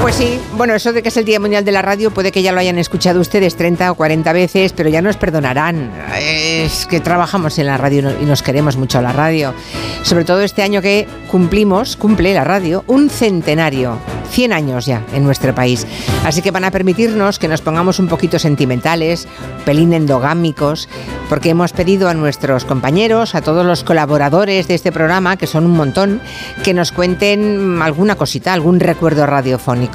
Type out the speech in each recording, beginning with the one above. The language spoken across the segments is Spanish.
Pues sí, bueno, eso de que es el Día Mundial de la Radio puede que ya lo hayan escuchado ustedes 30 o 40 veces, pero ya nos perdonarán. Es que trabajamos en la radio y nos queremos mucho la radio. Sobre todo este año que cumplimos, cumple la radio, un centenario. 100 años ya en nuestro país. Así que van a permitirnos que nos pongamos un poquito sentimentales, pelín endogámicos, porque hemos pedido a nuestros compañeros, a todos los colaboradores de este programa, que son un montón, que nos cuenten alguna cosita, algún recuerdo radiofónico.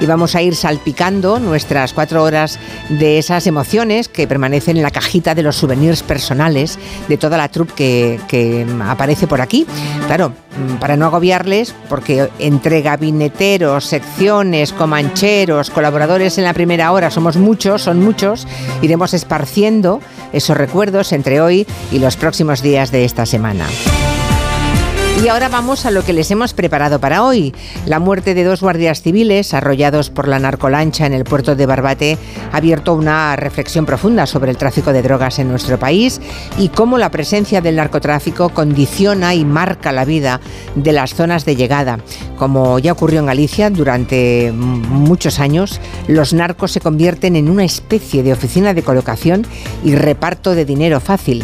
Y vamos a ir salpicando nuestras cuatro horas de esas emociones que permanecen en la cajita de los souvenirs personales de toda la troupe que, que aparece por aquí. Claro, para no agobiarles, porque entre gabineteros, secciones, comancheros, colaboradores en la primera hora, somos muchos, son muchos, iremos esparciendo esos recuerdos entre hoy y los próximos días de esta semana. Y ahora vamos a lo que les hemos preparado para hoy. La muerte de dos guardias civiles arrollados por la narcolancha en el puerto de Barbate ha abierto una reflexión profunda sobre el tráfico de drogas en nuestro país y cómo la presencia del narcotráfico condiciona y marca la vida de las zonas de llegada. Como ya ocurrió en Galicia durante muchos años, los narcos se convierten en una especie de oficina de colocación y reparto de dinero fácil.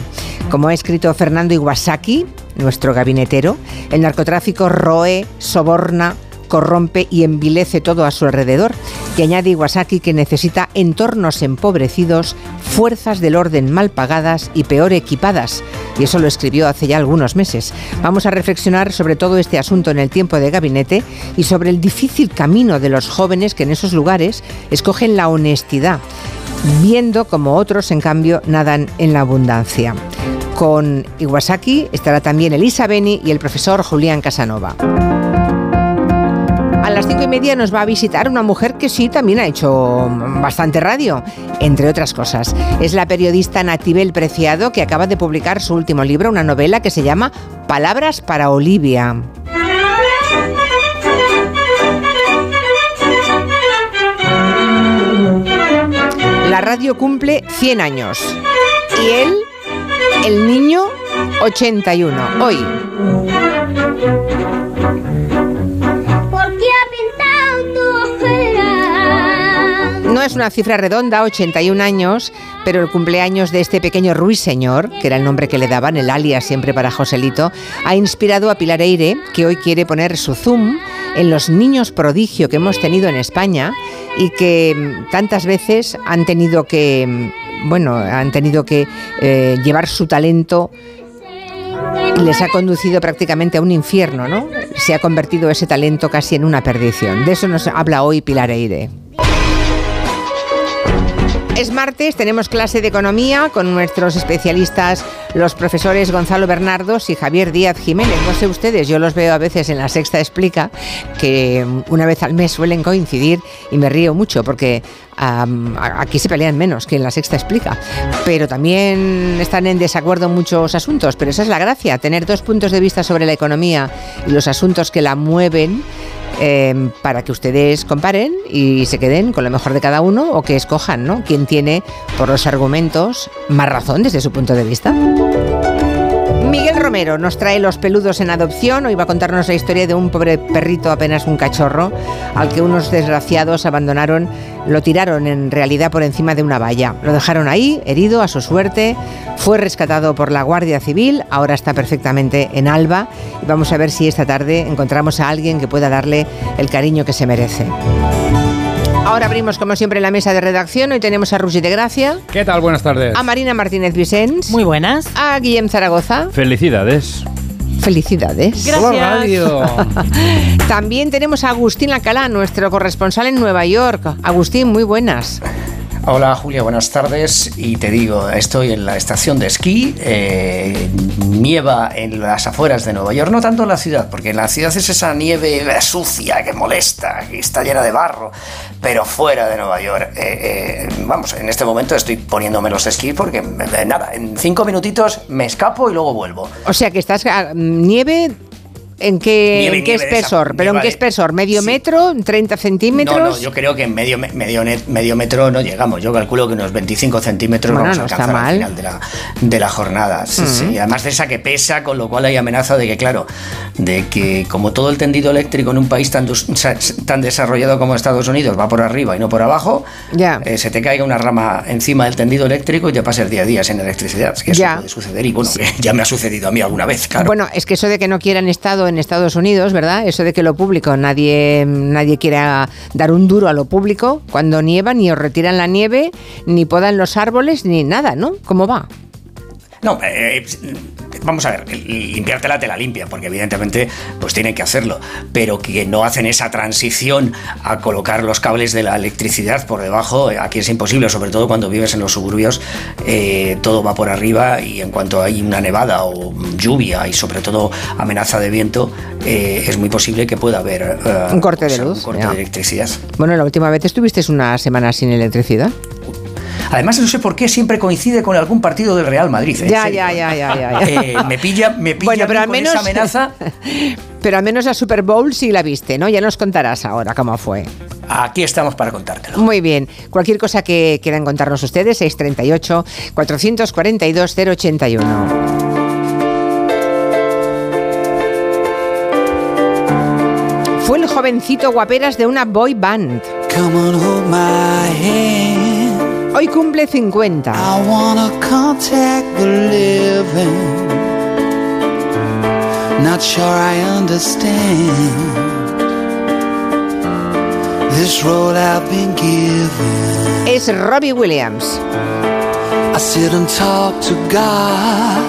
Como ha escrito Fernando Iwasaki, nuestro gabinetero, el narcotráfico roe, soborna, corrompe y envilece todo a su alrededor. Y añade Iwasaki que necesita entornos empobrecidos, fuerzas del orden mal pagadas y peor equipadas. Y eso lo escribió hace ya algunos meses. Vamos a reflexionar sobre todo este asunto en el tiempo de gabinete y sobre el difícil camino de los jóvenes que en esos lugares escogen la honestidad, viendo como otros, en cambio, nadan en la abundancia. Con Iwasaki estará también Elisa Beni y el profesor Julián Casanova. A las cinco y media nos va a visitar una mujer que sí también ha hecho bastante radio, entre otras cosas. Es la periodista Natibel Preciado que acaba de publicar su último libro, una novela que se llama Palabras para Olivia. La radio cumple 100 años y él el niño 81. Hoy. Es una cifra redonda, 81 años, pero el cumpleaños de este pequeño ruiseñor, que era el nombre que le daban, el alias siempre para Joselito, ha inspirado a Pilar Eire, que hoy quiere poner su zoom en los niños prodigio que hemos tenido en España y que tantas veces han tenido que bueno, han tenido que eh, llevar su talento y les ha conducido prácticamente a un infierno, ¿no? Se ha convertido ese talento casi en una perdición. De eso nos habla hoy Pilar Eire. Es martes, tenemos clase de economía con nuestros especialistas, los profesores Gonzalo Bernardos y Javier Díaz Jiménez. No sé ustedes, yo los veo a veces en la Sexta Explica, que una vez al mes suelen coincidir y me río mucho porque aquí se pelean menos que en la Sexta Explica. Pero también están en desacuerdo muchos asuntos, pero esa es la gracia, tener dos puntos de vista sobre la economía y los asuntos que la mueven Em, para que ustedes comparen y se queden con lo mejor de cada uno o que escojan, ¿no? Quién tiene, por los argumentos, más razón desde su punto de vista. Miguel Romero nos trae Los peludos en adopción. Hoy va a contarnos la historia de un pobre perrito, apenas un cachorro, al que unos desgraciados abandonaron, lo tiraron en realidad por encima de una valla. Lo dejaron ahí, herido a su suerte. Fue rescatado por la Guardia Civil, ahora está perfectamente en Alba. Y vamos a ver si esta tarde encontramos a alguien que pueda darle el cariño que se merece. Ahora abrimos como siempre la mesa de redacción. Hoy tenemos a Rusi de Gracia. ¿Qué tal? Buenas tardes. A Marina Martínez Vicens. Muy buenas. A Guillem Zaragoza. Felicidades. Felicidades. Gracias. También tenemos a Agustín Alcalá, nuestro corresponsal en Nueva York. Agustín, muy buenas. Hola Julia, buenas tardes. Y te digo, estoy en la estación de esquí, eh, nieva en las afueras de Nueva York, no tanto en la ciudad, porque en la ciudad es esa nieve sucia que molesta, que está llena de barro, pero fuera de Nueva York, eh, eh, vamos, en este momento estoy poniéndome los esquí porque nada, en cinco minutitos me escapo y luego vuelvo. O sea que estás a nieve ¿En qué, ¿en qué espesor? ¿Pero en qué espesor? ¿Medio metro? ¿30 centímetros? No, no, yo creo que en medio, medio, medio metro no llegamos. Yo calculo que unos 25 centímetros vamos a alcanzar al final de la, de la jornada. Sí, Además de esa que pesa, con lo cual hay amenaza de que, claro, de que como todo el tendido eléctrico en un país tan, tan desarrollado como Estados Unidos va por arriba y no por abajo, ya. Eh, se te caiga una rama encima del tendido eléctrico y te pases día a día sin electricidad. que eso puede suceder y bueno, ya me ha sucedido a mí alguna vez, claro. Bueno, es que eso de que no quieran Estado en Estados Unidos, ¿verdad? Eso de que lo público, nadie, nadie quiera dar un duro a lo público, cuando nieva ni os retiran la nieve, ni podan los árboles, ni nada, ¿no? ¿Cómo va? No, eh, vamos a ver, limpiártela te la limpia, porque evidentemente pues tienen que hacerlo, pero que no hacen esa transición a colocar los cables de la electricidad por debajo, eh, aquí es imposible, sobre todo cuando vives en los suburbios, eh, todo va por arriba y en cuanto hay una nevada o lluvia y sobre todo amenaza de viento, es muy posible que pueda haber un corte de luz, un corte de electricidad. Bueno, la última vez estuviste una semana sin electricidad. Además, no sé por qué siempre coincide con algún partido del Real Madrid. Ya, ya, ya, ya, ya, eh, me pilla, me pilla bueno, pero al menos, esa amenaza. Pero al menos la Super Bowl sí la viste, ¿no? Ya nos contarás ahora cómo fue. Aquí estamos para contártelo. Muy bien. Cualquier cosa que quieran contarnos ustedes, 638 442 081. Fue el jovencito guaperas de una boy band. Come on, hold my hand. Hoy cumple 50. I wanna contact the living. Not sure I understand this road I've been given. Es Robbie Williams. I sit and talk to God,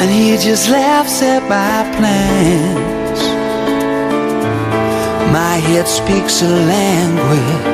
and He just laughs at my plans. My head speaks a language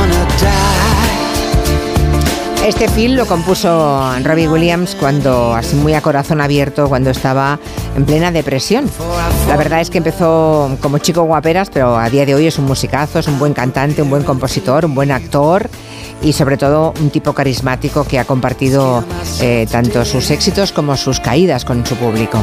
Este film lo compuso Robbie Williams cuando, así muy a corazón abierto, cuando estaba en plena depresión. La verdad es que empezó como chico guaperas, pero a día de hoy es un musicazo, es un buen cantante, un buen compositor, un buen actor y sobre todo un tipo carismático que ha compartido eh, tanto sus éxitos como sus caídas con su público.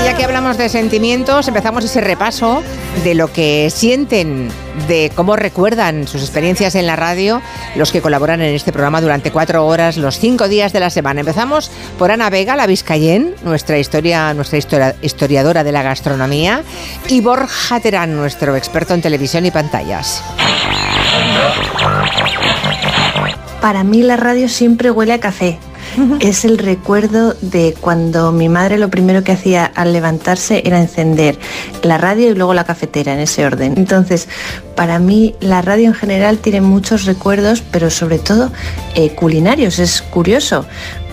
Y ya que hablamos de sentimientos, empezamos ese repaso de lo que sienten, de cómo recuerdan sus experiencias en la radio, los que colaboran en este programa durante cuatro horas, los cinco días de la semana. Empezamos por Ana Vega, la Vizcayén, nuestra historia, nuestra historiadora de la gastronomía, y Borja Terán, nuestro experto en televisión y pantallas. Para mí la radio siempre huele a café. Es el recuerdo de cuando mi madre lo primero que hacía al levantarse era encender la radio y luego la cafetera en ese orden. Entonces, para mí la radio en general tiene muchos recuerdos, pero sobre todo eh, culinarios. Es curioso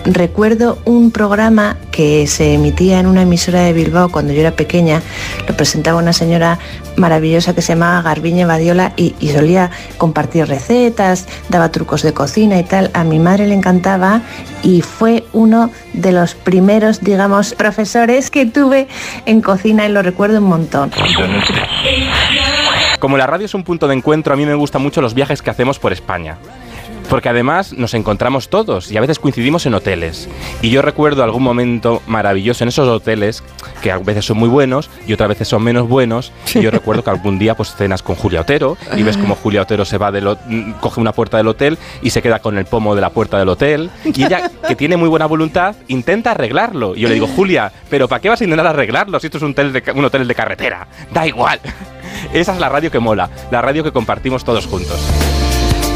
recuerdo un programa que se emitía en una emisora de Bilbao cuando yo era pequeña, lo presentaba una señora maravillosa que se llamaba Garbiñe Badiola y, solía compartir recetas, daba trucos de cocina y tal. A mi madre le encantaba y fue uno de los primeros, digamos, profesores que tuve en cocina y lo recuerdo un montón. Como la radio es un punto de encuentro, a mí me gustan mucho los viajes que hacemos por España porque además nos encontramos todos y a veces coincidimos en hoteles. Y yo recuerdo algún momento maravilloso en esos hoteles, que a veces son muy buenos y otras veces son menos buenos. Y yo recuerdo que algún día pues cenas con Julia Otero y ves como Julia Otero se va del coge una puerta del hotel y se queda con el pomo de la puerta del hotel. Y ella, que tiene muy buena voluntad, intenta arreglarlo. Y yo le digo, Julia, ¿pero para qué vas a intentar arreglarlo si esto es un hotel de, un hotel de carretera? Da igual. Esa es la radio que mola, la radio que compartimos todos juntos.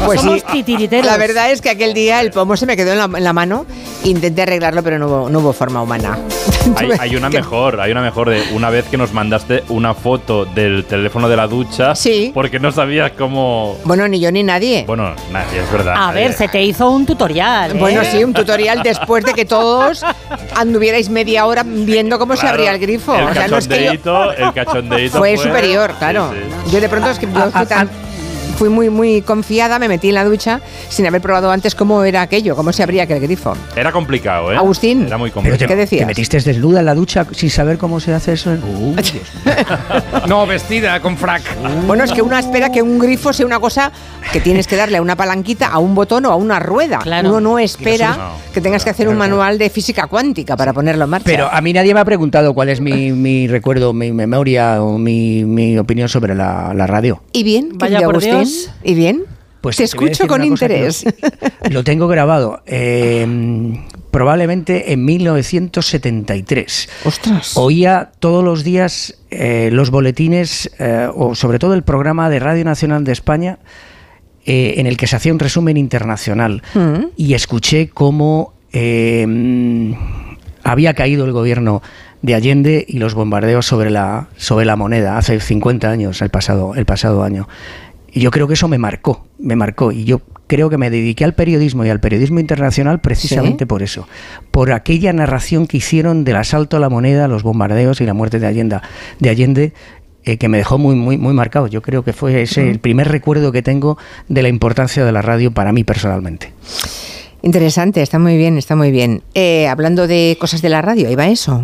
Pues Somos sí, titiriteros. la verdad es que aquel día el pomo se me quedó en la, en la mano. Intenté arreglarlo, pero no hubo, no hubo forma humana. Hay, hay una mejor, hay una mejor de una vez que nos mandaste una foto del teléfono de la ducha. Sí. Porque no sabías cómo. Bueno, ni yo ni nadie. Bueno, nadie, es verdad. A nadie. ver, se te hizo un tutorial. ¿eh? Bueno, sí, un tutorial después de que todos anduvierais media hora viendo cómo se Claro, abría el grifo. El o sea, no es que yo- el cachondeíto fue superior, claro. sí, sí. Yo de pronto es que yo fui, tan- fui muy, muy confiada, me metí en la ducha sin haber probado antes cómo era aquello, cómo se abría aquel grifo. Era complicado, ¿eh? Agustín. Era muy complicado. te, ¿Qué decías? te metiste desnuda en la ducha sin saber cómo se hace eso. Uh. No, vestida con frac. Bueno, es que una espera que un grifo sea una cosa que tienes que darle a una palanquita, a un botón o a una rueda. Claro. Uno no espera No, que tengas que hacer un manual de física cuántica para ponerlo en marcha. Pero a mí nadie me ha preguntado cuál es mi, mi recuerdo, mi memoria o mi, mi opinión sobre la, la radio. ¿Y bien? Vaya por Agustín? Dios. ¿Y bien? Pues te escucho con interés. Lo, lo tengo grabado. eh, probablemente en 1973. Ostras. Oía todos los días eh, los boletines, eh, o sobre todo el programa de Radio Nacional de España, eh, en el que se hacía un resumen internacional. Mm. Y escuché cómo mm, había caído el gobierno de Allende y los bombardeos sobre la, sobre la moneda hace 50 años, el pasado, el pasado año. Y yo creo que eso me marcó, me marcó. Y yo creo que me dediqué al periodismo y al periodismo internacional precisamente Sí. por eso. Por aquella narración que hicieron del asalto a la moneda, los bombardeos y la muerte de Allende, de Allende eh, que me dejó muy, muy, muy marcado. Yo creo que fue ese el primer recuerdo que tengo de la importancia de la radio para mí personalmente. Interesante, está muy bien, está muy bien. Eh, hablando de cosas de la radio, ahí va eso.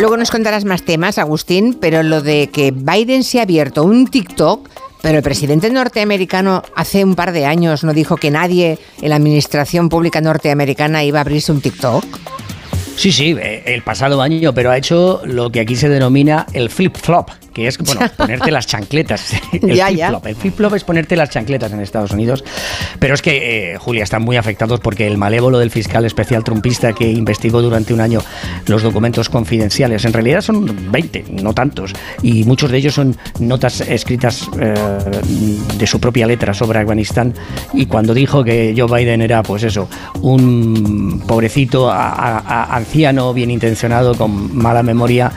Luego nos contarás más temas, Agustín, pero lo de que Biden se ha abierto un TikTok, pero el presidente norteamericano hace un par de años no dijo que nadie en la administración pública norteamericana iba a abrirse un TikTok. Sí, sí, eh, el pasado año, pero ha hecho lo que aquí se denomina el flip-flop, que es, bueno, ponerte las chancletas. El Ya, flip-flop. El flip-flop es ponerte las chancletas en Estados Unidos. Pero es que, eh, Julia, están muy afectados porque el malévolo del fiscal especial trumpista que investigó durante un año los documentos confidenciales, en realidad son 20, no tantos, y muchos de ellos son notas escritas eh, de su propia letra sobre Afganistán. Y cuando dijo que Joe Biden era, pues eso, un pobrecito a- a- a- anciano, bien intencionado, con mala memoria,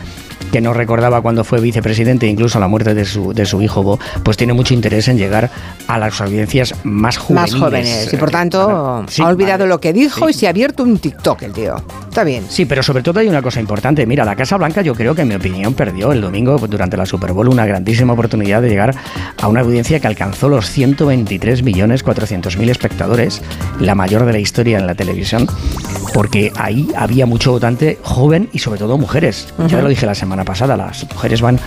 que no recordaba cuando fue vicepresidente, incluso la muerte de su, de su hijo Bo, pues tiene mucho interés en llegar a las audiencias más juveniles. Más jóvenes. Y por tanto, Sí, ha olvidado vale. lo que dijo Sí. y se ha abierto un TikTok el tío. Está bien. Sí, pero sobre todo hay una cosa importante. Mira, la Casa Blanca yo creo que en mi opinión perdió el domingo durante la Super Bowl una grandísima oportunidad de llegar a una audiencia que alcanzó los 123.400.000 espectadores, la mayor de la historia en la televisión, porque ahí había mucho votante joven y sobre todo mujeres. Ya lo dije la semana pasada, las mujeres van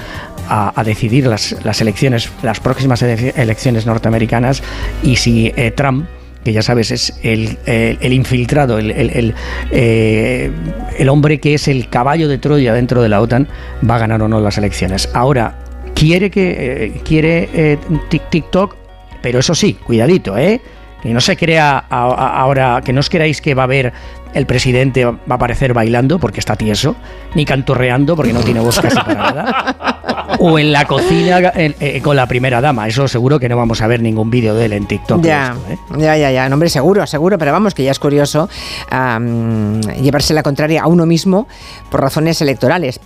a, decidir las, las elecciones, las próximas ele- elecciones norteamericanas y si eh, Trump que ya sabes es el, el- infiltrado, el, el- eh, el hombre que es el caballo de Troya dentro de la OTAN, va a ganar o no las elecciones. Ahora, quiere que eh, quiere Tik- TikTok, pero eso sí, cuidadito, ¿eh? Que no se crea ahora, que no os creáis que va a haber el presidente va a aparecer bailando porque está tieso, ni cantorreando porque no tiene voz casi para nada, o en la cocina eh, eh, con la primera dama. Eso seguro que no vamos a ver ningún vídeo de él en TikTok. Ya, esto, ¿eh? ya, ya, ya. No, hombre, seguro, seguro, pero vamos, que ya es curioso llevarse la contraria a uno mismo por razones electorales.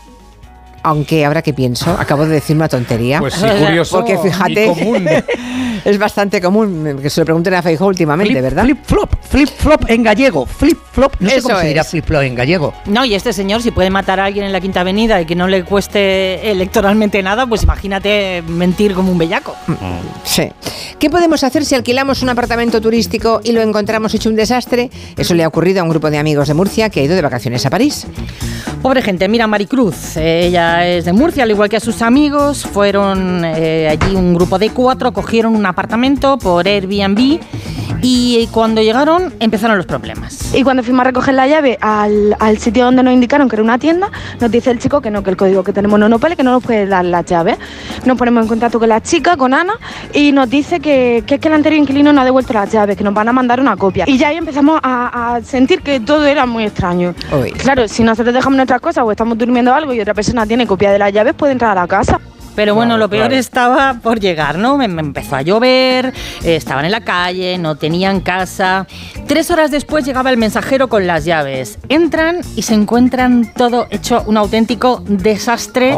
Aunque ahora que pienso, acabo de decir una tontería. Pues sí, curioso Porque fíjate, común. es bastante común que se lo pregunten a Feijóo últimamente, Flip, ¿verdad? Flip flop, flip flop en gallego, flip flop, no sé cómo se dirá flip flop en gallego. No, y este señor, si puede matar a alguien en la Quinta Avenida y que no le cueste electoralmente nada, pues imagínate mentir como un bellaco. Sí. ¿Qué podemos hacer si alquilamos un apartamento turístico y lo encontramos hecho un desastre? Eso le ha ocurrido a un grupo de amigos de Murcia que ha ido de vacaciones a París. Pobre gente, mira Maricruz, eh, es de Murcia, al igual que a sus amigos, fueron eh, allí un grupo de cuatro, cogieron un apartamento por Airbnb y cuando llegaron empezaron los problemas. Y cuando fuimos a recoger la llave al, al sitio donde nos indicaron que era una tienda, nos dice el chico que no, que el código que tenemos no nos vale, que no nos puede dar las llaves. Nos ponemos en contacto con la chica, con Ana, y nos dice que, que es que el anterior inquilino no ha devuelto las llaves, que nos van a mandar una copia. Y ya ahí empezamos a, a sentir que todo era muy extraño. Uy. Claro, si nosotros dejamos nuestras cosas o estamos durmiendo algo y otra persona tiene copia de las llaves, puede entrar a la casa. Pero bueno, Claro, lo peor claro. estaba por llegar, ¿no? Me, me empezó a llover, eh, estaban en la calle, no tenían casa. Tres horas después llegaba el mensajero con las llaves. Entran y se encuentran todo hecho un auténtico desastre.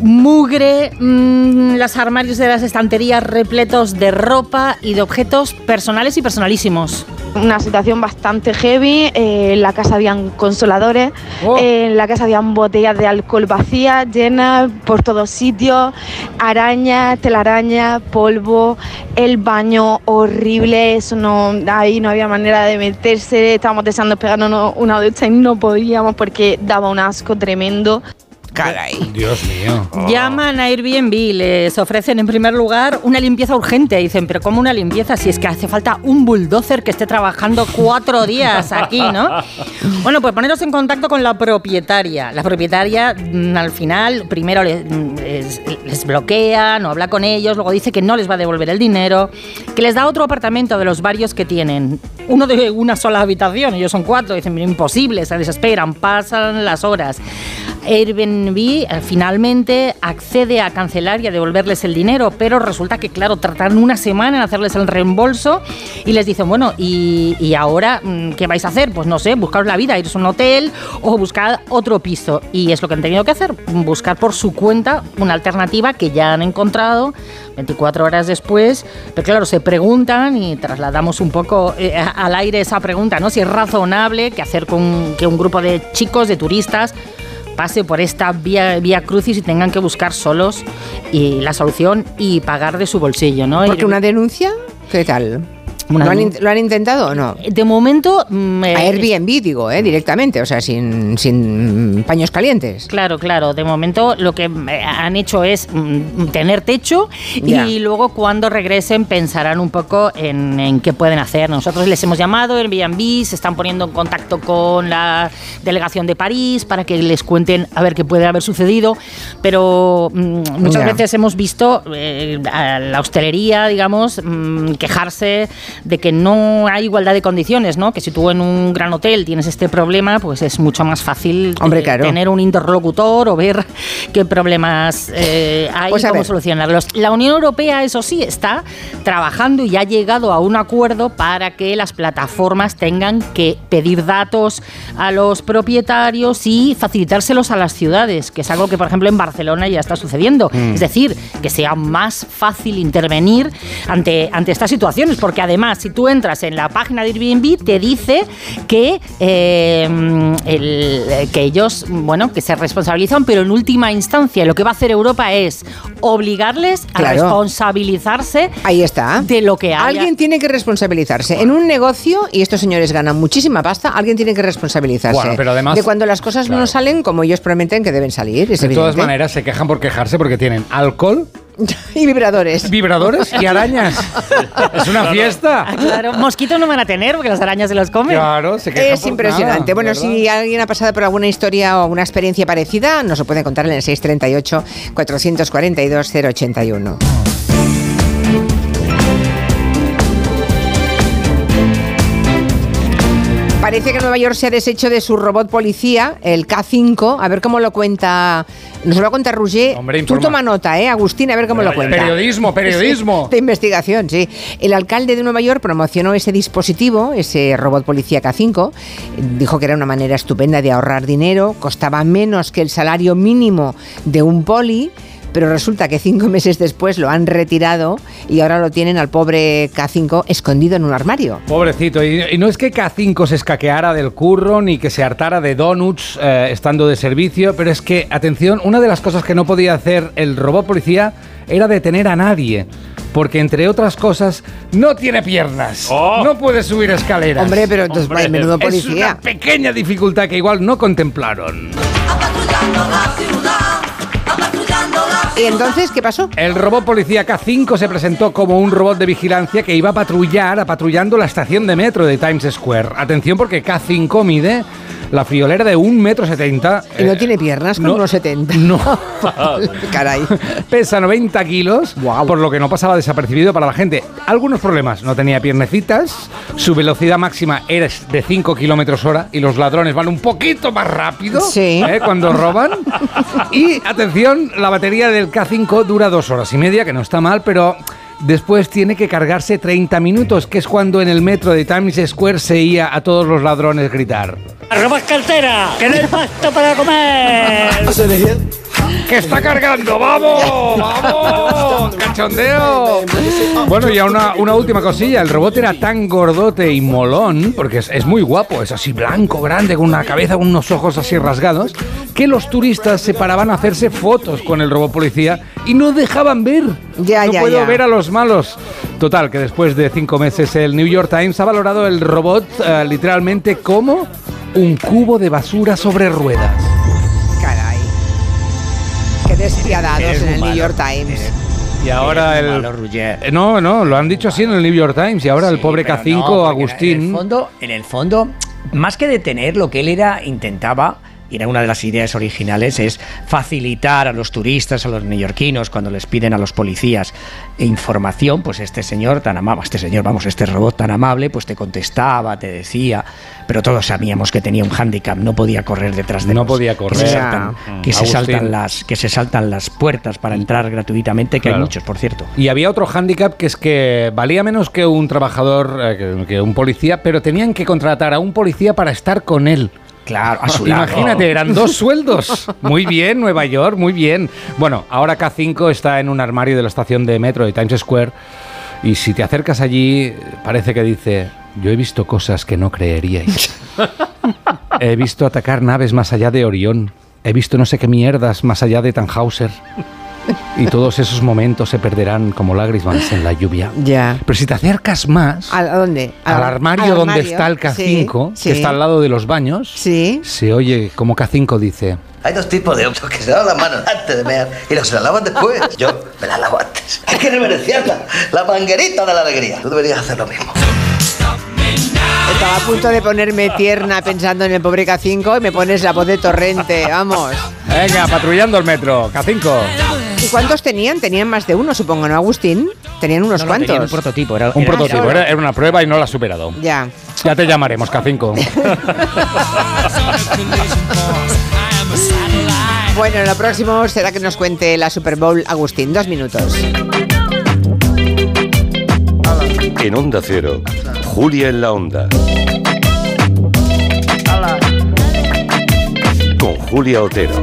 Mugre, mm, los armarios de las estanterías repletos de ropa y de objetos personales y personalísimos. Una situación bastante heavy. eh, en la casa habían consoladores, Oh. eh, en la casa habían botellas de alcohol vacías, llenas por todos sitios, arañas, telarañas, polvo, el baño horrible. Eso no, ahí no había manera de meterse. Estábamos deseando pegarnos una ducha y no podíamos porque daba un asco tremendo. Caray. Dios mío. Llaman a Airbnb, les ofrecen en primer lugar una limpieza urgente. Dicen, pero ¿cómo una limpieza? Si es que hace falta un bulldozer que esté trabajando cuatro días aquí, ¿no? Bueno, pues poneros en contacto con la propietaria. La propietaria, mm, al final, primero les, mm, les- les bloquea, no habla con ellos, luego dice que no les va a devolver el dinero, que les da otro apartamento de los varios que tienen. Uno de una sola habitación, ellos son cuatro, dicen, imposible, se desesperan, pasan las horas. Airbnb eh, finalmente accede a cancelar y a devolverles el dinero, pero resulta que, claro, tratan una semana en hacerles el reembolso y les dicen, bueno, ¿y, y ahora mm, qué vais a hacer? Pues no sé, buscaros la vida, iros a un hotel o buscar otro piso. Y es lo que han tenido que hacer, buscar por su cuenta una alternativa que ya han encontrado 24 horas después. Pero claro, se preguntan y trasladamos un poco eh, al aire esa pregunta, ¿no? Si es razonable que hacer con que un grupo de chicos, de turistas, pase por esta vía, vía crucis y tengan que buscar solos y la solución y pagar de su bolsillo, ¿no? Porque una denuncia, ¿qué tal? Una ¿Lo, han, lo intentado o no? De momento... mm, eh, A Airbnb, digo, ¿eh? directamente, o sea, sin, sin paños calientes. Claro, claro. De momento lo que han hecho es mm, tener techo Ya. y luego cuando regresen pensarán un poco en, en qué pueden hacer. Nosotros les hemos llamado, Airbnb, se están poniendo en contacto con la delegación de París para que les cuenten a ver qué puede haber sucedido, pero mm, muchas Ya. veces hemos visto eh, a la hostelería, digamos, mm, quejarse de que no hay igualdad de condiciones, ¿no? Que si tú en un gran hotel tienes este problema, pues es mucho más fácil Hombre, eh, claro. tener un interlocutor o ver qué problemas eh, hay Pues cómo ver. solucionarlos. La Unión Europea, eso sí, está trabajando y ha llegado a un acuerdo para que las plataformas tengan que pedir datos a los propietarios y facilitárselos a las ciudades, que es algo que, por ejemplo, en Barcelona ya está sucediendo. Mm. Es decir, que sea más fácil intervenir ante, ante estas situaciones, porque además, si tú entras en la página de Airbnb, te dice que, eh, el- que ellos, bueno, que se responsabilizan, pero en última instancia lo que va a hacer Europa es obligarles a Claro. responsabilizarse Ahí está. de lo que haya. Alguien tiene que responsabilizarse. En un negocio, y estos señores ganan muchísima pasta, alguien tiene que responsabilizarse. Bueno, pero además- de cuando las cosas no salen como ellos prometen que deben salir. Es De todas maneras, se quejan por quejarse porque tienen alcohol, y vibradores. vibradores y arañas. es una fiesta. Ah, Claro, mosquitos no van a tener porque las arañas se los comen. Claro, se quejan Es por impresionante. nada, bueno, ¿verdad? si alguien ha pasado por alguna historia o alguna experiencia parecida, nos lo puede contar en el 638 442 081. Parece que Nueva York se ha deshecho de su robot policía, el K5. A ver cómo lo cuenta. Nos lo va a contar Roger. Hombre, Tú toma nota, ¿eh? Agustín, a ver cómo lo cuenta. Periodismo, periodismo. Sí, de investigación, sí. El alcalde de Nueva York promocionó ese dispositivo, ese robot policía K5. Dijo que era una manera estupenda de ahorrar dinero, costaba menos que el salario mínimo de un poli. Pero resulta que cinco meses después lo han retirado y ahora lo tienen al pobre K5 escondido en un armario. Pobrecito, y, y no es que K5 se escaqueara del curro ni que se hartara de donuts eh, estando de servicio, pero es que, atención, una de las cosas que no podía hacer el robot policía era detener a nadie. Porque, entre otras cosas, no tiene piernas. No puede subir escaleras. Hombre, pero entonces, vaya, menudo policía. Es una pequeña dificultad que igual no contemplaron. ¿Y entonces qué pasó? El robot policía K5 se presentó como un robot de vigilancia que iba a patrullar, a patrullando la estación de metro de Times Square. Atención porque K5 mide la friolera de 1,70 m. Y no tiene piernas con no, unos 70. No. Caray. Pesa 90 kilos, por lo que no pasaba desapercibido para la gente. Algunos problemas, no tenía piernecitas, su velocidad máxima era de 5 kilómetros hora y los ladrones van un poquito más rápido Sí. ¿eh? cuando roban. Y atención, la batería del K5 dura dos horas y media, que no está mal, pero después tiene que cargarse 30 minutos, que es cuando en el metro de Times Square se oía a todos los ladrones gritar. ¡Robas cartera! ¡Que no hay pasta para comer! ¡Que está cargando! ¡Vamos! ¡Vamos! ¡Cachondeo! Bueno, y a una, una última cosilla. El robot era tan gordote y molón, porque es, es muy guapo, es así blanco, grande, con una cabeza, con unos ojos así rasgados, que los turistas se paraban a hacerse fotos con el robot policía y no dejaban ver. Ya, no ya, puedo ya. ver a los malos. Total, que después de cinco meses el New York Times ha valorado el robot eh, literalmente como un cubo de basura sobre ruedas. Despiadados en el New. York Times. Y ahora el... malo. Eh, No, no, lo han dicho así en el New York Times y ahora el pobre pero K5 no, porque Agustín... En el, fondo, en el fondo, más que detener, lo que él era, intentaba, y era una de las ideas originales, es facilitar a los turistas, a los neoyorquinos, cuando les piden a los policías información, pues este señor tan amable, este señor, vamos, este robot tan amable, pues te contestaba, te decía, pero todos sabíamos que tenía un hándicap, no podía correr detrás de No los- podía que se correr. saltan, que se saltan las que se saltan las puertas para entrar gratuitamente, que hay muchos, por cierto. Y había otro hándicap que es que valía menos que un trabajador, eh, que un policía, pero tenían que contratar a un policía para estar con él. Claro, a su. Imagínate, eran dos sueldos. Muy bien, Nueva York, muy bien. Bueno, ahora K5 está en un armario de la estación de metro de Times Square y si te acercas allí parece que dice, yo he visto cosas que no creeríais. He visto atacar naves más allá de Orión. He visto no sé qué mierdas más allá de Tannhauser. Y todos esos momentos se perderán como lágrimas en la lluvia. Ya. Pero si te acercas más ¿A dónde? al armario al donde armario. está el K5, Sí, sí. que está al lado de los baños, se oye como K5 dice, Hay dos tipos de hombres que se lavan las manos antes de mear y los se las lavan después. Yo me las lavo antes. Hay que reverenciarla. La manguerita de la alegría. Tú deberías hacer lo mismo. Estaba a punto de ponerme tierna pensando en el pobre K5 y me pones la voz de torrente, vamos. venga, patrullando el metro, K5. ¿Y cuántos tenían? Tenían más de uno, supongo, ¿no, Agustín? Tenían unos No, no, cuantos. tenían un prototipo, era, Un era- prototipo, era, era una prueba y no la has superado. Ya. Ya te llamaremos, K5. Bueno, lo próximo será que nos cuente la Super Bowl Agustín. Dos minutos. En Onda Cero, Julia en la Onda. Con Julia Otero.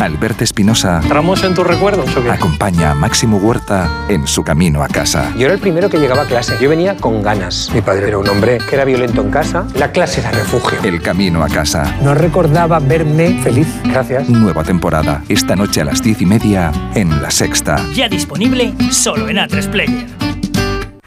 Alberto Espinosa ¿Entramos en tus recuerdos o qué? acompaña a Máximo Huerta en su camino a casa. Yo era el primero que llegaba a clase. Yo venía con ganas. Mi padre era un hombre que era violento en casa. La clase era refugio. El camino a casa. No recordaba verme feliz. Gracias. Nueva temporada. Esta noche a las diez y media en La Sexta. Ya disponible solo en A3 Player.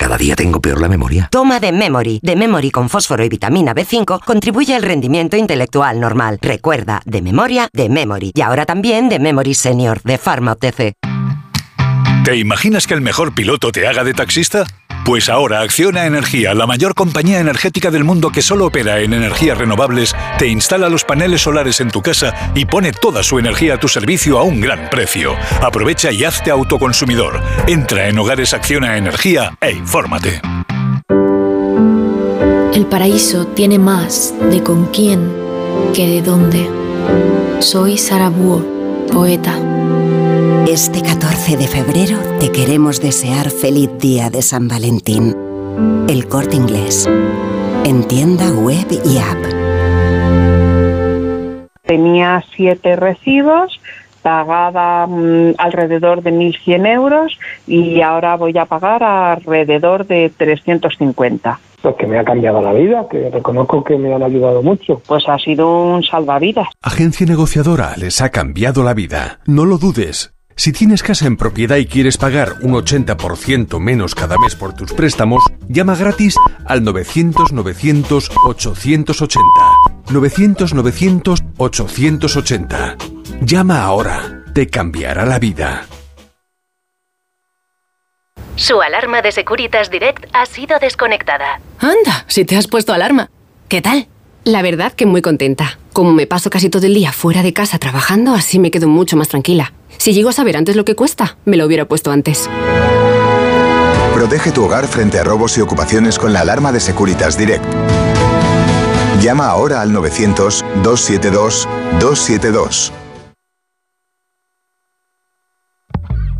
Cada día tengo peor la memoria. Toma de Memory. De Memory con fósforo y vitamina B5 contribuye al rendimiento intelectual normal. Recuerda, de memoria, de Memory. Y ahora también de Memory Senior, de Pharma OTC. ¿Te imaginas que el mejor piloto te haga de taxista? Pues ahora Acciona Energía, la mayor compañía energética del mundo que solo opera en energías renovables, te instala los paneles solares en tu casa y pone toda su energía a tu servicio a un gran precio. Aprovecha y hazte autoconsumidor. Entra en Hogares Acciona Energía e infórmate. El paraíso tiene más de con quién que de dónde. Soy Sara Búho, poeta. Este 14 de febrero te queremos desear feliz día de San Valentín. El corte inglés. En tienda web y app. Tenía siete recibos, pagaba mm, alrededor de 1.100 euros y ahora voy a pagar alrededor de 350. Pues que me ha cambiado la vida, que reconozco que me han ayudado mucho. Pues ha sido un salvavidas. Agencia negociadora les ha cambiado la vida. No lo dudes. Si tienes casa en propiedad y quieres pagar un 80% menos cada mes por tus préstamos, llama gratis al 900-900-880. 900-900-880. Llama ahora. Te cambiará la vida. Su alarma de Securitas Direct ha sido desconectada. Anda, si te has puesto alarma. ¿Qué tal? La verdad que muy contenta. Como me paso casi todo el día fuera de casa trabajando, así me quedo mucho más tranquila. Si llego a saber antes lo que cuesta, me lo hubiera puesto antes. Protege tu hogar frente a robos y ocupaciones con la alarma de Securitas Direct. Llama ahora al 900-272-272.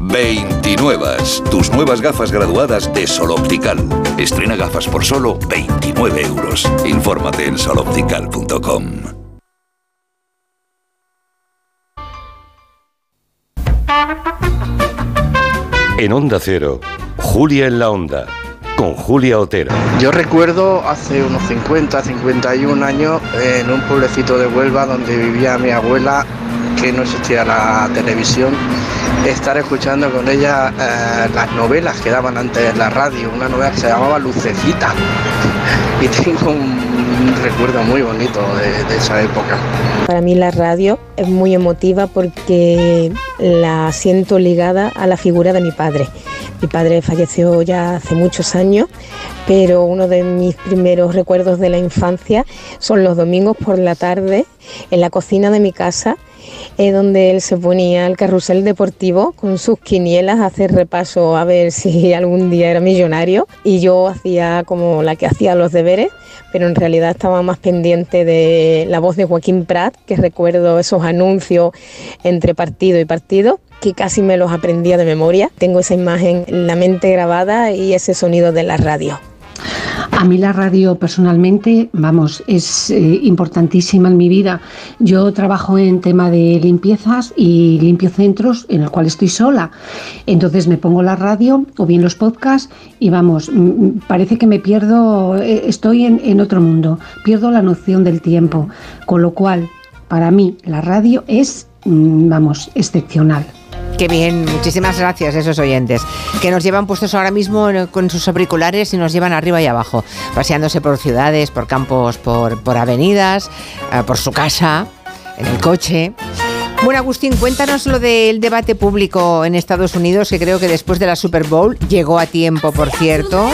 29. Tus nuevas gafas graduadas de Sol Optical. Estrena gafas por solo 29 euros. Infórmate en soloptical.com. En Onda Cero, Julia en la Onda, con Julia Otero. Yo recuerdo hace unos 50, 51 años en un pueblecito de Huelva donde vivía mi abuela, que no existía la televisión, estar escuchando con ella eh, las novelas que daban antes en la radio, una novela que se llamaba Lucecita. Y tengo un recuerdo muy bonito de, de esa época. Para mí la radio es muy emotiva porque la siento ligada a la figura de mi padre. Mi padre falleció ya hace muchos años, pero uno de mis primeros recuerdos de la infancia son los domingos por la tarde en la cocina de mi casa eh, donde él se ponía al carrusel deportivo con sus quinielas a hacer repaso a ver si algún día era millonario y yo hacía como la que hacía los deberes, pero en realidad estaba más pendiente de la voz de Joaquín Prat, que recuerdo esos anuncios entre partido y partido que casi me los aprendía de memoria. Tengo esa imagen en la mente grabada y ese sonido de la radio. A mí la radio personalmente, vamos, es eh, importantísima en mi vida. Yo trabajo en tema de limpiezas y limpio centros en el cual estoy sola. Entonces me pongo la radio o bien los podcasts y vamos, parece que me pierdo, eh, estoy en, en otro mundo, pierdo la noción del tiempo. Con lo cual, para mí la radio es, mm, vamos, excepcional. Qué bien, muchísimas gracias a esos oyentes que nos llevan puestos ahora mismo con sus auriculares y nos llevan arriba y abajo, paseándose por ciudades, por campos, por, por avenidas, eh, por su casa, en el coche. Bueno, Agustín, cuéntanos lo del debate público en Estados Unidos, que creo que después de la Super Bowl llegó a tiempo, por cierto.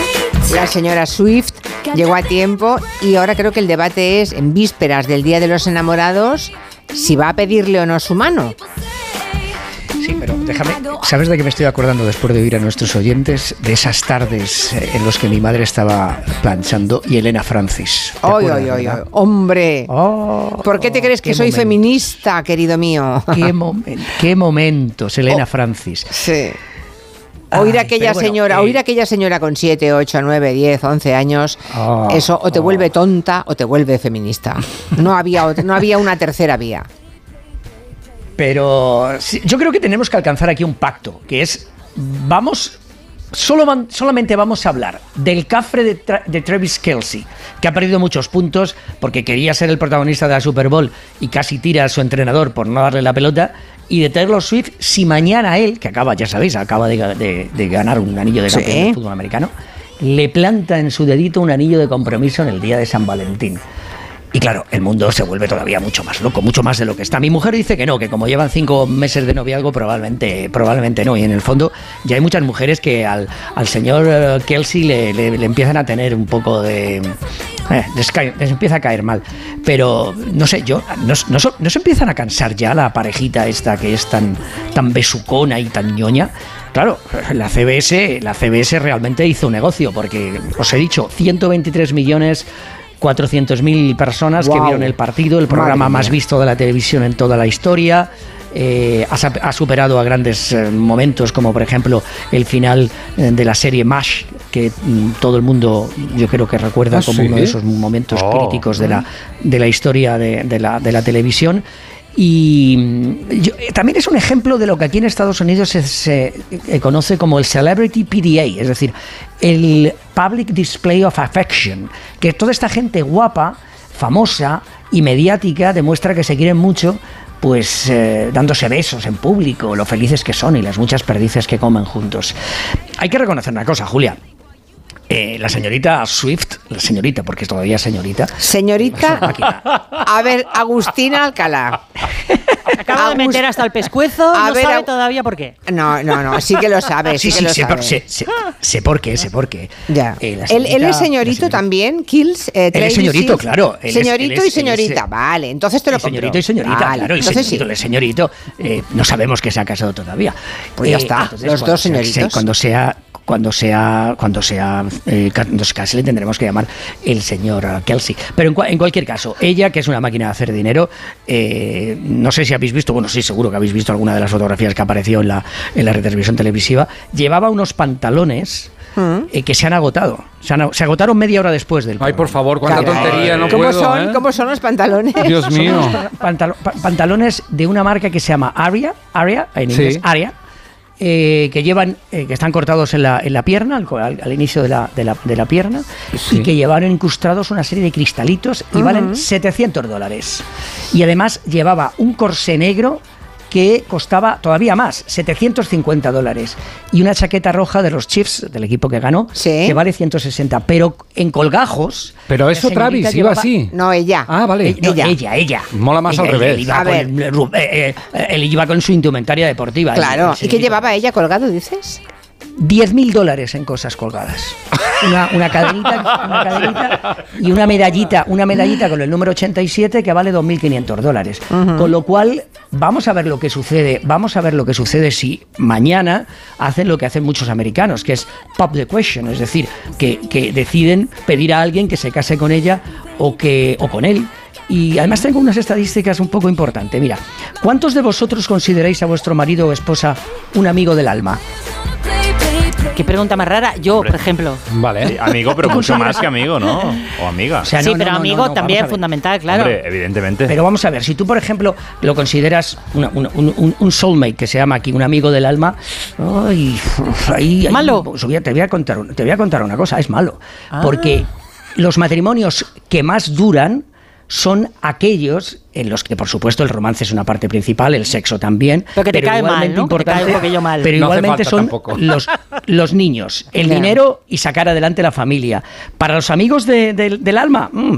La señora Swift llegó a tiempo y ahora creo que el debate es en vísperas del Día de los Enamorados si va a pedirle o no su mano. Déjame. ¿Sabes de qué me estoy acordando después de oír a nuestros oyentes? De esas tardes eh, en las que mi madre estaba planchando y Elena Francis. ¿Te ¡Ay, acuerdas, ay, ay, verdad? ay! ¡Hombre! ¿Por qué te crees que soy momento. feminista, querido mío? Qué, momen- qué momentos, Elena Francis. Sí. Oír a aquella bueno, señora, eh, oír a aquella señora con 7, 8, 9, 10, 11 años, Ah, eso o te vuelve tonta o te vuelve feminista. No había, no había una tercera vía. Pero sí, yo creo que tenemos que alcanzar aquí un pacto, que es vamos Solo van- solamente vamos a hablar del cafre de, Tra- de Travis Kelsey, que ha perdido muchos puntos porque quería ser el protagonista de la Super Bowl y casi tira a su entrenador por no darle la pelota. Y de Taylor Swift, si mañana él, que acaba, ya sabéis, acaba de, ga- de- de ganar un anillo de Sí. campeón de fútbol americano, le planta en su dedito un anillo de compromiso en el día de San Valentín. Y claro, el mundo se vuelve todavía mucho más loco, mucho más de lo que está. Mi mujer dice que no, que como llevan cinco meses de noviazgo, probablemente, probablemente no. Y en el fondo ya hay muchas mujeres que al, al señor eh, Kelsey le, le- empiezan a tener un poco de... eh, les, empieza a caer mal. Pero no sé, yo no, no no se empiezan a cansar ya la parejita esta que es tan, tan besucona y tan ñoña. Claro, la CBS, la CBS realmente hizo un negocio, porque os he dicho, 123 millones 400.000 personas que vieron el partido, el programa Madre más mía. visto de la televisión en toda la historia. eh, ha, superado a grandes eh, momentos como por ejemplo el final eh, de la serie MASH que mm, todo el mundo yo creo que recuerda ¿Ah, como sí? uno de esos momentos Oh. críticos de la, de la historia de, de la, de la televisión y mm, eh, también es un ejemplo de lo que aquí en Estados Unidos se, se, eh, conoce como el Celebrity PDA, es decir, el Public Display of Affection, que toda esta gente guapa, famosa y mediática demuestra que se quieren mucho, pues eh, dándose besos en público, lo felices que son y las muchas perdices que comen juntos. Hay que reconocer una cosa, Julia. Eh, la señorita Swift, la señorita, porque todavía es señorita, Señorita, a ver, Agustina Alcalá. Acaba de Agus- meter hasta el pescuezo, A no ver, sabe todavía por qué. No, no, no, sí que lo sabe, sí, Sí, que sí, lo sé, sabe. por, sé, sé- sé por qué, sé por qué. Ya. Eh, la él, es señorito también, Kills. eh, Él es señorito, claro, él señorito es- y es- señorita, vale. Entonces te lo El señorito compro. y señorita, Vale, claro, el entonces señorito, sí. el señorito, eh, no sabemos que se ha casado todavía. Pues ya está, los cuando dos sea- señoritos. cuando sea, cuando sea, cuando sea, eh, ca- cuando se case le tendremos que llamar el señor Kelsey. Pero en, en cualquier caso, ella, que es una máquina de hacer dinero, eh, no sé si habéis visto, bueno, sí, seguro que habéis visto alguna de las fotografías que apareció en la, en la retransmisión televisiva, llevaba unos pantalones eh, que se han agotado. Se, han- se agotaron media hora después del Ay, por favor, cuánta tontería, no ¿Cómo puedo, son, ¿eh? ¿Cómo son los pantalones? Dios mío. pantalo- pantalones de una marca que se llama Aria, Aria en Sí. inglés, Aria, eh, que llevan, eh, que están cortados en la, en la pierna, al, al- al inicio de la, de la, de la pierna, Sí. y que llevan incrustados una serie de cristalitos y valen 700 dólares. Y además llevaba un corsé negro que costaba todavía más, 750 dólares. Y una chaqueta roja de los Chiefs, del equipo que ganó, que vale 160. Pero en colgajos... Pero eso Travis iba llevaba- así. No, ella. Ah, vale. eh, no, ella. ella, Mola más Ella, al revés. Él iba, A con, ver. Ru- eh, eh, él iba con su indumentaria deportiva. Claro. ¿Y qué llevaba ella colgado, dices? 10.000 dólares en cosas colgadas. Una, una cadenita, una cadenita y una medallita, una medallita con el número 87 que vale 2.500 dólares. Con lo cual, vamos a ver lo que sucede. Vamos a ver lo que sucede si mañana hacen lo que hacen muchos americanos, que es pop the question, es decir, que, que deciden pedir a alguien que se case con ella o, que, o con él. Y además tengo unas estadísticas un poco importantes. Mira, ¿cuántos de vosotros consideráis a vuestro marido o esposa un amigo del alma? Qué pregunta más rara. Yo, por ejemplo. Vale. Sí, amigo, pero mucho más que amigo, ¿no? O amiga. O sea, sí, no, pero no, amigo no, no, también fundamental, claro. Hombre, evidentemente. Pero vamos a ver, si tú, por ejemplo, lo consideras una- una- un, un- un soulmate, que se llama aquí un amigo del alma, ay, ahí, ahí- ¿Malo? os voy a- te, voy a contar, te voy a contar una cosa, es malo. Ah. Porque los matrimonios que más duran son aquellos en los que, por supuesto, el romance es una parte principal, el sexo también. Pero que te cae mal, igualmente ¿no? Que te cae un mal. Pero No igualmente son los, los niños, el dinero y sacar adelante la familia. Para los amigos de- de- del alma, mm,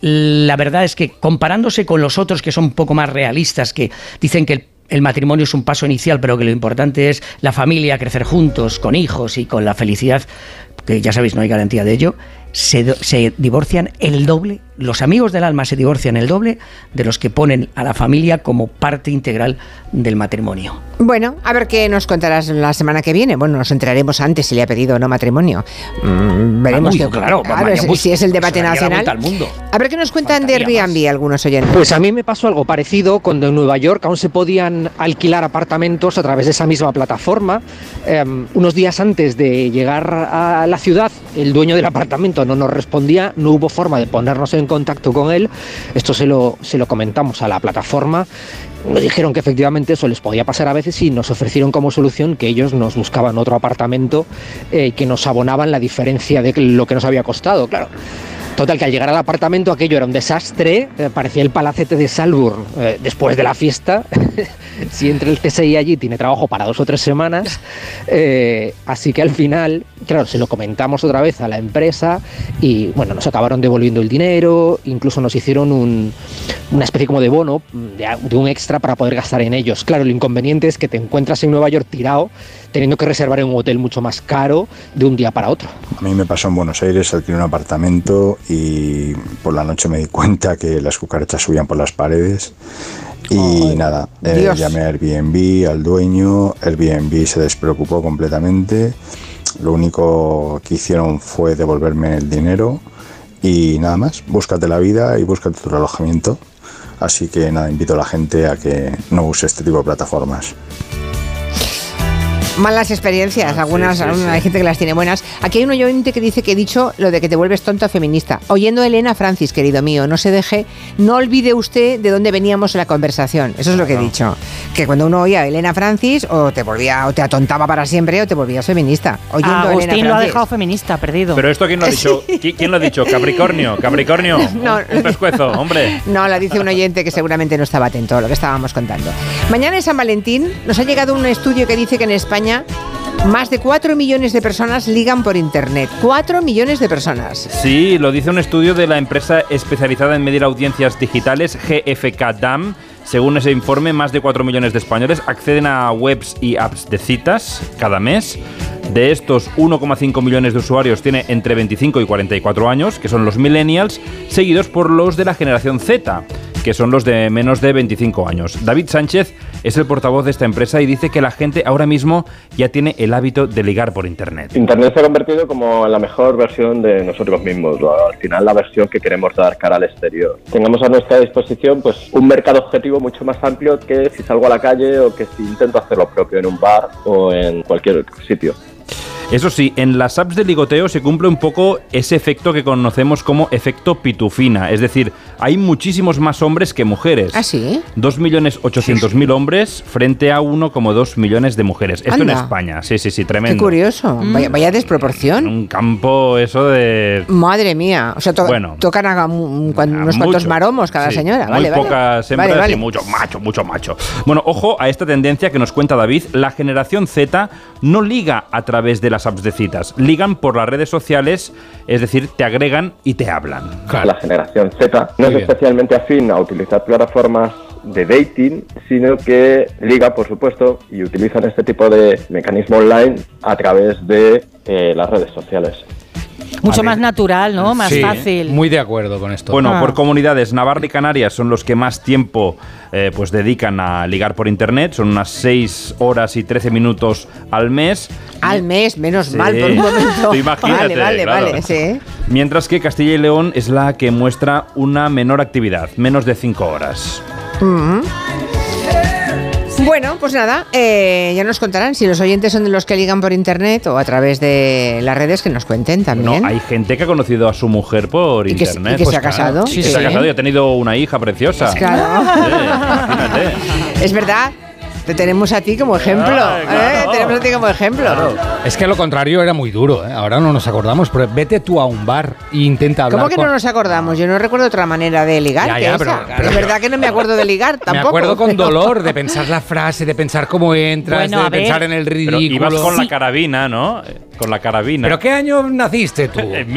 la verdad es que comparándose con los otros que son un poco más realistas, que dicen que el, el matrimonio es un paso inicial, pero que lo importante es la familia, crecer juntos, con hijos y con la felicidad, que ya sabéis, no hay garantía de ello, se, divorcian el doble, los amigos del alma se divorcian el doble de los que ponen a la familia como parte integral del matrimonio. Bueno, a ver qué nos contarás la semana que viene. Bueno, nos enteraremos antes si le ha pedido o no matrimonio. Mm, veremos Uy, qué- claro, si- si es el debate nacional. al mundo. A ver qué nos cuentan de Airbnb algunos oyentes. Pues a mí me pasó algo parecido cuando en Nueva York aún se podían alquilar apartamentos a través de esa misma plataforma. Eh, unos días antes de llegar a la ciudad, el dueño del apartamento no nos respondía, no hubo forma de ponernos en contacto con él. Esto se lo, se lo comentamos a la plataforma. nos dijeron que efectivamente eso les podía pasar a veces y nos ofrecieron como solución que ellos nos buscaban otro apartamento eh, que nos abonaban la diferencia de lo que nos había costado, claro. Total, que al llegar al apartamento aquello era un desastre, eh, parecía el palacete de Salburn eh, después de la fiesta. si entre el CSI allí tiene trabajo para dos o tres semanas. Eh, así que al final, claro, se lo comentamos otra vez a la empresa y bueno, nos acabaron devolviendo el dinero, incluso nos hicieron un- una especie como de bono, de, de un extra para poder gastar en ellos. Claro, lo inconveniente es que te encuentras en Nueva York tirado, teniendo que reservar en un hotel mucho más caro de un día para otro. A mí me pasó en Buenos Aires, alquilé un apartamento y por la noche me di cuenta que las cucarachas subían por las paredes. Y nada, eh, llamé a Airbnb, al dueño, Airbnb se despreocupó completamente. Lo único que hicieron fue devolverme el dinero y nada más. Búscate la vida y búscate tu alojamiento. Así que nada, invito a la gente a que no use este tipo de plataformas. Malas experiencias, algunas, sí, algunas- sí. hay gente que las tiene buenas. Aquí hay un oyente que dice que he dicho lo de que te vuelves tonto feminista. Oyendo a Elena Francis, querido mío, no se deje, no olvide usted de dónde veníamos en la conversación. Eso es lo que he dicho. Que cuando uno oía a Elena Francis, o te volvía, o te atontaba para siempre, o te volvías feminista. Oyendo a Elena Agustín lo ha dejado feminista, perdido. Pero esto quién lo ha dicho? ¿Qui- ¿Quién lo ha dicho? Capricornio, Capricornio. No. Un pescuezo, hombre. No, la dice un oyente que seguramente no estaba atento a lo que estábamos contando. Mañana es San Valentín. Nos ha llegado un estudio que dice que en España más de 4 millones de personas ligan por Internet. 4 millones de personas. Sí, lo dice un estudio de la empresa especializada en medir audiencias digitales GFK DAM. Según ese informe, más de 4 millones de españoles acceden a webs y apps de citas cada mes. De estos, 1,5 millones de usuarios tiene entre 25 y 44 años, que son los millennials, seguidos por los de la generación Z, que son los de menos de 25 años. David Sánchez es el portavoz de esta empresa y dice que la gente ahora mismo ya tiene el hábito de ligar por Internet. Internet se ha convertido como en la mejor versión de nosotros mismos, al final la versión que queremos dar cara al exterior. Tengamos a nuestra disposición pues un mercado objetivo mucho más amplio que si salgo a la calle o que si intento hacer lo propio en un bar o en cualquier sitio. Eso sí, en las apps de ligoteo se cumple un poco ese efecto que conocemos como efecto pitufina. Es decir, hay muchísimos más hombres que mujeres. ¿Ah, sí? 2.800.000 hombres frente a 1,2 millones de mujeres. Esto en. España. Sí, sí, sí, Qué tremendo. curioso. Vaya, vaya desproporción. Un campo eso de... Madre mía. O sea, to- Bueno. tocan a un- unos cuantos maromos cada Sí, señora. Muy Vale, vale. pocas hembras Vale, vale. y mucho macho, mucho macho. Bueno, ojo a esta tendencia que nos cuenta David. La generación Z no liga a través de las apps de citas. Ligan por las redes sociales, es decir, te agregan y te hablan. La generación Z no es especialmente afín a utilizar plataformas de dating, sino que liga, por supuesto, y utilizan este tipo de mecanismo online a través de eh, las redes sociales. Mucho más natural, ¿no? Más Sí, fácil. Muy de acuerdo con esto. Bueno, Ah. por comunidades, Navarra y Canarias son los que más tiempo eh, pues dedican a ligar por internet. Son unas 6 horas y 13 minutos al mes. Al mes, menos Sí. mal por un momento. Imagínate, vale, vale, claro. vale, sí. Mientras que Castilla y León es la que muestra una menor actividad, menos de 5 horas. Mm. Bueno, pues nada, eh, ya nos contarán si los oyentes son de los que ligan por internet o a través de las redes que nos cuenten también. No, hay gente que ha conocido a su mujer por Y que internet. y que se ha casado. Sí, Sí. se ha casado y ha tenido una hija preciosa. Pues claro. Imagínate. Es verdad, te tenemos a ti como ejemplo. Ay, claro. ¿eh? Tenemos a ti como ejemplo. Es que lo contrario era muy duro, ¿eh? ahora no nos acordamos, pero vete tú a un bar e intenta hablar ¿Cómo que con... no nos acordamos? Yo no recuerdo otra manera de ligar Ya, que ya, esa. pero- claro, es verdad que no me acuerdo de ligar Me tampoco. acuerdo con pero- dolor de pensar la frase, de pensar cómo entras, Bueno, de ver. pensar en el Pero ridículo. ibas con la carabina, ¿no? Con la carabina. ¿Pero qué año naciste tú? En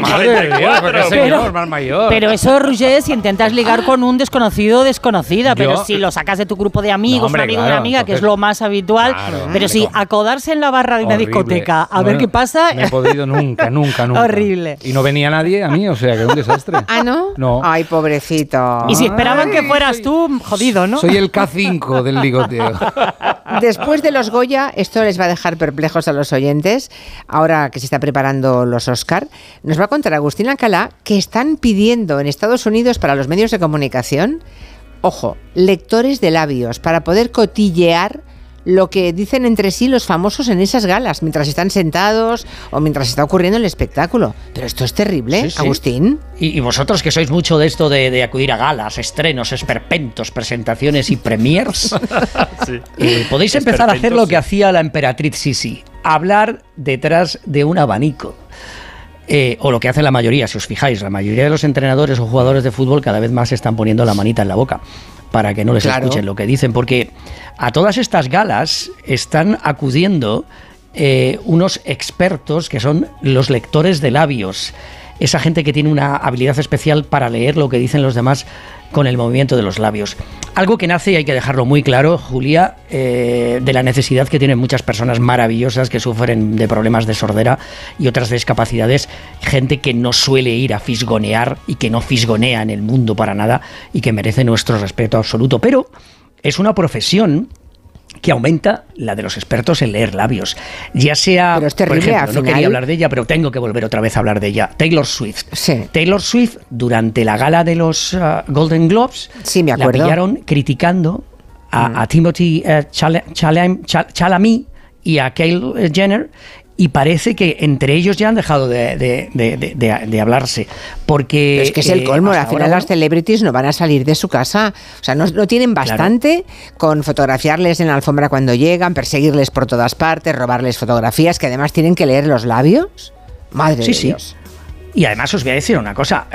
Madre de Dios, pero 1844. qué señor más mayor. Pero eso, Roger, si intentas ligar con un desconocido o desconocida, pero Yo- si lo sacas de tu grupo de amigos, No, hombre, claro, una amiga, que es lo más habitual. Claro, pero si hombre, acodarse en la barra de una Horrible. discoteca a ver qué pasa. No he podido nunca, nunca, nunca. Horrible. Y no venía nadie a mí, o sea, que un desastre. Ah, ¿no? No. Ay, pobrecito. Y si esperaban que fueras tú, jodido, ¿no? Soy el K5 del ligoteo. Después de los Goya, esto les va a dejar perplejos a los oyentes. Ahora que se está preparando los Oscar, nos va a contar Agustín Alcalá que están pidiendo en Estados Unidos para los medios de comunicación, ojo, lectores de labios para poder cotillear lo que dicen entre sí los famosos en esas galas, mientras están sentados o mientras está ocurriendo el espectáculo. Pero esto es terrible, Sí, sí. Agustín. Y, y vosotros que sois mucho de esto de, de acudir a galas, estrenos, esperpentos, presentaciones y premiers, eh, podéis empezar a hacer lo que hacía la emperatriz Sisi, hablar detrás de un abanico. Eh, o lo que hace la mayoría, si os fijáis, la mayoría de los entrenadores o jugadores de fútbol cada vez más están poniendo la manita en la boca para que no les Claro. escuchen lo que dicen, porque a todas estas galas están acudiendo eh, unos expertos que son los lectores de labios, esa gente que tiene una habilidad especial para leer lo que dicen los demás con el movimiento de los labios. Algo que nace, y hay que dejarlo muy claro, Julia, eh, de la necesidad que tienen muchas personas maravillosas que sufren de problemas de sordera y otras discapacidades, gente que no suele ir a fisgonear y que no fisgonea en el mundo para nada y que merece nuestro respeto absoluto. Pero es una profesión que aumenta la de los expertos en leer labios. Ya sea, Pero es por terrible, ejemplo, al no quería hablar de ella, pero tengo que volver otra vez a hablar de ella. Taylor Swift. Sí. Taylor Swift, durante la gala de los ah, Golden Globes, Sí, me la acuerdo. pillaron criticando a, a Timothy Chal- Chalamet y a Kyle Jenner. Y parece que entre ellos ya han dejado de, de- de- de- hablarse. Porque. Pero es que es el eh, colmo, hasta al final ahora, las celebrities no van a salir de su casa. O sea, no, no tienen bastante con fotografiarles en la alfombra cuando llegan, perseguirles por todas partes, robarles fotografías, que además tienen que leer los labios. Madre Sí, de sí. Dios. Y además os voy a decir una cosa.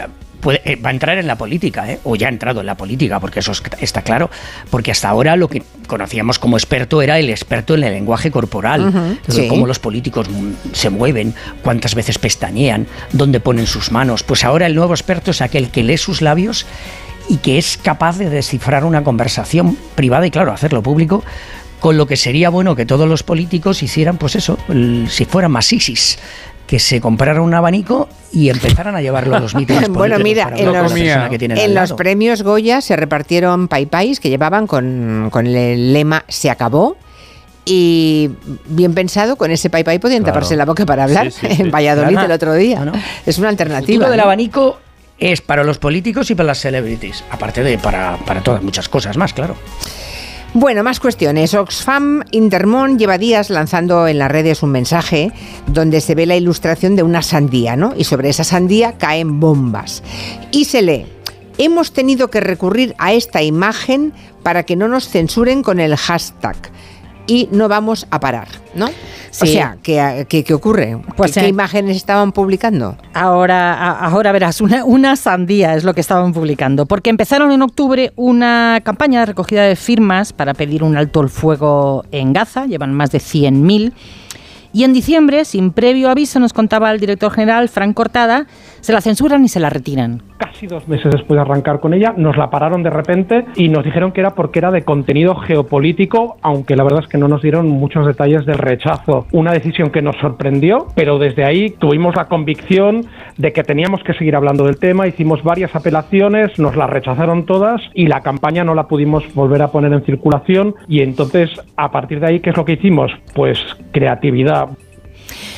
Eh, puede- eh, va a entrar en la política, ¿eh? o ya ha entrado en la política, porque eso es- está claro. Porque hasta ahora lo que conocíamos como experto era el experto en el lenguaje corporal, sí. cómo los políticos se mueven, cuántas veces pestañean, dónde ponen sus manos. Pues ahora el nuevo experto es aquel que lee sus labios y que es capaz de descifrar una conversación privada y, claro, hacerlo público. Con lo que sería bueno que todos los políticos hicieran, pues eso, el- si fueran más ISIS, que se compraran un abanico y empezaran a llevarlo a los mítines Bueno, mira, en los, en premios Goya se repartieron paipais que llevaban con, con el lema Se acabó. Y bien pensado, con ese paipai podían Claro. taparse la boca para hablar Sí, sí, sí. en Valladolid Claro. el otro día. No, no. Es una El alternativa. futuro del ¿no? abanico es para los políticos y para las celebrities, aparte de para, para todas muchas cosas más, claro. Bueno, más cuestiones. Oxfam Intermón lleva días lanzando en las redes un mensaje donde se ve la ilustración de una sandía, ¿no? Y sobre esa sandía caen bombas. Y se lee, hemos tenido que recurrir a esta imagen para que no nos censuren con el hashtag. Y no vamos a parar, ¿no? O Sí. sea, ¿qué, qué, qué ocurre? Pues, ¿Qué, qué eh, imágenes estaban publicando? Ahora, ahora verás, una, una sandía es lo que estaban publicando, porque empezaron en octubre una campaña de recogida de firmas para pedir un alto el fuego en Gaza, llevan más de 100.000. Y en diciembre, sin previo aviso, nos contaba el director general, Frank Cortada, se la censuran y se la retiran. Casi dos meses después de arrancar con ella, nos la pararon de repente y nos dijeron que era porque era de contenido geopolítico, aunque la verdad es que no nos dieron muchos detalles del rechazo. Una decisión que nos sorprendió, pero desde ahí tuvimos la convicción de que teníamos que seguir hablando del tema, hicimos varias apelaciones, nos la rechazaron todas y la campaña no la pudimos volver a poner en circulación y entonces a partir de ahí, ¿qué es lo que hicimos? Pues creatividad.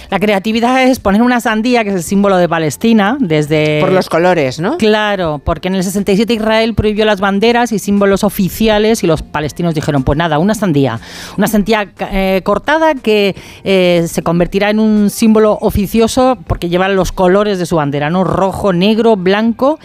La creatividad es poner una sandía, que es el símbolo de Palestina, desde... Por los colores, ¿no? Claro, porque en el 67 Israel prohibió las banderas y símbolos oficiales y los palestinos dijeron, pues nada, una sandía. Una sandía eh, cortada que eh, se convertirá en un símbolo oficioso porque lleva los colores de su bandera, ¿no? Rojo, negro, blanco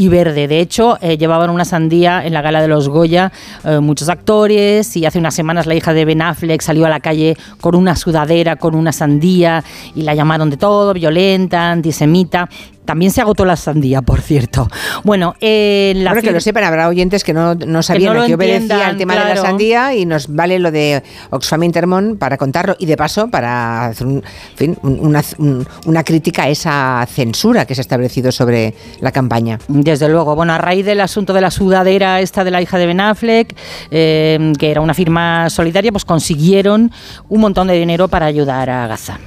y verde. De hecho, eh, llevaban una sandía en la gala de los Goya eh, muchos actores y hace unas semanas la hija de Ben Affleck salió a la calle con una sudadera, con una sandía y la llamaron de todo, violenta, antisemita. También se agotó la sandía, por cierto. Bueno, eh, la Bueno, que lo sepan, habrá oyentes que no, no sabían no a lo qué obedecía el tema de la sandía y nos vale lo de Oxfam Intermón para contarlo y de paso para hacer un- en fin, un- una, un- una crítica a esa censura que se ha establecido sobre la campaña. Desde luego, bueno, a raíz del asunto de la sudadera esta de la hija de Ben Affleck, eh, que era una firma solidaria, pues consiguieron un montón de dinero para ayudar a Gaza.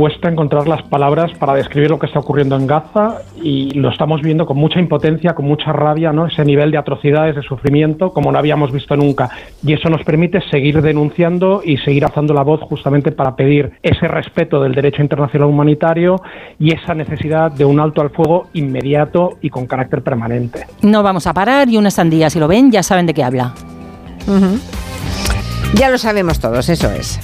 Cuesta encontrar las palabras para describir lo que está ocurriendo en Gaza y lo estamos viendo con mucha impotencia, con mucha rabia, ¿no? Ese nivel de atrocidades, de sufrimiento, como no habíamos visto nunca. Y eso nos permite seguir denunciando y seguir alzando la voz justamente para pedir ese respeto del derecho internacional humanitario y esa necesidad de un alto al fuego inmediato y con carácter permanente. No vamos a parar y una sandía, si lo ven, ya saben de qué habla. Ya lo sabemos todos, eso es.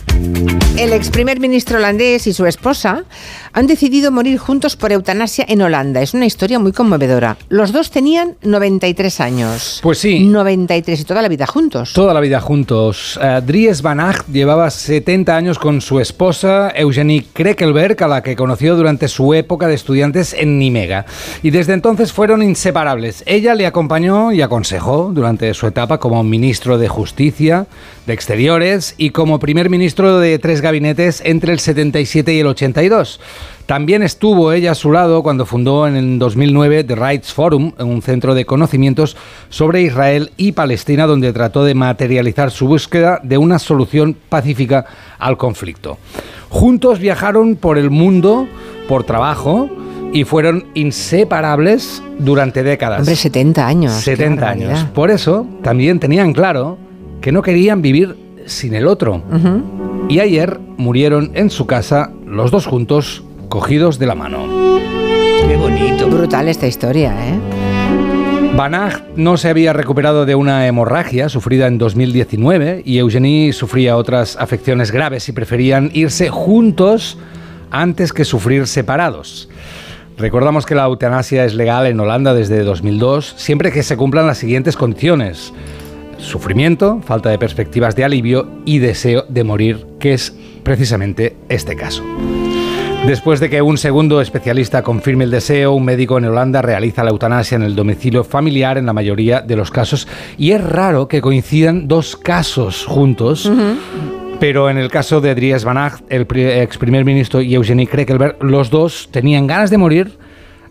El ex primer ministro holandés y su esposa han decidido morir juntos por eutanasia en Holanda. Es una historia muy conmovedora. Los dos tenían 93 años. Pues sí. 93 y toda la vida juntos. Toda la vida juntos. Uh, Dries Van Acht llevaba 70 años con su esposa Eugenie Krekelberg, a la que conoció durante su época de estudiantes en Nimega. Y desde entonces fueron inseparables. Ella le acompañó y aconsejó durante su etapa como ministro de Justicia, de Exteriores y como primer ministro de tres gabinetes entre el 77 y el 82. También estuvo ella a su lado cuando fundó en el 2009 The Rights Forum, un centro de conocimientos sobre Israel y Palestina, donde trató de materializar su búsqueda de una solución pacífica al conflicto. Juntos viajaron por el mundo por trabajo y fueron inseparables durante décadas. Hombre, 70 años. 70 años. Por eso también tenían claro que no querían vivir sin el otro. Uh -huh. Y ayer murieron en su casa los dos juntos, cogidos de la mano. Qué bonito. Brutal esta historia, ¿eh? Van Acht no se había recuperado de una hemorragia sufrida en 2019 y Eugenie sufría otras afecciones graves y preferían irse juntos antes que sufrir separados. Recordamos que la eutanasia es legal en Holanda desde 2002, siempre que se cumplan las siguientes condiciones sufrimiento, falta de perspectivas de alivio y deseo de morir, que es precisamente este caso. Después de que un segundo especialista confirme el deseo, un médico en Holanda realiza la eutanasia en el domicilio familiar en la mayoría de los casos y es raro que coincidan dos casos juntos. Uh -huh. Pero en el caso de Dries Van Acht, el ex primer ministro y Eugenie Krekelberg, los dos tenían ganas de morir,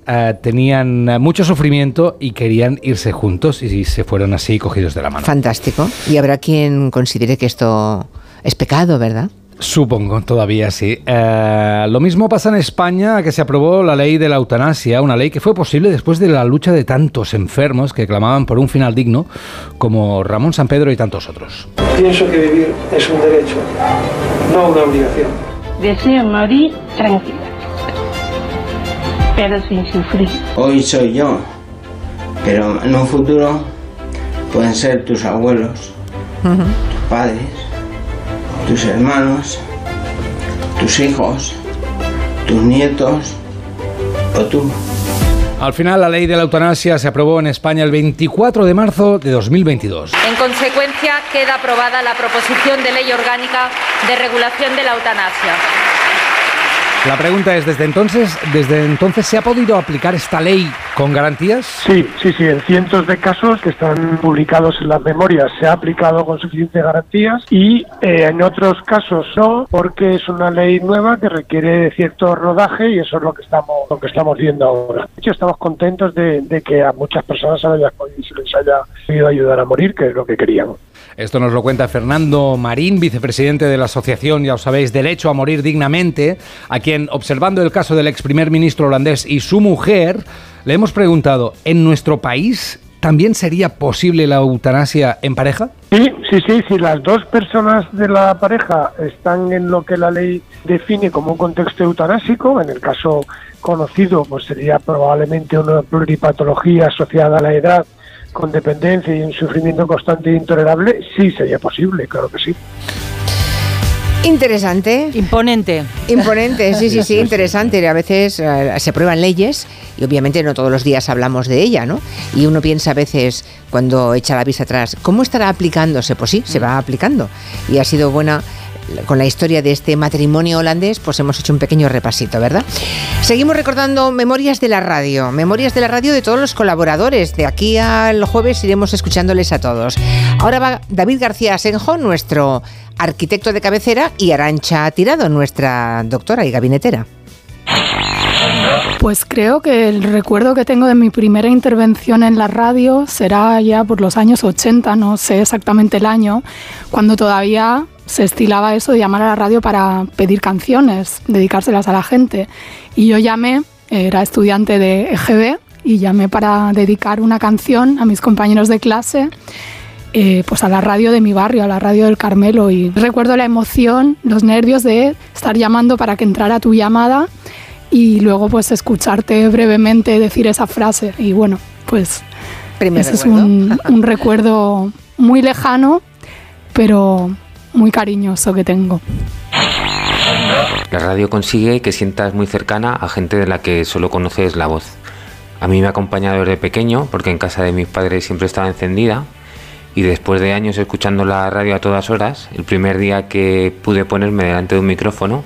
Uh, tenían mucho sufrimiento y querían irse juntos y se fueron así cogidos de la mano. Fantástico. Y habrá quien considere que esto es pecado, ¿verdad? Supongo, todavía sí. Uh, lo mismo pasa en España, que se aprobó la ley de la eutanasia, una ley que fue posible después de la lucha de tantos enfermos que clamaban por un final digno, como Ramón San Pedro y tantos otros. Pienso que vivir es un derecho, no una obligación. Deseo morir tranquila pero sin sufrir. Hoy soy yo, pero en un futuro pueden ser tus abuelos, uh -huh. tus padres, tus hermanos, tus hijos, tus nietos o tú. Al final, la ley de la eutanasia se aprobó en España el 24 de marzo de 2022. En consecuencia, queda aprobada la proposición de ley orgánica de regulación de la eutanasia. La pregunta es, ¿desde entonces, ¿desde entonces se ha podido aplicar esta ley con garantías? Sí, sí, sí. En cientos de casos que están publicados en las memorias se ha aplicado con suficientes garantías y eh, en otros casos no, porque es una ley nueva que requiere cierto rodaje y eso es lo que estamos, lo que estamos viendo ahora. De hecho, estamos contentos de, de que a muchas personas se les, haya podido ayudar a morir, que es lo que queríamos. Esto nos lo cuenta Fernando Marín, vicepresidente de la asociación, ya os sabéis, Derecho a Morir Dignamente, a quien, observando el caso del ex primer ministro holandés y su mujer, le hemos preguntado, ¿en nuestro país también sería posible la eutanasia en pareja? Sí, sí, sí, si las dos personas de la pareja están en lo que la ley define como un contexto eutanásico, en el caso conocido, pues sería probablemente una pluripatología asociada a la edad con dependencia y un sufrimiento constante e intolerable, sí sería posible, claro que sí. Interesante. Imponente. Imponente, sí, sí, sí, interesante. A veces uh, se aprueban leyes y obviamente no todos los días hablamos de ella, ¿no? Y uno piensa a veces, cuando echa la vista atrás, ¿cómo estará aplicándose? Pues sí, se va aplicando. Y ha sido buena con la historia de este matrimonio holandés, pues hemos hecho un pequeño repasito, ¿verdad? Seguimos recordando memorias de la radio, memorias de la radio de todos los colaboradores. De aquí al jueves iremos escuchándoles a todos. Ahora va David García Asenjo, nuestro arquitecto de cabecera, y Arancha Tirado, nuestra doctora y gabinetera. Pues creo que el recuerdo que tengo de mi primera intervención en la radio será ya por los años 80, no sé exactamente el año, cuando todavía se estilaba eso de llamar a la radio para pedir canciones, dedicárselas a la gente. Y yo llamé, era estudiante de EGB, y llamé para dedicar una canción a mis compañeros de clase, eh, pues a la radio de mi barrio, a la radio del Carmelo. Y recuerdo la emoción, los nervios de estar llamando para que entrara tu llamada y luego pues escucharte brevemente decir esa frase. Y bueno, pues Primer ese recuerdo. es un, un recuerdo muy lejano, pero muy cariñoso que tengo. La radio consigue que sientas muy cercana a gente de la que solo conoces la voz. A mí me ha acompañado desde pequeño porque en casa de mis padres siempre estaba encendida y después de años escuchando la radio a todas horas, el primer día que pude ponerme delante de un micrófono,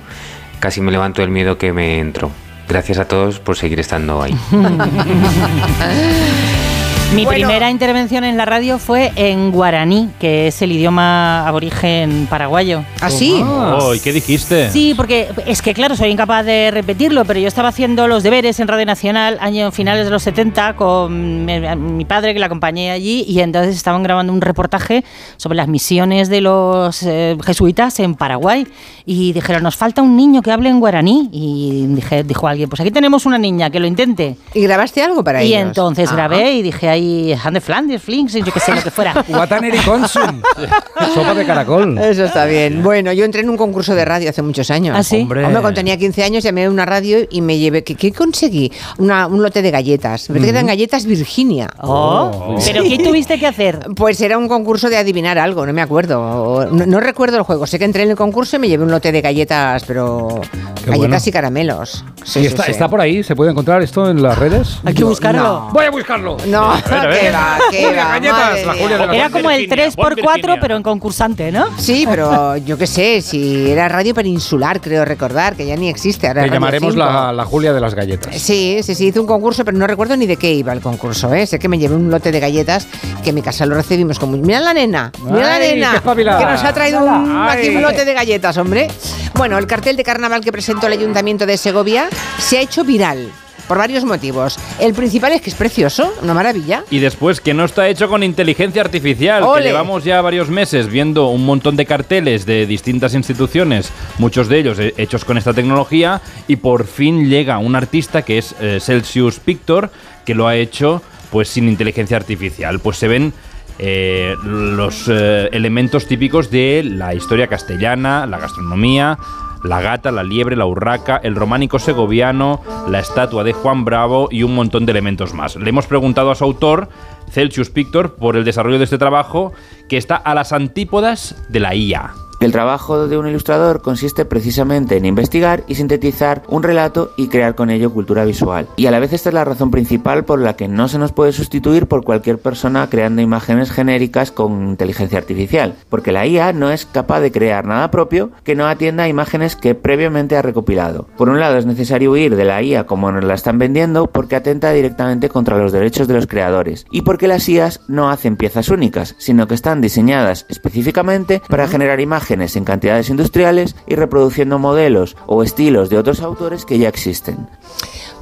casi me levanto del miedo que me entró. Gracias a todos por seguir estando ahí. Mi primera intervención en la radio fue en guaraní, que es el idioma aborigen paraguayo. ¿Ah, sí? Oh, ¿y qué dijiste? Sí, porque es que claro, soy incapaz de repetirlo, pero yo estaba haciendo los deberes en Radio Nacional, años finales de los 70, con mi, mi padre que la acompañé allí, y entonces estaban grabando un reportaje sobre las misiones de los eh, jesuitas en Paraguay. Y dijeron, nos falta un niño que hable en guaraní. Y dije, dijo alguien, pues aquí tenemos una niña, que lo intente. ¿Y grabaste algo para Y ellos? entonces Ah. grabé y dije ahí, Hande Flanders, Flinks, yo que sé, lo que fuera. Guataneri Consum. Sopa de caracol. Eso está bien. Bueno, yo entré en un concurso de radio hace muchos años. ¿Ah, sí? Hombre. cuando tenía 15 años llamé a una radio y me llevé... ¿Qué, qué conseguí? Una- un lote de galletas. Me parece que eran galletas Virginia. Oh, ¿Pero qué tuviste que hacer? Pues era un concurso de adivinar algo, no me acuerdo. No, no recuerdo el juego. Sé que entré en el concurso y me llevé un lote de galletas, pero Qué galletas bueno. y caramelos. Sí, ¿Y sí, está, sí. está por ahí? ¿Se puede encontrar esto en las redes? Hay que buscarlo. no. Voy a buscarlo. No, a ver. qué va, qué Julia, va, la. Julia de la Era como el Virginia, 3x4, Virginia. pero en concursante, ¿no? Sí, pero yo qué sé, si era radio peninsular, creo recordar, que ya ni existe. Ahora llamaremos 5. la, la Julia de las galletas. Sí, sí, sí, hizo un concurso, pero no recuerdo ni de qué iba el concurso, ¿eh? Sé que me llevé un lote de galletas que en mi casa lo recibimos como... ¡Mira la nena! ¡Mira la nena! Que nos ha traído un, aquí un lote de galletas, hombre. Bueno, el cartel de carnaval que presentó el Ayuntamiento de Segovia se ha hecho viral por varios motivos. El principal es que es precioso, una maravilla. Y después que no está hecho con inteligencia artificial, Ole. que llevamos ya varios meses viendo un montón de carteles de distintas instituciones, muchos de ellos eh, hechos con esta tecnología, y por fin llega un artista que es eh, Celsius Pictor, que lo ha hecho pues sin inteligencia artificial. Pues se ven eh, los eh, elementos típicos de la historia castellana, la gastronomía, la gata, la liebre, la urraca, el románico segoviano, la estatua de Juan Bravo y un montón de elementos más. Le hemos preguntado a su autor, Celsius Pictor, por el desarrollo de este trabajo que está a las antípodas de la IA. El trabajo de un ilustrador consiste precisamente en investigar y sintetizar un relato y crear con ello cultura visual. Y a la vez esta es la razón principal por la que no se nos puede sustituir por cualquier persona creando imágenes genéricas con inteligencia artificial, porque la IA no es capaz de crear nada propio que no atienda a imágenes que previamente ha recopilado. Por un lado es necesario huir de la IA como nos la están vendiendo porque atenta directamente contra los derechos de los creadores y porque las IAs no hacen piezas únicas, sino que están diseñadas específicamente para generar imágenes en cantidades industriales y reproduciendo modelos o estilos de otros autores que ya existen.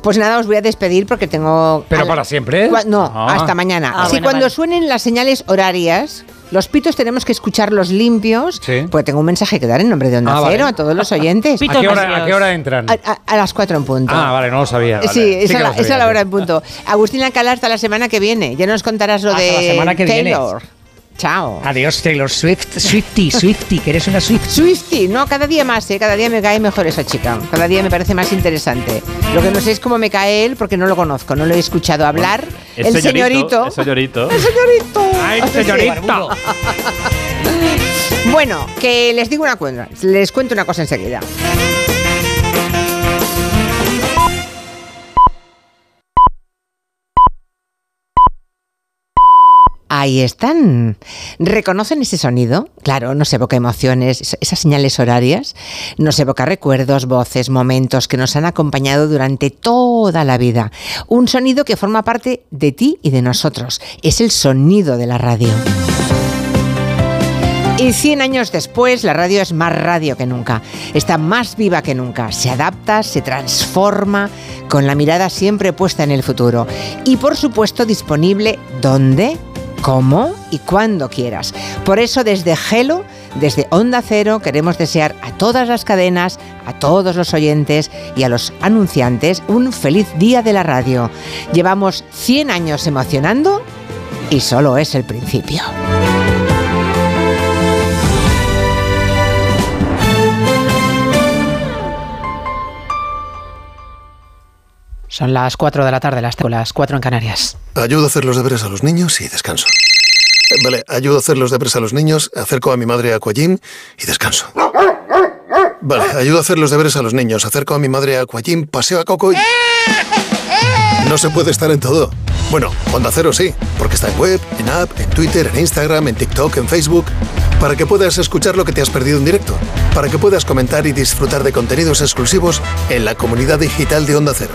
Pues nada, os voy a despedir porque tengo... Pero al- para siempre. No, Ah. hasta mañana. Ah, si bueno, cuando vale. suenen las señales horarias, los pitos tenemos que escucharlos limpios, Sí. pues tengo un mensaje que dar en nombre de Onda Ah, vale. Cero a todos los oyentes. ¿A qué, hora. ¿A qué hora entran? A, a- a las cuatro en punto. Ah, vale, no lo sabía. vale. Sí, que esa, la, sabía, esa la sí. hora en punto. Agustín Alcalá hasta la semana que viene. Ya nos contarás lo Hasta de la semana que viene. Chao. Adiós, Taylor Swift. Swifty, Swifty, que eres una Swift. Swifty, no, cada día más, ¿eh? cada día me cae mejor esa chica, cada día me parece más interesante. Lo que no sé es cómo me cae él porque no lo conozco, no lo he escuchado hablar. Es el señorito. El señorito. El señorito. ¡Ay, Sí. señorita! Bueno, que les digo una cosa, les cuento una cosa enseguida. Ahí están. ¿Reconocen ese sonido? Claro, nos evoca emociones, es- esas señales horarias, nos evoca recuerdos, voces, momentos que nos han acompañado durante toda la vida. Un sonido que forma parte de ti y de nosotros. Es el sonido de la radio. Y 100 años después, la radio es más radio que nunca. Está más viva que nunca. Se adapta, se transforma, con la mirada siempre puesta en el futuro. Y por supuesto, disponible donde, cómo y cuando quieras. Por eso, desde Gelo, desde Onda Cero, queremos desear a todas las cadenas, a todos los oyentes y a los anunciantes un feliz día de la radio. Llevamos 100 años emocionando y solo es el principio. Son las 4 de la tarde, las, las 4 en Canarias. Ayudo a hacer los deberes a los niños y descanso. Vale, ayudo a hacer los deberes a los niños, acerco a mi madre a Aquagym y descanso. Vale, ayudo a hacer los deberes a los niños, acerco a mi madre a Aquagym, paseo a Coco y... No se puede estar en todo. Bueno, Onda Cero sí, porque está en web, en app, en Twitter, en Instagram, en TikTok, en Facebook, para que puedas escuchar lo que te has perdido en directo, para que puedas comentar y disfrutar de contenidos exclusivos en la comunidad digital de Onda Cero.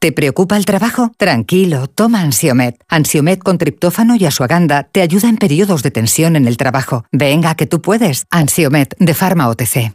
¿Te preocupa el trabajo? Tranquilo, toma Ansiomet. Ansiomet con triptófano y asuaganda te ayuda en periodos de tensión en el trabajo. Venga, que tú puedes. Ansiomet de Pharma OTC.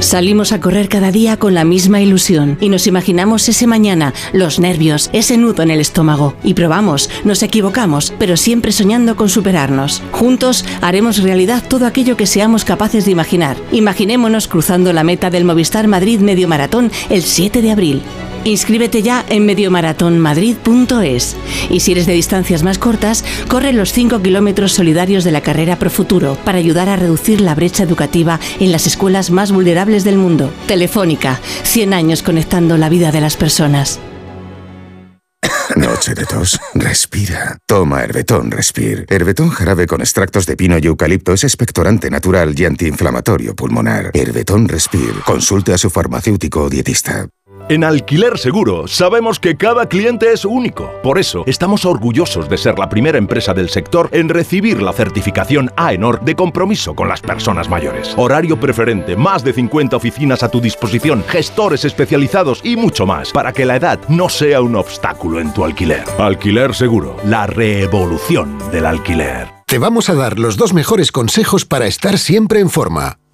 Salimos a correr cada día con la misma ilusión y nos imaginamos ese mañana, los nervios, ese nudo en el estómago. Y probamos, nos equivocamos, pero siempre soñando con superarnos. Juntos haremos realidad todo aquello que seamos capaces de imaginar. Imaginémonos cruzando la meta del Movistar Madrid Medio Maratón el 7 de abril. Inscríbete ya en mediomaratonmadrid.es. Y si eres de distancias más cortas, corre los 5 kilómetros solidarios de la carrera Pro Futuro para ayudar a reducir la brecha educativa en las escuelas más vulnerables del mundo. Telefónica, 100 años conectando la vida de las personas. Noche de tos. Respira. Toma Herbetón Respir. Herbetón jarabe con extractos de pino y eucalipto es expectorante natural y antiinflamatorio pulmonar. Herbetón Respir. Consulte a su farmacéutico o dietista. En Alquiler Seguro sabemos que cada cliente es único. Por eso estamos orgullosos de ser la primera empresa del sector en recibir la certificación AENOR de compromiso con las personas mayores. Horario preferente, más de 50 oficinas a tu disposición, gestores especializados y mucho más para que la edad no sea un obstáculo en tu alquiler. Alquiler Seguro, la revolución del alquiler. Te vamos a dar los dos mejores consejos para estar siempre en forma.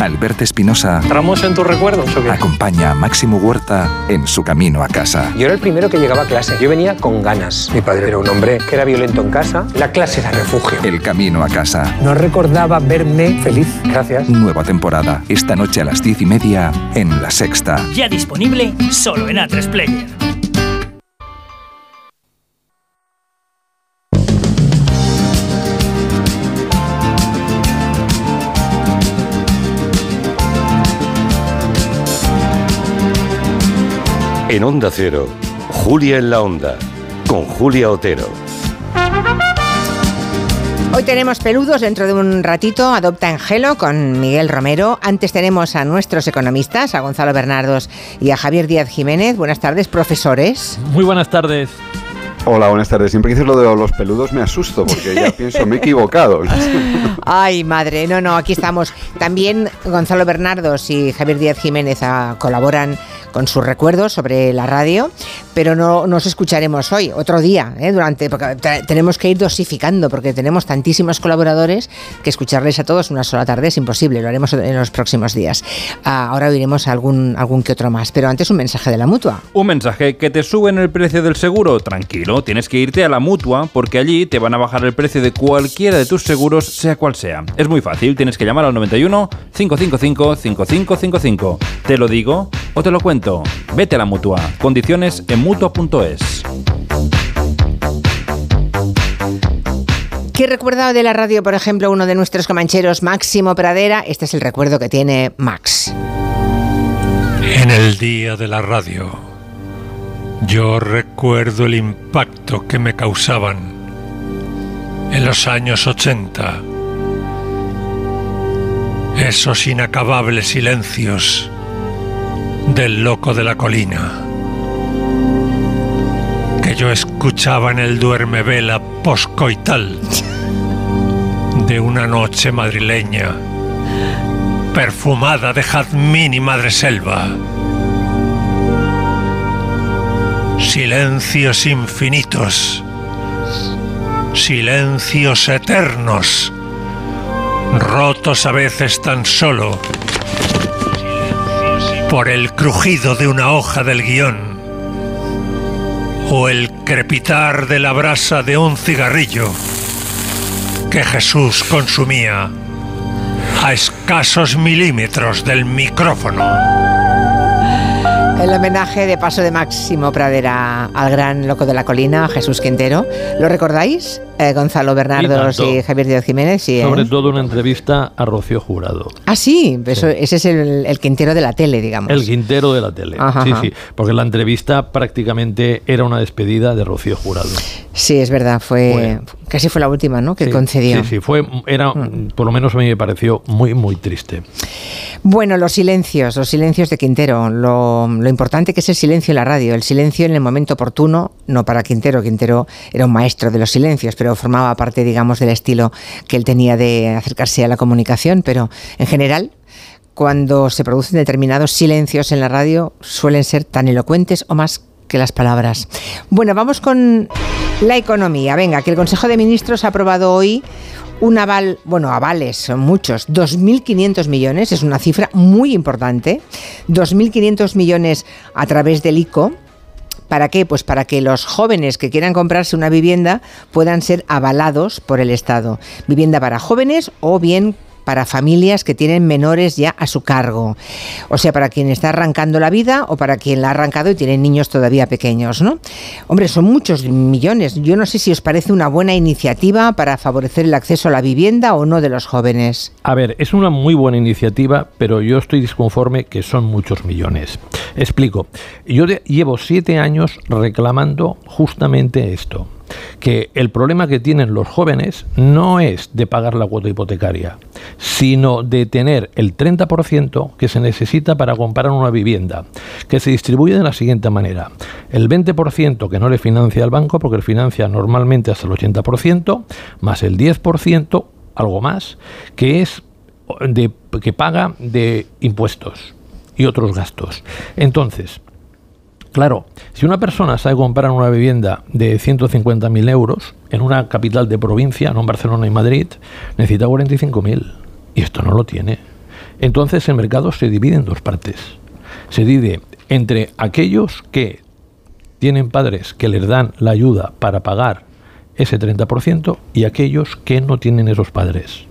Alberto Espinosa. ¿Tramos en tus recuerdos o qué? Acompaña a Máximo Huerta en su camino a casa. Yo era el primero que llegaba a clase. Yo venía con ganas. Mi padre era un hombre que era violento en casa. La clase era refugio. El camino a casa. No recordaba verme feliz. Gracias. Nueva temporada. Esta noche a las diez y media en La Sexta. Ya disponible solo en A3 Player. En Onda Cero, Julia en la Onda, con Julia Otero. Hoy tenemos peludos, dentro de un ratito adopta Angelo con Miguel Romero. Antes tenemos a nuestros economistas, a Gonzalo Bernardos y a Javier Díaz Jiménez. Buenas tardes, profesores. Muy buenas tardes. Hola, buenas tardes. Siempre que dices lo de los peludos me asusto porque ya pienso, me he equivocado. Ay, madre, no, no, aquí estamos. También Gonzalo Bernardos y Javier Díaz Jiménez ah, colaboran con sus recuerdos sobre la radio, pero no nos escucharemos hoy, otro día, ¿eh? durante, porque te- tenemos que ir dosificando, porque tenemos tantísimos colaboradores que escucharles a todos una sola tarde es imposible, lo haremos en los próximos días. Ah, ahora oiremos algún, algún que otro más, pero antes un mensaje de la mutua. Un mensaje, que te suben el precio del seguro. Tranquilo, pero tienes que irte a la mutua porque allí te van a bajar el precio de cualquiera de tus seguros, sea cual sea. Es muy fácil, tienes que llamar al 91 555 5555. Te lo digo o te lo cuento. Vete a la mutua. Condiciones en mutua.es. ¿Qué recuerda de la radio, por ejemplo, uno de nuestros comancheros, Máximo Pradera? Este es el recuerdo que tiene Max. En el día de la radio yo recuerdo el impacto que me causaban en los años 80. Esos inacabables silencios del loco de la colina que yo escuchaba en el duerme vela poscoital de una noche madrileña perfumada de jazmín y madreselva. Silencios infinitos, silencios eternos, rotos a veces tan solo por el crujido de una hoja del guion o el crepitar de la brasa de un cigarrillo que Jesús consumía a escasos milímetros del micrófono. El homenaje de paso de Máximo Pradera al gran loco de la colina, Jesús Quintero. ¿Lo recordáis? Eh, Gonzalo Bernardos y, Javier Díaz Jiménez. Sí, Sobre ¿eh? todo una entrevista a Rocío Jurado. Ah, sí, ese es el, el Quintero de la tele, digamos. El Quintero de la tele. Ajá, sí, ajá. sí. Porque la entrevista prácticamente era una despedida de Rocío Jurado. Sí, es verdad, fue casi fue la última, ¿no? Que Sí, concedió. Sí, sí, fue, era, por lo menos a mí me pareció muy, muy triste. Bueno, los silencios, los silencios de Quintero, lo, lo importante que es el silencio en la radio, el silencio en el momento oportuno, no para Quintero, Quintero era un maestro de los silencios, pero formaba parte, digamos, del estilo que él tenía de acercarse a la comunicación, pero en general, cuando se producen determinados silencios en la radio, suelen ser tan elocuentes o más que las palabras. Bueno, vamos con la economía. Venga, que el Consejo de Ministros ha aprobado hoy un aval, bueno, avales, son muchos, 2.500 millones, es una cifra muy importante, 2.500 millones a través del ICO. ¿Para qué? Pues para que los jóvenes que quieran comprarse una vivienda puedan ser avalados por el Estado. Vivienda para jóvenes o bien para familias que tienen menores ya a su cargo. O sea, para quien está arrancando la vida o para quien la ha arrancado y tiene niños todavía pequeños, ¿no? Hombre, son muchos millones. Yo no sé si os parece una buena iniciativa para favorecer el acceso a la vivienda o no de los jóvenes. A ver, es una muy buena iniciativa, pero yo estoy disconforme que son muchos millones. Explico. Yo llevo siete años reclamando justamente esto. Que el problema que tienen los jóvenes no es de pagar la cuota hipotecaria, sino de tener el 30% que se necesita para comprar una vivienda, que se distribuye de la siguiente manera. El 20% que no le financia el banco, porque le financia normalmente hasta el 80%, más el 10%, algo más, que es de, que paga de impuestos y otros gastos. Entonces, claro, si una persona sabe comprar una vivienda de 150.000 euros en una capital de provincia, no en Barcelona y Madrid, necesita 45.000 y esto no lo tiene. Entonces el mercado se divide en dos partes. Se divide entre aquellos que tienen padres que les dan la ayuda para pagar ese 30% y aquellos que no tienen esos padres.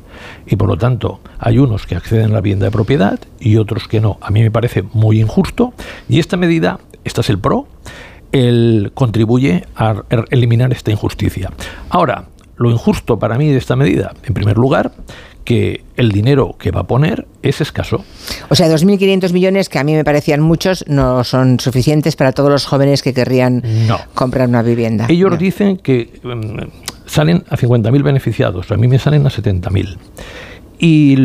Y por lo tanto, hay unos que acceden a la vivienda de propiedad y otros que no. A mí me parece muy injusto y esta medida, esta es el pro, el contribuye a er- eliminar esta injusticia. Ahora, lo injusto para mí de esta medida, en primer lugar, que el dinero que va a poner es escaso. O sea, 2.500 millones, que a mí me parecían muchos, no son suficientes para todos los jóvenes que querrían No. comprar una vivienda. Ellos dicen que mm, salen a 50.000 beneficiados, a mí me salen a 70.000. Y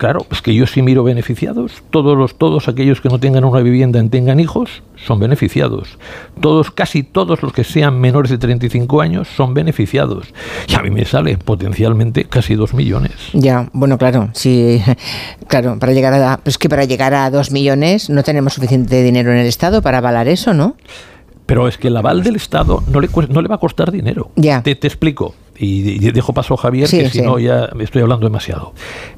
claro, es que yo sí miro beneficiados. Todos los, todos aquellos que no tengan una vivienda y tengan hijos son beneficiados. Todos, casi todos los que sean menores de 35 años son beneficiados. Y a mí me sale potencialmente casi 2 millones. Ya, bueno, claro, sí, claro, para llegar a, es que para llegar a 2 millones no tenemos suficiente dinero en el Estado para avalar eso, ¿no? Pero es que el aval del Estado no le, cues- no le va a costar dinero. Ya. Te, te explico. Y, dejo paso a Javier, Sí, que si sí. no ya me estoy hablando demasiado.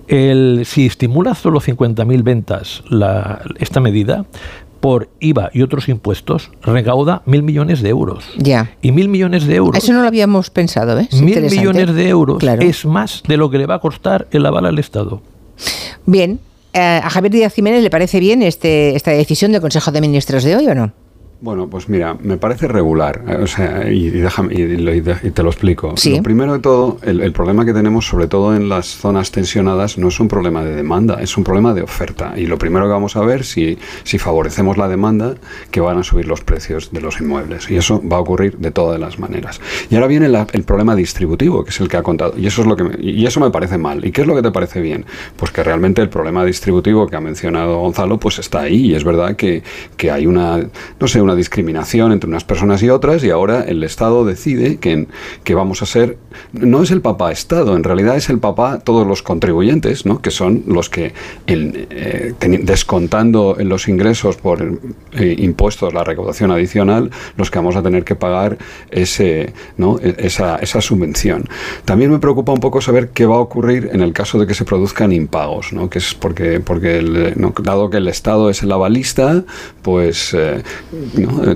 El, si estimula solo 50.000 ventas la- esta medida, por IVA y otros impuestos, recauda mil millones de euros. Ya. Y mil millones de euros. Eso no lo habíamos pensado, ¿ves? Mil millones de euros Claro. es más de lo que le va a costar el aval al Estado. Bien, eh, ¿a Javier Díaz Jiménez le parece bien este, esta decisión del Consejo de Ministros de hoy o no? Bueno, pues mira, me parece regular, eh, o sea, y, déjame, y, te lo explico. Lo primero de todo, el, problema que tenemos, sobre todo en las zonas tensionadas, no es un problema de demanda, es un problema de oferta. Y lo primero que vamos a ver, si, si favorecemos la demanda, que van a subir los precios de los inmuebles. Y eso va a ocurrir de todas las maneras. Y ahora viene el problema distributivo, que es el que ha contado. Y eso es lo que y eso me parece mal. ¿Y qué es lo que te parece bien? Pues que realmente el problema distributivo que ha mencionado Gonzalo, pues está ahí. Y es verdad que, que hay una, no sé, una discriminación entre unas personas y otras y ahora el Estado decide que, que vamos a ser, no es el papá Estado, en realidad es el papá todos los contribuyentes, ¿no? que son los que, eh, descontando los ingresos por eh, impuestos, la recaudación adicional, los que vamos a tener que pagar ese, ¿no? E, esa, esa subvención. También me preocupa un poco saber qué va a ocurrir en el caso de que se produzcan impagos, ¿no? que es porque, porque dado que el Estado es el avalista, pues eh,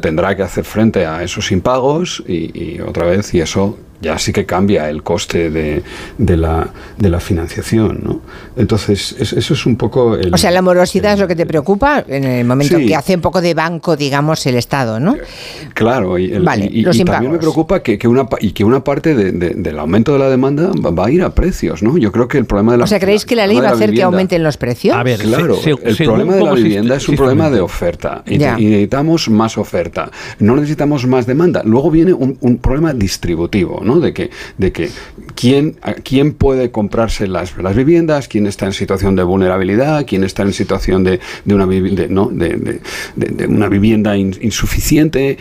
tendrá que hacer frente a esos impagos y, y otra vez, y eso ya sí que cambia el coste de, de, la, de la financiación. ¿no? Entonces, eso es un poco... El, o sea, la morosidad es lo que te preocupa en el momento que hace un poco de banco, digamos, el Estado, ¿no? Claro, y, también me preocupa que, que, una, y que una parte del aumento de la demanda va, a ir a precios, ¿no? Yo creo que el problema de la... O sea, ¿creéis que la ley va a hacer que aumenten los precios? A ver, claro, el problema de la vivienda es un problema de oferta y, necesitamos más oferta, no necesitamos más demanda. Luego viene un, un problema distributivo, de que, de que quién, quién puede comprarse las, las viviendas, quién está en situación de vulnerabilidad, quién está en situación de, de una, de, ¿no? de, de, una vivienda insuficiente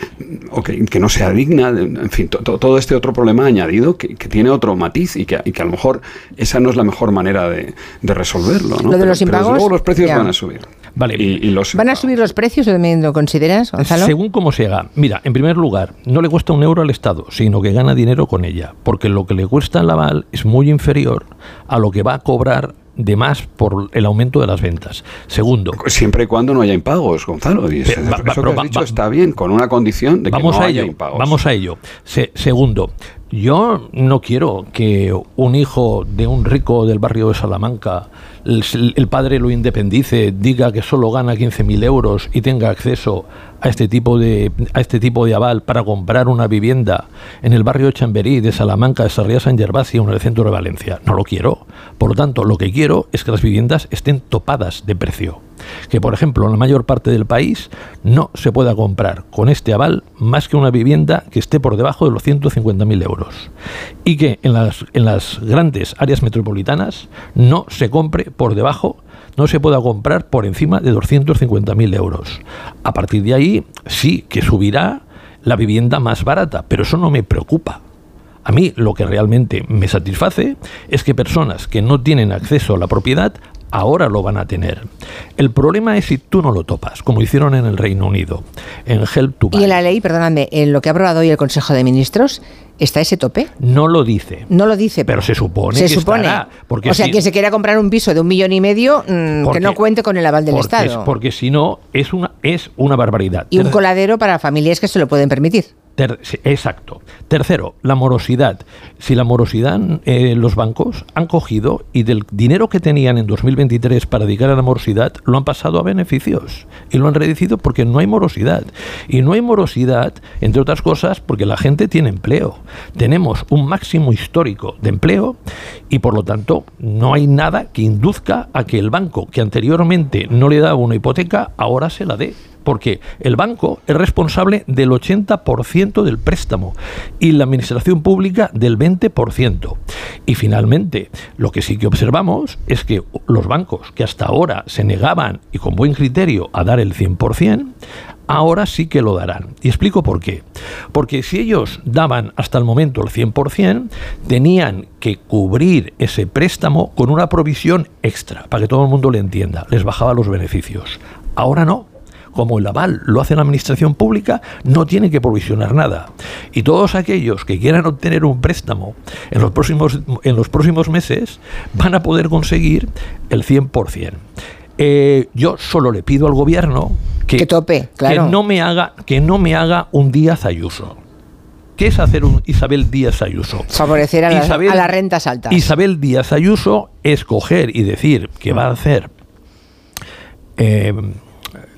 o que, que, no sea digna, en fin, todo este otro problema añadido que, que tiene otro matiz y que, y que, a lo mejor esa no es la mejor manera de, resolverlo. ¿no? Lo de los impagos, luego los precios van a subir. Vale. Y, los ¿Van a subir los precios también lo consideras, Gonzalo? Según cómo se haga. Mira, en primer lugar, no le cuesta un euro al Estado, sino que gana dinero con ella, porque lo que le cuesta el aval es muy inferior a lo que va a cobrar de más por el aumento de las ventas. Segundo. Siempre y cuando no haya impagos, Gonzalo. eso que has dicho está bien, con una condición de que no haya impagos. Vamos a ello. segundo, yo no quiero que un hijo de un rico del barrio de Salamanca, el, padre lo independice, diga que solo gana 15.000 euros y tenga acceso a este tipo de a este tipo de aval para comprar una vivienda en el barrio de Chamberí, de Salamanca, de Sarriá San Gervasi o en el centro de Valencia. No lo quiero. Por lo tanto, lo que quiero es que las viviendas estén topadas de precio que, por ejemplo, en la mayor parte del país no se pueda comprar con este aval más que una vivienda que esté por debajo de los 150.000 euros y que en las, en las grandes áreas metropolitanas no se compre por debajo no se pueda comprar por encima de 250.000 euros. A partir de ahí sí que subirá la vivienda más barata, pero eso no me preocupa. A mí lo que realmente me satisface es que personas que no tienen acceso a la propiedad ahora lo van a tener. El problema es si tú no lo topas, como hicieron en el Reino Unido, en Help to Buy. ¿Y en la ley, perdóname, en lo que ha aprobado hoy el Consejo de Ministros, ¿Está ese tope? No lo dice. No lo dice. Pero se supone se que supone. porque o sea, quien se quiera comprar un piso de un millón y medio, mm, que no cuente con el aval del Estado. porque si no, es una, es una barbaridad. Y un coladero para familias que se lo pueden permitir exacto. Tercero, la morosidad. Si la morosidad, eh, los bancos han cogido y del dinero que tenían en 2023 para dedicar a la morosidad, lo han pasado a beneficios y lo han reducido porque no hay morosidad. Y no hay morosidad, entre otras cosas, porque la gente tiene empleo. Tenemos un máximo histórico de empleo y por lo tanto no hay nada que induzca a que el banco que anteriormente no le daba una hipoteca, ahora se la dé porque el banco es responsable del 80% del préstamo y la administración pública del 20%. Y finalmente, lo que sí que observamos es que los bancos que hasta ahora se negaban y con buen criterio a dar el 100%, ahora sí que lo darán. Y explico por qué. Porque si ellos daban hasta el momento el 100%, tenían que cubrir ese préstamo con una provisión extra, para que todo el mundo le entienda. Les bajaba los beneficios. Ahora no como el aval lo hace la administración pública, no tiene que provisionar nada. Y todos aquellos que quieran obtener un préstamo en los próximos, en los próximos meses van a poder conseguir el 100%. Eh, yo solo le pido al gobierno que, tope, que, no me haga, que no me haga un Díaz Ayuso. ¿Qué es hacer un Isabel Díaz Ayuso? Favorecer a, las rentas altas. Isabel Díaz Ayuso es coger y decir que va a hacer eh,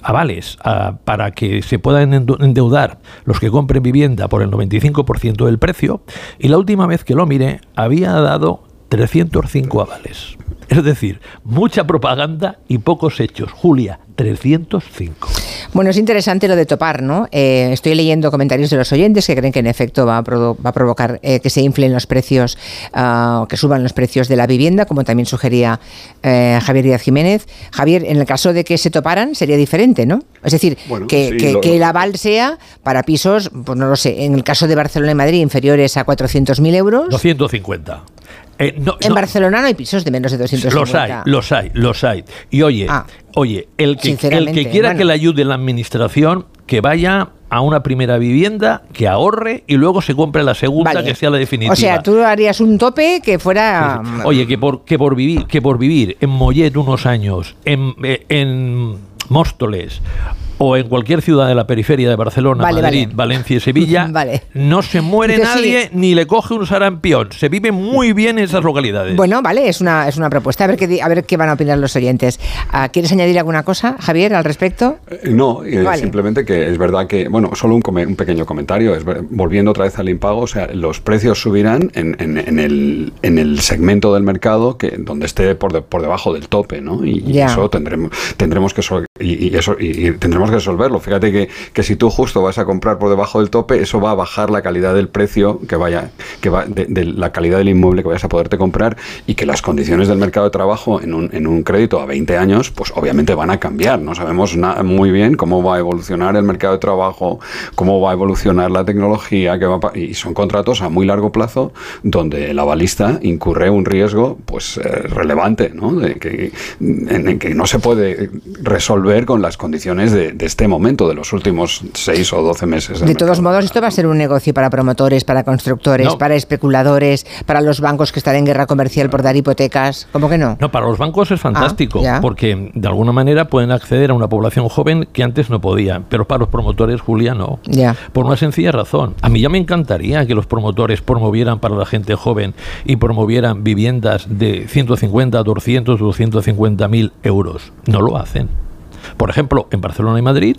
avales para que se puedan endeudar los que compren vivienda por el 95% del precio y la última vez que lo miré había dado 305 avales. Es decir, mucha propaganda y pocos hechos. Julia, 305. Bueno, es interesante lo de topar, ¿no? Eh, estoy leyendo comentarios de los oyentes que creen que en efecto va a, va a provocar eh, que se inflen los precios, uh, que suban los precios de la vivienda, como también sugería eh, Javier Díaz Jiménez. Javier, en el caso de que se toparan sería diferente, ¿no? Es decir, que, que, el aval sea para pisos, pues no lo sé, en el caso de Barcelona y Madrid inferiores a 400.000 euros. 250. Eh, en Barcelona no hay pisos de menos de 250. Los hay, los hay, los hay. Y oye, ah, oye, el que, el que quiera que le ayude la administración, que vaya a una primera vivienda, que ahorre y luego se compre la segunda, que sea la definitiva. O sea, tú harías un tope que fuera... Oye, que por, que por, vivir, que por vivir en Mollet unos años, en, eh, en Móstoles o en cualquier ciudad de la periferia de Barcelona, Madrid, Valencia y Sevilla, no se muere nadie ni le coge un sarampión. Se vive muy bien en esas localidades. Bueno, vale, es una, es una propuesta. A ver, qué, a ver qué van a opinar los oyentes. Ah, ¿Quieres añadir alguna cosa, Javier, al respecto? Eh, no, eh, simplemente que es verdad que, bueno, solo un, un, pequeño comentario. Es, volviendo otra vez al impago, o sea, los precios subirán en, en, el, en el segmento del mercado que donde esté por, por debajo del tope, ¿no? Y, eso tendremos, tendremos que y, eso y tendremos resolverlo. Fíjate que, que, si tú justo vas a comprar por debajo del tope, eso va a bajar la calidad del precio que vaya, que va de, la calidad del inmueble que vayas a poderte comprar y que las condiciones del mercado de trabajo en un, en un crédito a 20 años, pues obviamente van a cambiar. No sabemos muy bien cómo va a evolucionar el mercado de trabajo, cómo va a evolucionar la tecnología, y son contratos a muy largo plazo donde el avalista incurre un riesgo pues eh, relevante, ¿no? De que, en, que no se puede resolver con las condiciones de este momento, de los últimos seis o doce meses. De todos modos, esto va a ser un negocio para promotores, para constructores, para especuladores, para los bancos que están en guerra comercial por dar hipotecas. ¿Cómo que no? No, para los bancos es fantástico, ah, porque de alguna manera pueden acceder a una población joven que antes no podía, pero para los promotores, Julia, no. Ya. Por una sencilla razón. A mí ya me encantaría que los promotores promovieran para la gente joven y promovieran viviendas de 150, 200, 250 mil euros. No lo hacen. Por ejemplo, en Barcelona y Madrid,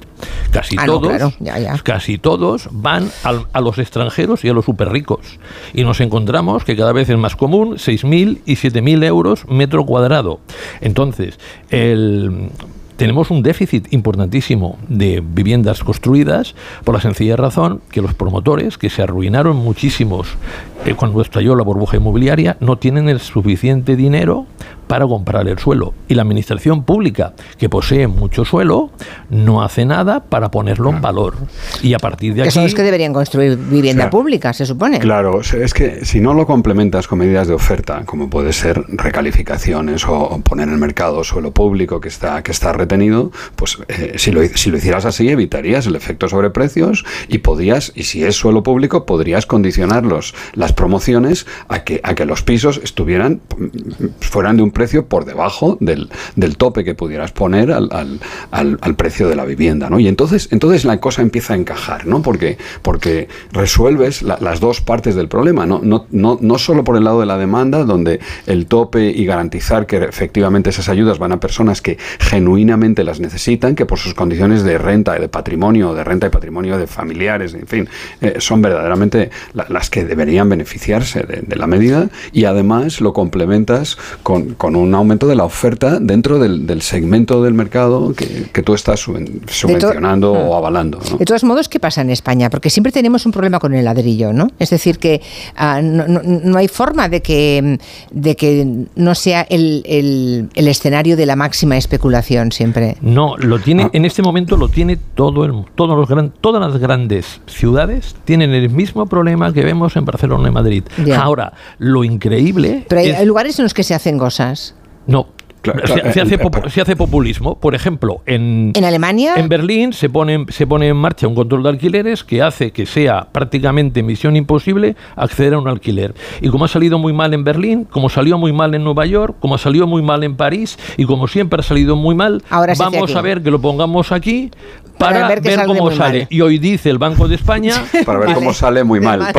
casi ah, todos, casi todos van a los extranjeros y a los super ricos. Y nos encontramos que cada vez es más común 6.000 y 7.000 euros metro cuadrado. Entonces, el tenemos un déficit importantísimo de viviendas construidas por la sencilla razón que los promotores, que se arruinaron muchísimos eh, cuando estalló la burbuja inmobiliaria, no tienen el suficiente dinero para comprar el suelo. Y la administración pública, que posee mucho suelo, no hace nada para ponerlo en valor. Y a partir de aquí... Que son los que deberían construir vivienda pública, se supone. Claro, es que si no lo complementas con medidas de oferta, como puede ser recalificaciones o poner en el mercado suelo público que está, que está retenido, pues eh, si, lo, si lo hicieras así, evitarías el efecto sobre precios y podías, y si es suelo público, podrías condicionarlos las promociones a que, a que los pisos estuvieran, fueran de un precio por debajo del, del tope que pudieras poner al, al, al, precio de la vivienda, ¿no? Y entonces, entonces la cosa empieza a encajar, ¿no? Porque, porque resuelves las dos partes del problema, ¿no? No, no, no solo por el lado de la demanda, donde el tope y garantizar que efectivamente esas ayudas van a personas que genuinamente las necesitan, que por sus condiciones de renta de patrimonio, de renta y patrimonio de familiares, en fin, eh, son verdaderamente las que deberían beneficiarse de, de, la medida y además lo complementas con con un aumento de la oferta dentro del, segmento del mercado que, tú estás subvencionando o ah. avalando. De todos modos, ¿qué pasa en España? Porque siempre tenemos un problema con el ladrillo, ¿no? Es decir, que ah, no, hay forma de que, de que no sea el, escenario de la máxima especulación siempre. No, lo tiene, ah. en este momento lo tiene todo el, todos los gran, todas las grandes ciudades tienen el mismo problema que vemos en Barcelona y Madrid. Ahora, lo increíble. Pero hay lugares en los que se hacen cosas. not No, se, hace populismo. Por ejemplo, en, ¿En Alemania. En Berlín se pone, se pone en marcha un control de alquileres que hace que sea prácticamente misión imposible acceder a un alquiler. Y como ha salido muy mal en Berlín, como salió muy mal en Nueva York, como salió muy mal en París y como siempre ha salido muy mal, vamos a ver que lo pongamos aquí para, ver, cómo sale. Y hoy dice el Banco de España. Para ver cómo sale muy mal.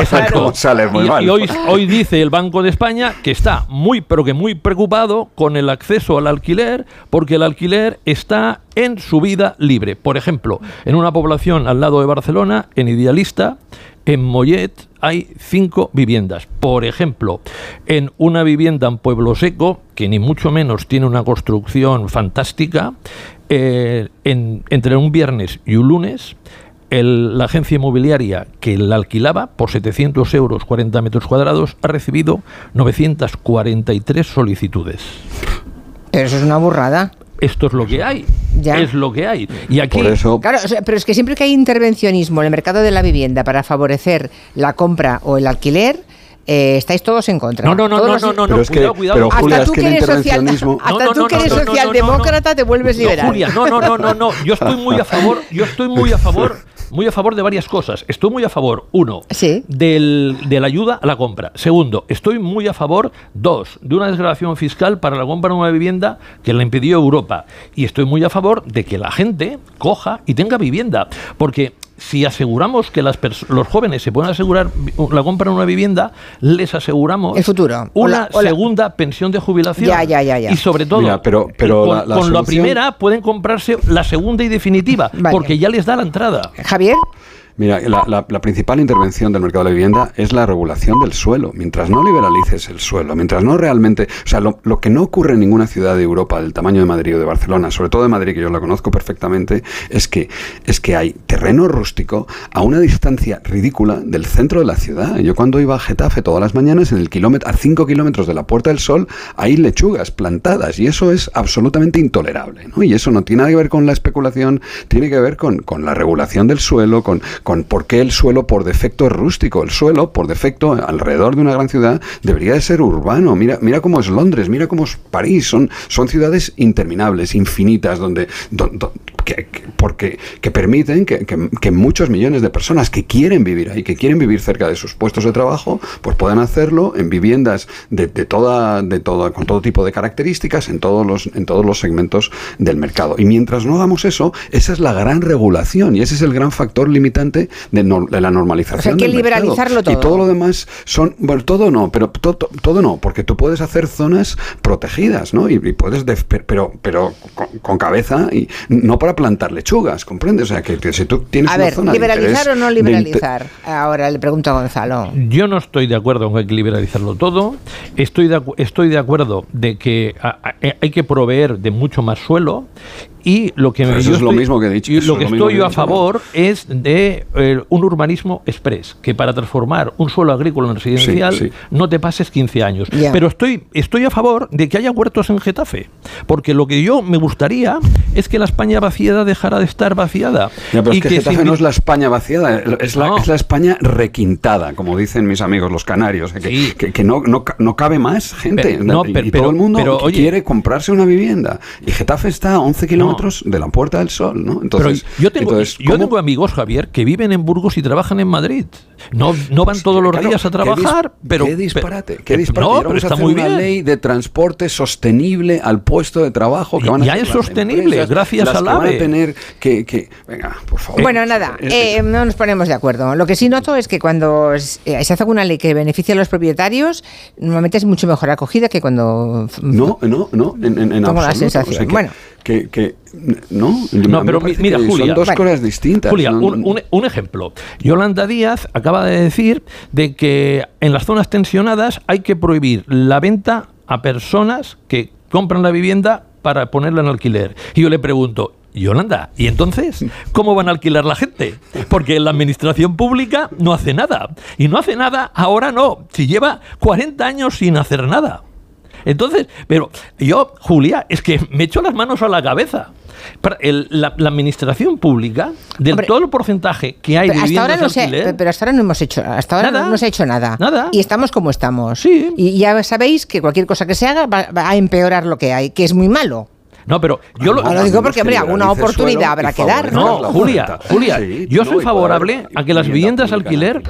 sale muy y, hoy, hoy dice el Banco de España que está muy, pero que muy preocupado con el acceso al alquiler porque el alquiler está en su vida libre. Por ejemplo, en una población al lado de Barcelona, en Idealista, en Mollet hay cinco viviendas. Por ejemplo, en una vivienda en Pueblo Seco, que ni mucho menos tiene una construcción fantástica, eh, entre un viernes y un lunes, la agencia inmobiliaria que la alquilaba por 700 euros 40 metros cuadrados ha recibido 943 solicitudes. Pero eso es una burrada. Esto es lo que hay. Es lo que hay. Y aquí. Claro, pero es que siempre que hay intervencionismo en el mercado de la vivienda para favorecer la compra o el alquiler, eh, estáis todos en contra. No, no, no, no, no, no, pero es que, Pero hasta tú que eres, hasta tú que eres socialdemócrata te vuelves liberal. Julia, no, no, no, no, no. Yo estoy muy a favor, yo estoy muy a favor muy a favor de varias cosas. Estoy muy a favor, uno, del, de la ayuda a la compra. Segundo, estoy muy a favor, dos, de una desgrabación fiscal para la compra de una vivienda que la impidió Europa. Y estoy muy a favor de que la gente coja y tenga vivienda. Porque si aseguramos que las los jóvenes se pueden asegurar la compra de una vivienda, les aseguramos el futuro. una segunda pensión de jubilación. Ya, ya, ya, Y sobre todo, pero, pero con, la, con la, primera pueden comprarse la segunda y definitiva, porque ya les da la entrada. Javier. Mira, la, principal intervención del mercado de la vivienda es la regulación del suelo. Mientras no liberalices el suelo, mientras no realmente... O sea, lo, que no ocurre en ninguna ciudad de Europa del tamaño de Madrid o de Barcelona, sobre todo de Madrid, que yo la conozco perfectamente, es que, es que hay terreno rústico a una distancia ridícula del centro de la ciudad. Yo cuando iba a Getafe todas las mañanas, en el kilómetro, a 5 kilómetros de la Puerta del Sol, hay lechugas plantadas y eso es absolutamente intolerable. ¿no? Y eso no tiene nada que ver con la especulación, tiene que ver con, con la regulación del suelo, con por qué el suelo por defecto es rústico. El suelo, por defecto, alrededor de una gran ciudad, debería de ser urbano. Mira, mira cómo es Londres, mira cómo es París. Son, son ciudades interminables, infinitas, donde, que, porque, que permiten que, muchos millones de personas que quieren vivir ahí, que quieren vivir cerca de sus puestos de trabajo, pues puedan hacerlo en viviendas de, toda, de toda, con todo tipo de características en todos los, en todos los segmentos del mercado. Y mientras no hagamos eso, esa es la gran regulación y ese es el gran factor limitante de, la normalización. hay que liberalizarlo todo. Y todo lo demás son, bueno, todo no, pero todo, no, porque tú puedes hacer zonas protegidas, ¿no? Y, puedes, pero, pero con, cabeza y no para plantar lechugas, ¿comprendes? O sea, que, si tú tienes a ver, liberalizar o no liberalizar. Ahora le pregunto a Gonzalo. Yo no estoy de acuerdo en que hay que liberalizarlo todo. Estoy de, estoy de acuerdo de que hay que proveer de mucho más suelo y lo que eso es lo mismo que he dicho. lo que estoy yo a favor es de eh, un urbanismo express, que para transformar un suelo agrícola en residencial no te pases 15 años. Pero estoy, estoy a favor de que haya huertos en Getafe, porque lo que yo me gustaría es que la España vaciada dejara de estar vaciada. pero es que, Getafe no es la España vaciada, es la, es la, España requintada, como dicen mis amigos los canarios, que, que, no, no, cabe más gente. y, todo el mundo quiere comprarse una vivienda. Y Getafe está a 11 kilómetros de la Puerta del Sol, ¿no? Entonces, yo tengo, yo tengo amigos, Javier, que viven en Burgos y trabajan en Madrid. No, no van todos los días a trabajar, pero... Qué disparate, qué disparate. No, pero está muy una ley de transporte sostenible al puesto de trabajo que van a Ya es sostenible, gracias al AVE. tener que, Venga, por favor. Bueno, nada, eh, no nos ponemos de acuerdo. Lo que sí noto es que cuando eh, se hace alguna ley que beneficia a los propietarios, normalmente es mucho mejor acogida que cuando... No, no, no, en, en, en la sensación. bueno que, no, no pero mira, Julia, son dos cosas distintas. Julia, un, ejemplo. Yolanda Díaz acaba de decir de que en las zonas tensionadas hay que prohibir la venta a personas que compran la vivienda para ponerla en alquiler. Y yo le pregunto, Yolanda, ¿y entonces cómo van a alquilar la gente? Porque la administración pública no hace nada. Y no hace nada, ahora no. Si lleva 40 años sin hacer nada. Entonces, pero yo, Julia, es que me echo las manos a la cabeza. La, administración pública, del todo el porcentaje que hay de hasta ahora no Pero hasta ahora no hemos hecho, hasta ahora no, se ha hecho nada. Nada. Y estamos como estamos. Sí. Y ya sabéis que cualquier cosa que se haga va, a empeorar lo que hay, que es muy malo. No, pero yo lo, lo digo porque, hombre, alguna oportunidad habrá que dar. No, Julia, Julia, yo soy favorable a que las viviendas alquiler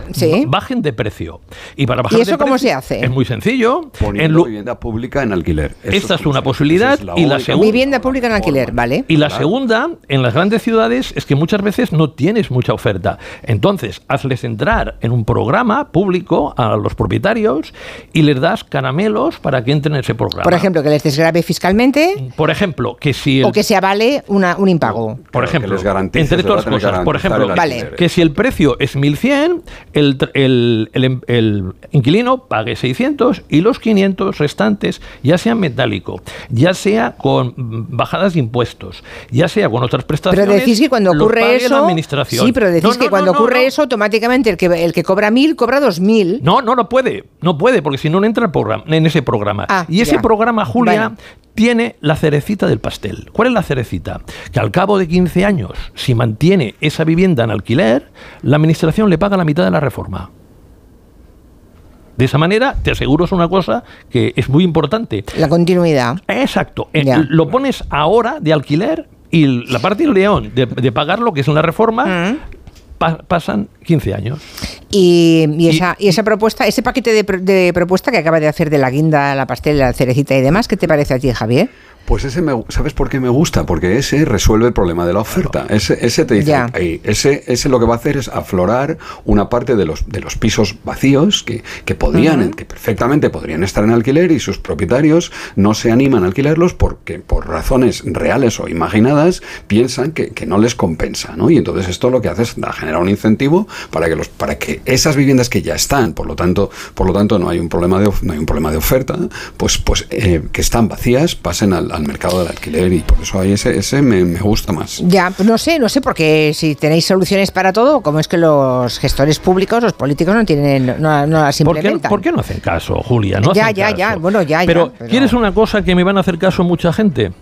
bajen de precio. Y para bajar ¿Y eso cómo se hace? Es muy sencillo. Poniendo vivienda pública en alquiler. esta es una posibilidad. y la segunda. Vivienda pública en alquiler, ¿vale? Y la segunda, en las grandes ciudades, es que muchas veces no tienes mucha oferta. Entonces, hazles entrar en un programa público a los propietarios y les das caramelos para que entren en ese programa. Por ejemplo, que les desgrabe fiscalmente. Por ejemplo, que si. o que se avale una, un impago. Por ejemplo, entre todas cosas. Por ejemplo, vale. que si el precio es 1100, el, el, el, el, inquilino pague 600 y los 500 restantes, ya sea metálico, ya sea con bajadas de impuestos, ya sea con otras prestaciones. Pero decís que cuando ocurre eso. La administración. Sí, pero decís que cuando ocurre eso, automáticamente el que, el que cobra 1000 cobra 2000. No, no, no puede. No puede, porque si no, no entra el programa, en ese programa. Ah, y ese programa, Julia, tiene la cerecita del pastel. ¿Cuál es la cerecita? Que al cabo de 15 años, si mantiene esa vivienda en alquiler, la administración le paga la mitad de la reforma. De esa manera, te aseguro es una cosa que es muy importante. La continuidad. Exacto. Eh, lo pones ahora de alquiler y la parte del león de, de pagar lo que es una reforma, pasan 15 años. Y, esa, y, esa, propuesta, ese paquete de, de, propuesta que acaba de hacer de la guinda, la pastel, la cerecita y demás, ¿qué te parece a ti, Javier? Pues ese, me, ¿sabes por qué me gusta? Porque ese resuelve el problema de la oferta. Ese, ese te dice, ese, ese lo que va a hacer es aflorar una parte de los, de los pisos vacíos que, que podrían, que perfectamente podrían estar en alquiler y sus propietarios no se animan a alquilarlos porque por razones reales o imaginadas piensan que, que no les compensa, ¿no? Y entonces esto lo que hace es generar un incentivo para que los, para que esas viviendas que ya están, por lo tanto, por lo tanto no hay un problema de no hay un problema de oferta, pues, pues eh, que están vacías pasen al al mercado del alquiler y por eso ahí ese, ese me, gusta más. Ya, pues no sé, no sé, porque si tenéis soluciones para todo, ¿cómo es que los gestores públicos, los políticos no tienen, no, no las implementan? ¿Por qué, no hacen caso, Julia? No ya, ya, ya, bueno, ya, pero, pero, ¿quieres una cosa que me van a hacer caso mucha gente?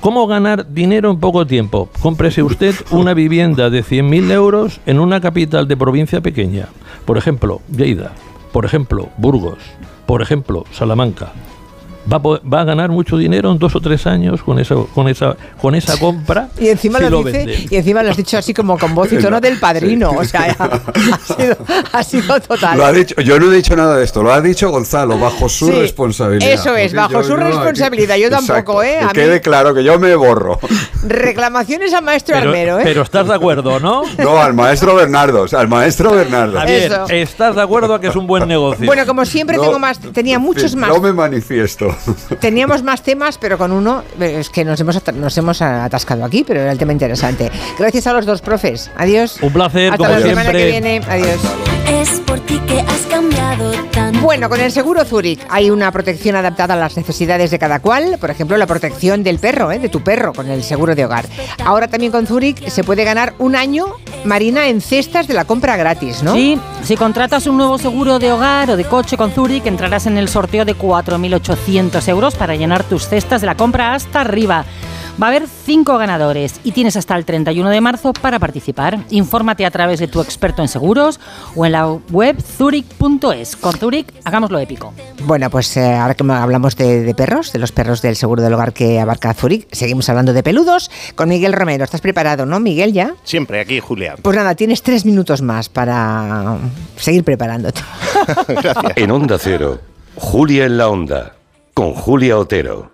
¿Cómo ganar dinero en poco tiempo? Cómprese usted una vivienda de 100.000 euros en una capital de provincia pequeña. Por ejemplo, Lleida. Por ejemplo, Burgos. Por ejemplo, Salamanca va a, va a, ganar mucho dinero en dos o tres años con esa, con esa, con esa compra. Y encima, lo, dice, y encima lo has dicho así como con voz y tono del padrino. O sea, ha sido, ha sido, total. Lo ha dicho, yo no he dicho nada de esto, lo ha dicho Gonzalo, bajo su responsabilidad. Eso es, bajo su responsabilidad. yo tampoco, ¿eh? que quede claro que yo me borro. Reclamaciones al maestro pero, Armero, ¿eh? Pero estás de acuerdo, ¿no? No, al maestro Bernardo, o sea, al maestro Bernardo. ¿estás de acuerdo a que es un buen negocio? Bueno, como siempre tengo más, tenía muchos más. No me manifiesto. Teníamos más temas, pero con uno es que nos hemos, nos hemos atascado aquí, pero era el tema interesante. Gracias a los dos profes. Adiós. Un placer, Hasta como la siempre. semana que viene. Adiós. Es por ti que has cambiado. Bueno, con el seguro Zurich hay una protección adaptada a las necesidades de cada cual. Por ejemplo, la protección del perro, ¿eh? de tu perro, con el seguro de hogar. Ahora también con Zurich se puede ganar un año, Marina, en cestas de la compra gratis, ¿no? Sí, si contratas un nuevo seguro de hogar o de coche con Zurich, entrarás en el sorteo de 4.800 euros para llenar tus cestas de la compra hasta arriba. Va a haber cinco ganadores y tienes hasta el 31 de marzo para participar. Infórmate a través de tu experto en seguros o en la web zurich.es. Con Zurich, hagámoslo épico. Bueno, pues eh, ahora que hablamos de, de, perros, de los perros del seguro del hogar que abarca Zurich, seguimos hablando de peludos con Miguel Romero. ¿Estás preparado, no, Miguel, ya? Siempre aquí, Julia. Pues nada, tienes tres minutos más para seguir preparándote. Gracias. En Onda Cero, Julia en la Onda, con Julia Otero.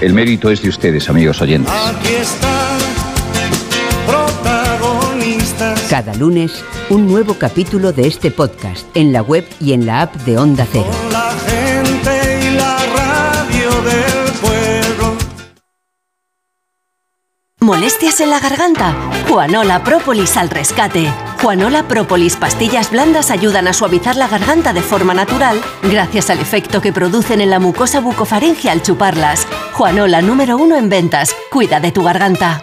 El mérito es de ustedes, amigos oyentes. Aquí están, protagonistas. Cada lunes, un nuevo capítulo de este podcast en la web y en la app de Onda Cero. Con la gente y la radio del pueblo. ¿Molestias en la garganta? Juanola Própolis al rescate. Juanola Própolis pastillas blandas ayudan a suavizar la garganta de forma natural gracias al efecto que producen en la mucosa bucofaringe al chuparlas. Juanola número uno en ventas. Cuida de tu garganta.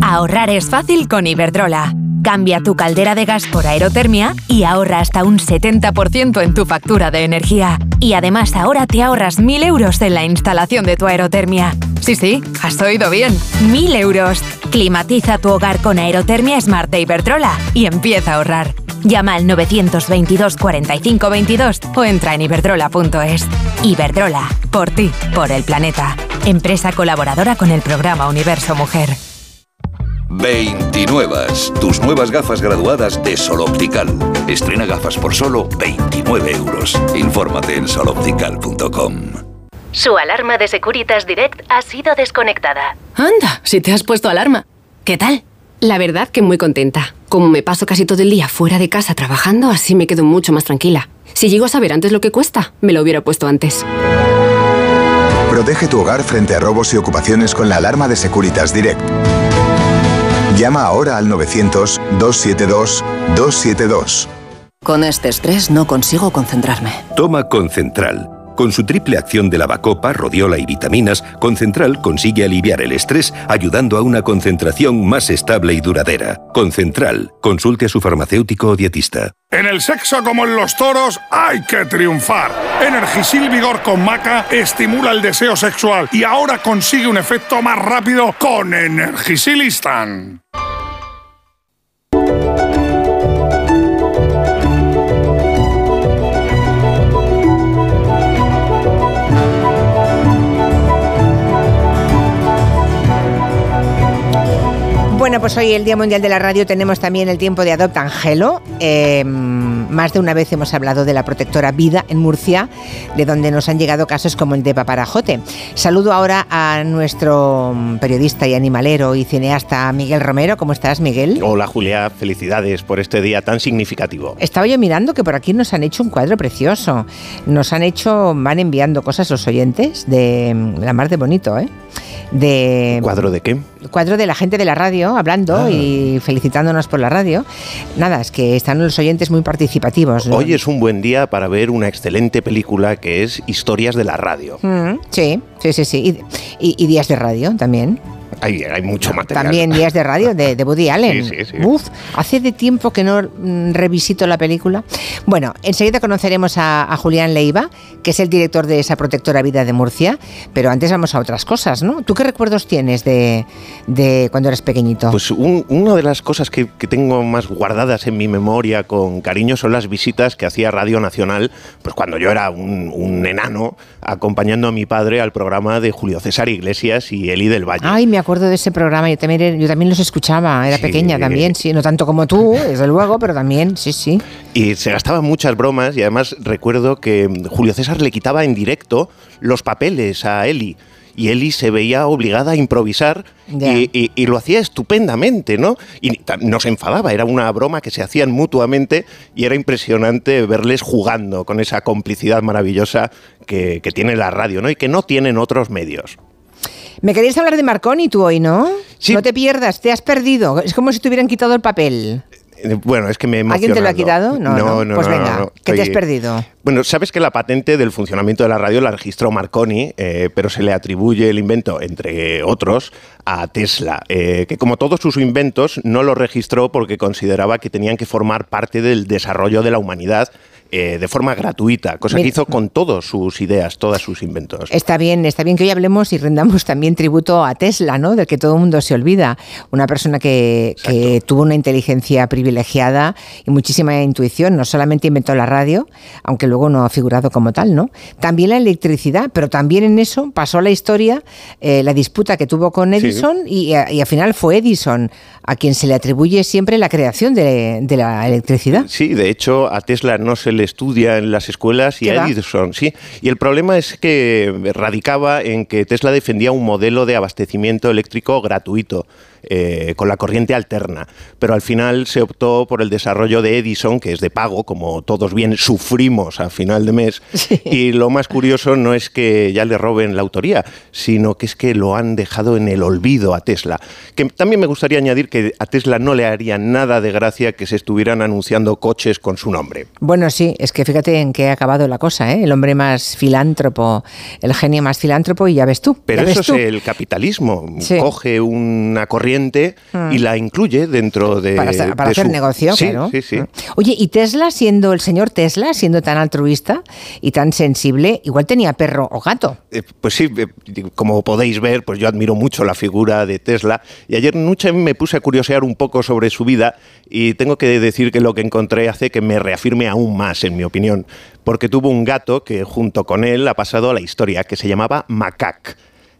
Ahorrar es fácil con Iberdrola. Cambia tu caldera de gas por aerotermia y ahorra hasta un 70% en tu factura de energía. Y además ahora te ahorras 1.000 euros en la instalación de tu aerotermia. Sí, sí, has oído bien. 1.000 euros. Climatiza tu hogar con aerotermia Smart de Iberdrola y empieza a ahorrar. Llama al 922 45 22 o entra en iberdrola.es. Iberdrola, por ti, por el planeta. Empresa colaboradora con el programa Universo Mujer. 29. Tus nuevas gafas graduadas de Sol Optical. Estrena gafas por solo 29 euros. Infórmate en soloptical.com. Su alarma de Securitas Direct ha sido desconectada. Anda, si te has puesto alarma. ¿Qué tal? La verdad que muy contenta. Como me paso casi todo el día fuera de casa trabajando, así me quedo mucho más tranquila. Si llego a saber antes lo que cuesta, me lo hubiera puesto antes. Protege tu hogar frente a robos y ocupaciones con la alarma de Securitas Direct. Llama ahora al 900-272-272. Con este estrés no consigo concentrarme. Toma Concentral. Con su triple acción de lavacopa, rodiola y vitaminas, Concentral consigue aliviar el estrés ayudando a una concentración más estable y duradera. Concentral. Consulte a su farmacéutico o dietista. En el sexo como en los toros hay que triunfar. Energisil Vigor con Maca estimula el deseo sexual y ahora consigue un efecto más rápido con Energisilistan. Bueno, pues hoy el Día Mundial de la Radio tenemos también el tiempo de Adopta Angelo. Eh, más de una vez hemos hablado de la protectora Vida en Murcia, de donde nos han llegado casos como el de Paparajote. Saludo ahora a nuestro periodista y animalero y cineasta Miguel Romero. ¿Cómo estás, Miguel? Hola, Julia. Felicidades por este día tan significativo. Estaba yo mirando que por aquí nos han hecho un cuadro precioso. Nos han hecho, van enviando cosas los oyentes de la mar de bonito, ¿eh? De, ¿Cuadro de qué? Cuadro de la gente de la radio hablando Ah. y felicitándonos por la radio. Nada, es que están los oyentes muy participativos. ¿no? Hoy es un buen día para ver una excelente película que es Historias de la Radio. Mm, sí, sí, sí, sí. Y, y- y días de radio también. Hay, hay mucho material. También días de radio de, de Woody Allen. Sí, sí, sí. Uf, hace de tiempo que no mm, revisito la película. Bueno, enseguida conoceremos a, a Julián Leiva, que es el director de esa protectora vida de Murcia, pero antes vamos a otras cosas, ¿no? ¿Tú qué recuerdos tienes de, de cuando eras pequeñito? Pues un- una de las cosas que, que tengo más guardadas en mi memoria con cariño son las visitas que hacía Radio Nacional, pues cuando yo era un, un enano, acompañando a mi padre al programa de Julio César Iglesias y Eli del Valle. Ay, me acuerdo de ese programa, yo también, yo también los escuchaba, era Sí. pequeña también, sí, no tanto como tú, desde luego, pero también, sí, sí. Y se gastaban muchas bromas y además recuerdo que Julio César le quitaba en directo los papeles a Eli. Y Eli se veía obligada a improvisar y, y- y lo hacía estupendamente, ¿no? Y no se enfadaba, era una broma que se hacían mutuamente y era impresionante verles jugando con esa complicidad maravillosa que, que tiene la radio, ¿no? Y que no tienen otros medios. Me querías hablar de Marconi tú hoy, ¿no? No te pierdas, te has perdido. Es como si te hubieran quitado el papel. Eh, Bueno, es que me he ¿Alguien te lo ha quitado? No, no. Pues venga, ¿qué te has perdido? Bueno, sabes que la patente del funcionamiento de la radio la registró Marconi, eh, pero se le atribuye el invento, entre otros, a Tesla, eh, que como todos sus inventos no lo registró porque consideraba que tenían que formar parte del desarrollo de la humanidad eh, de forma gratuita, cosa Mira- que hizo con todas sus ideas, todos sus inventos. Está bien, está bien que hoy hablemos y rendamos también tributo a Tesla, ¿no? Del que todo el mundo se olvida. Una persona que, que tuvo una inteligencia privilegiada y muchísima intuición. No solamente inventó la radio, aunque luego no ha figurado como tal, ¿no? También la electricidad, pero también en eso pasó la historia eh, la disputa que tuvo con Sí. Edison y, a- y al final fue Edison a quien se le atribuye siempre la creación de, de la electricidad. Sí, de hecho a Tesla no se le estudia en las escuelas y ¿Qué a va? Edison, sí. Y el problema es que radicaba en que Tesla defendía un modelo de abastecimiento eléctrico gratuito. Eh, con la corriente alterna, pero al final se optó por el desarrollo de Edison, que es de pago, como todos bien sufrimos a final de mes. Y lo más curioso no es que ya le roben la autoría, sino que es que lo han dejado en el olvido a Tesla. Que también me gustaría añadir que a Tesla no le haría nada de gracia que se estuvieran anunciando coches con su nombre. Bueno, sí, es que fíjate en qué ha acabado la cosa, ¿eh? El hombre más filántropo, el genio más filántropo y ya ves tú. Pero eso ves tú. es el capitalismo. Sí. Coge una corriente Mm. y la incluye dentro de. Para, hacer- para de hacer su- negocio, sí, claro. Mm. Sí, sí. Oye, y Tesla, siendo el señor Tesla, siendo tan altruista y tan sensible, igual tenía perro o gato. Eh, Pues sí, eh, como podéis ver, pues yo admiro mucho la figura de Tesla y ayer noche me puse a curiosear un poco sobre su vida y tengo que decir que lo que encontré hace que me reafirme aún más, en mi opinión, porque tuvo un gato que junto con él ha pasado a la historia, que se llamaba Macac.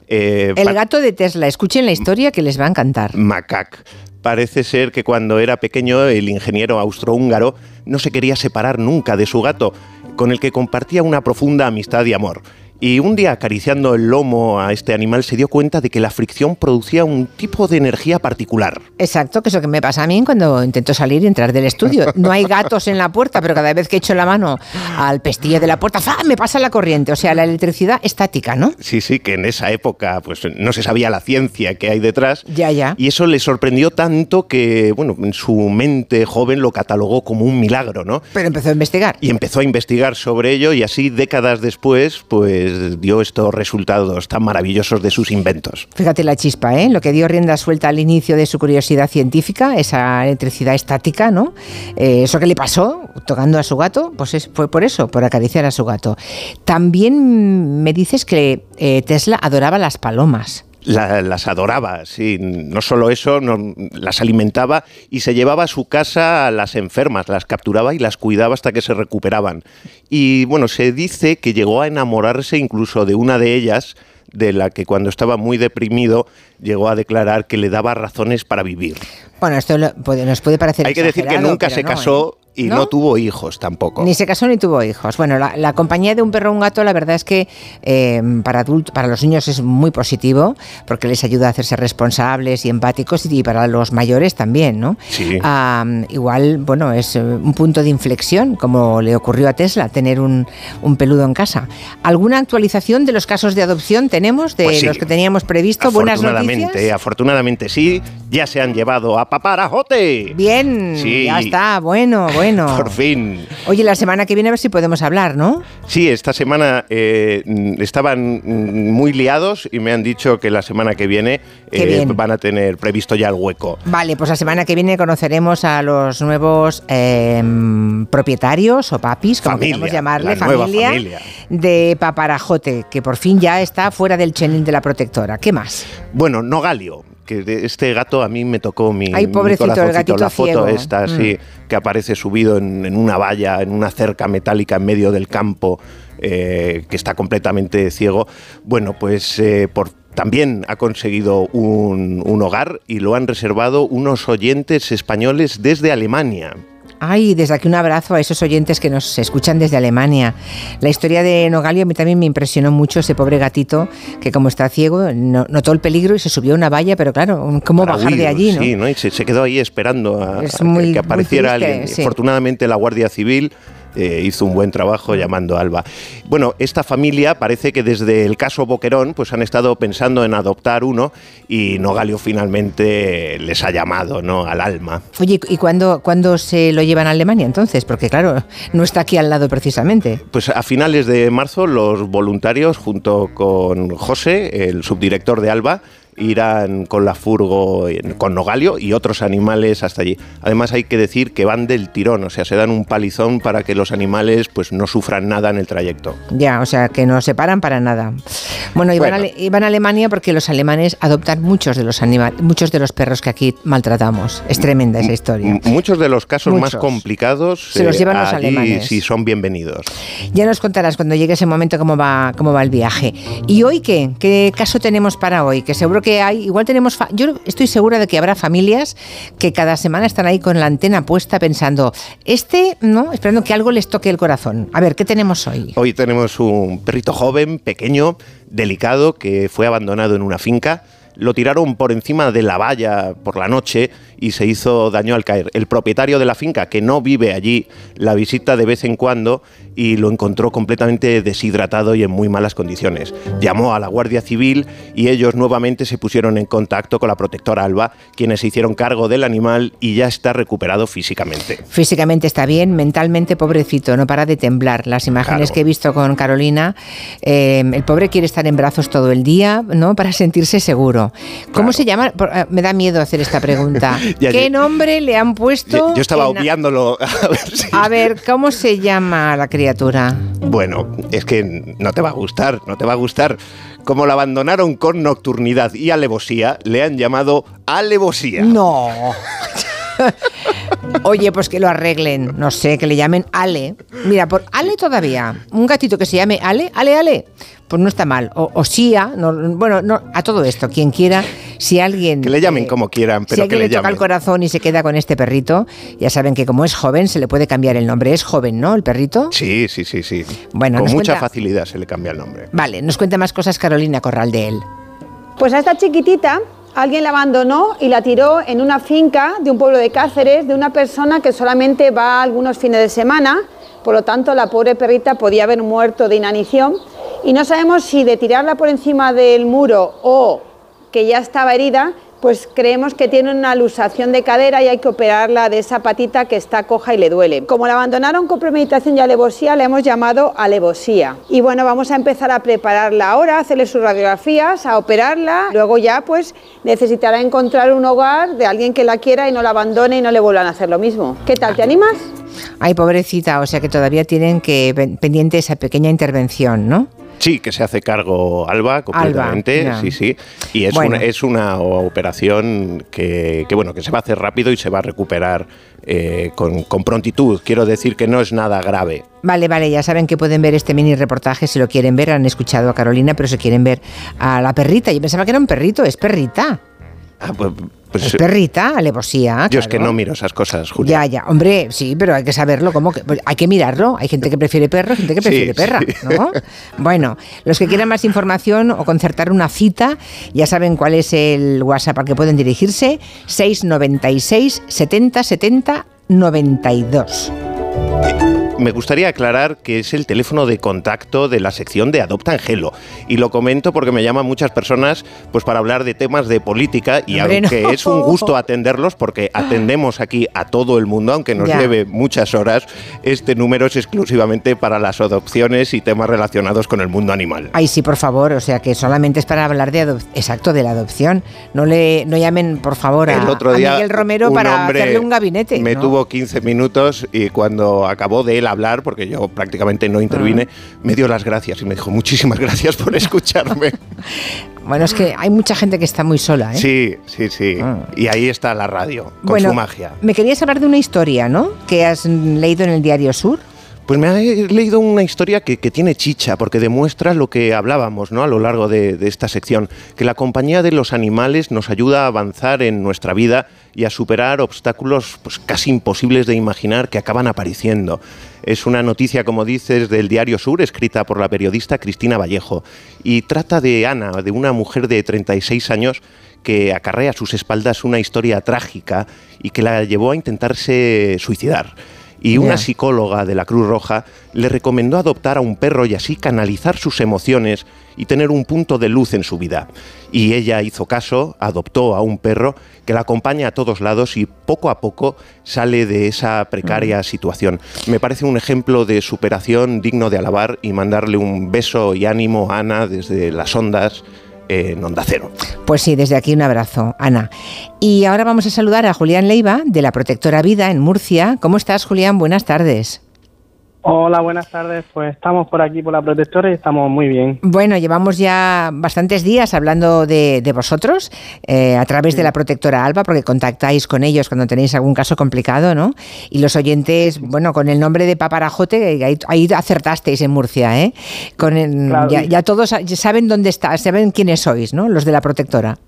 Eh, El gato de Tesla, escuchen la historia que les va a encantar. Macac. Parece ser que cuando era pequeño el ingeniero austrohúngaro no se quería separar nunca de su gato, con el que compartía una profunda amistad y amor. Y un día acariciando el lomo a este animal se dio cuenta de que la fricción producía un tipo de energía particular. Exacto, que es lo que me pasa a mí cuando intento salir y entrar del estudio. No hay gatos en la puerta, pero cada vez que echo la mano al pestillo de la puerta, ¡fa! me pasa la corriente. O sea, la electricidad estática, ¿no? Sí, sí, que en esa época pues no se sabía la ciencia que hay detrás. Ya, ya. Y eso le sorprendió tanto que, bueno, en su mente joven lo catalogó como un milagro, ¿no? Pero empezó a investigar. Y empezó a investigar sobre ello y así décadas después pues dio estos resultados tan maravillosos de sus inventos. Fíjate la chispa, ¿eh? Lo que dio rienda suelta al inicio de su curiosidad científica, esa electricidad estática, ¿no? Eh, eso que le pasó tocando a su gato, pues es- fue por eso, por acariciar a su gato. También me dices que eh, Tesla adoraba las palomas. La- las adoraba, sí, no solo eso, no- las alimentaba y se llevaba a su casa a las enfermas, las capturaba y las cuidaba hasta que se recuperaban. Y bueno, se dice que llegó a enamorarse incluso de una de ellas, de la que cuando estaba muy deprimido llegó a declarar que le daba razones para vivir. Bueno, esto lo- puede- nos puede parecer Hay que decir que nunca se no, casó ¿eh? Y ¿No? no tuvo hijos tampoco. Ni se casó ni tuvo hijos. Bueno, la, la compañía de un perro o un gato, la verdad es que eh, para adultos, para los niños es muy positivo, porque les ayuda a hacerse responsables y empáticos, y para los mayores también, ¿no? Sí. Ah, igual, bueno, es eh, un punto de inflexión, como le ocurrió a Tesla, tener un, un peludo en casa. ¿Alguna actualización de los casos de adopción tenemos, de Pues sí. los que teníamos previsto? ¿Buenas afortunadamente, noticias? afortunadamente sí, ya se han llevado a Paparajote. Bien, Sí. ya está, bueno, bueno. Por fin. Oye, la semana que viene a ver si podemos hablar, ¿no? Sí, esta semana eh, estaban muy liados y me han dicho que la semana que viene eh, van a tener previsto ya el hueco. Vale, pues la semana que viene conoceremos a los nuevos eh, propietarios o papis, como Familia, queramos llamarle, familia, familia. de Paparajote, que por fin ya está fuera del chelín de la protectora. ¿Qué más? Bueno, Nogalio, que de este gato a mí me tocó mi, Ay, mi pobrecito, el corazoncito, gatito la foto ciego. esta, Mm. sí, que aparece subido en, en una valla, en una cerca metálica en medio del campo, eh, que está completamente ciego. Bueno, pues eh, por también ha conseguido un, un hogar y lo han reservado unos oyentes españoles desde Alemania. Ay, desde aquí un abrazo a esos oyentes que nos escuchan desde Alemania. La historia de Nogalio a mí también me impresionó mucho, ese pobre gatito que como está ciego no- notó el peligro y se subió a una valla, pero claro, ¿cómo para bajar de allí? ¿no? Sí, ¿no? Y se, se quedó ahí esperando a, Es a muy- que, apareciera triste, alguien. sí. Afortunadamente la Guardia Civil eh, hizo un buen trabajo llamando a Alba. Bueno, esta familia parece que desde el caso Boquerón pues han estado pensando en adoptar uno y Nogalio finalmente les ha llamado ¿no? al alma. Oye, ¿y cuándo, cuándo se lo llevan a Alemania entonces? Porque claro, no está aquí al lado precisamente. Pues a finales de marzo los voluntarios junto con José, el subdirector de Alba, irán con la furgo, con Nogalio y otros animales hasta allí. Además hay que decir que van del tirón, o sea, se dan un palizón para que los animales pues no sufran nada en el trayecto. Ya, o sea, que no se paran para nada. Bueno, iban, Bueno. A, iban a Alemania porque los alemanes adoptan muchos de los animales, muchos de los perros que aquí maltratamos. Es tremenda esa historia. Muchos de los casos más complicados Se los llevan los allí alemanes. sí son bienvenidos. Ya nos contarás cuando llegue ese momento cómo va, cómo va el viaje. ¿Y hoy qué? ¿Qué caso tenemos para hoy? Que seguro que hay, igual tenemos, yo estoy segura de que habrá familias que cada semana están ahí con la antena puesta pensando, este, ¿no? Esperando que algo les toque el corazón. A ver, ¿qué tenemos hoy? Hoy tenemos un perrito joven, pequeño, delicado, que fue abandonado en una finca. Lo tiraron por encima de la valla por la noche y se hizo daño al caer. El propietario de la finca, que no vive allí, la visita de vez en cuando y lo encontró completamente deshidratado y en muy malas condiciones. Llamó a la Guardia Civil y ellos nuevamente se pusieron en contacto con la protectora Alba, quienes se hicieron cargo del animal y ya está recuperado físicamente. Físicamente está bien, mentalmente pobrecito, no para de temblar. Las imágenes Claro. que he visto con Carolina, eh, el pobre quiere estar en brazos todo el día, ¿no? Para sentirse seguro. ¿Cómo se llama? Eh, me da miedo hacer esta pregunta. Ya, ¿Qué ya. nombre le han puesto? Yo, yo estaba en- obviándolo. a ver si- A ver, ¿cómo se llama la criatura? Bueno, es que no te va a gustar, no te va a gustar. Como la abandonaron con nocturnidad y alevosía, le han llamado alevosía. No. Oye, pues que lo arreglen, no sé, que le llamen Ale. Mira, por Ale todavía, un gatito que se llame Ale, Ale, Ale, pues no está mal. O, o Sia, no, bueno, no, a todo esto, quien quiera, si alguien... Que le llamen como quieran, Si pero que alguien le le toca llamen. el corazón y se queda con este perrito, ya saben que como es joven se le puede cambiar el nombre. Es joven, ¿no? El perrito. Sí, sí, sí, sí. Bueno, con nos mucha cuenta- facilidad se le cambia el nombre. Vale, nos cuenta más cosas Carolina Corral de él. Pues a esta chiquitita alguien la abandonó y la tiró en una finca de un pueblo de Cáceres de una persona que solamente va algunos fines de semana, por lo tanto la pobre perrita podía haber muerto de inanición. Y no sabemos si de tirarla por encima del muro o que ya estaba herida, pues creemos que tiene una luxación de cadera y hay que operarla de esa patita que está coja y le duele. Como la abandonaron con premeditación y alevosía, la hemos llamado alevosía. Y bueno, vamos a empezar a prepararla ahora, a hacerle sus radiografías, a operarla. Luego ya pues necesitará encontrar un hogar de alguien que la quiera y no la abandone y no le vuelvan a hacer lo mismo. ¿Qué tal? ¿Te animas? Ay, pobrecita, o sea que todavía tienen que pen- pendiente esa pequeña intervención, ¿no? Sí, que se hace cargo Alba completamente, sí, sí. Y es, Bueno. una, es una operación que, que, bueno, que se va a hacer rápido y se va a recuperar eh, con, con prontitud. Quiero decir que no es nada grave. Vale, vale, ya saben que pueden ver este mini reportaje si lo quieren ver. Han escuchado a Carolina, pero si quieren ver a la perrita. Yo pensaba que era un perrito, es perrita. Ah, pues, pues, Es perrita, alevosía. yo es que no miro esas cosas, Julia. Ya, ya, hombre, sí, pero hay que saberlo, ¿cómo? que? Pues hay que mirarlo. Hay gente que prefiere perro, gente que Sí, prefiere perra, sí. ¿no? Bueno, los que quieran más información o concertar una cita, ya saben cuál es el WhatsApp al que pueden dirigirse, 696 70 70 92. Me gustaría aclarar que es el teléfono de contacto de la sección de Adopta Angelo. Y lo comento porque me llaman muchas personas pues para hablar de temas de política y Hombre, aunque no. es un gusto atenderlos porque atendemos aquí a todo el mundo, aunque nos Ya. lleve muchas horas, este número es exclusivamente para las adopciones y temas relacionados con el mundo animal. Ay, sí, por favor, o sea que solamente es para hablar de adop- exacto de la adopción. No le no llamen, por favor, a, El otro a día Miguel Romero para hacerle un gabinete. Me ¿no? tuvo 15 minutos y cuando acabó de él hablar, porque yo prácticamente no intervine, Ah. me dio las gracias y me dijo muchísimas gracias por escucharme. Bueno, es que hay mucha gente que está muy sola, ¿eh? Sí, sí, sí. Y ahí está la radio, con Bueno, su magia. Me querías hablar de una historia, ¿no? Que has leído en el Diario Sur. Pues me he leído una historia que, que tiene chicha, porque demuestra lo que hablábamos ¿no? a lo largo de, de esta sección, que la compañía de los animales nos ayuda a avanzar en nuestra vida y a superar obstáculos pues, casi imposibles de imaginar que acaban apareciendo. Es una noticia, como dices, del Diario Sur, escrita por la periodista Cristina Vallejo, y trata de Ana, de una mujer de 36 años que acarrea a sus espaldas una historia trágica y que la llevó a intentarse suicidar. Y una psicóloga de la Cruz Roja le recomendó adoptar a un perro y así canalizar sus emociones y tener un punto de luz en su vida. Y ella hizo caso, adoptó a un perro que la acompaña a todos lados y poco a poco sale de esa precaria situación. Me parece un ejemplo de superación digno de alabar y mandarle un beso y ánimo a Ana desde las ondas en Onda Cero. Pues sí, desde aquí un abrazo, Ana. Y ahora vamos a saludar a Julián Leiva, de la Protectora Vida en Murcia. ¿Cómo estás, Julián? Buenas tardes. Hola, buenas tardes. Pues estamos por aquí por la protectora y estamos muy bien. Bueno, llevamos ya bastantes días hablando de, de vosotros eh, a través de la protectora Alba, porque contactáis con ellos cuando tenéis algún caso complicado, ¿no? Y los oyentes, bueno, con el nombre de Paparajote, ahí, ahí acertasteis en Murcia, ¿eh? Con el- Claro. ya, ya todos saben dónde está, saben quiénes sois, ¿no? Los de la protectora.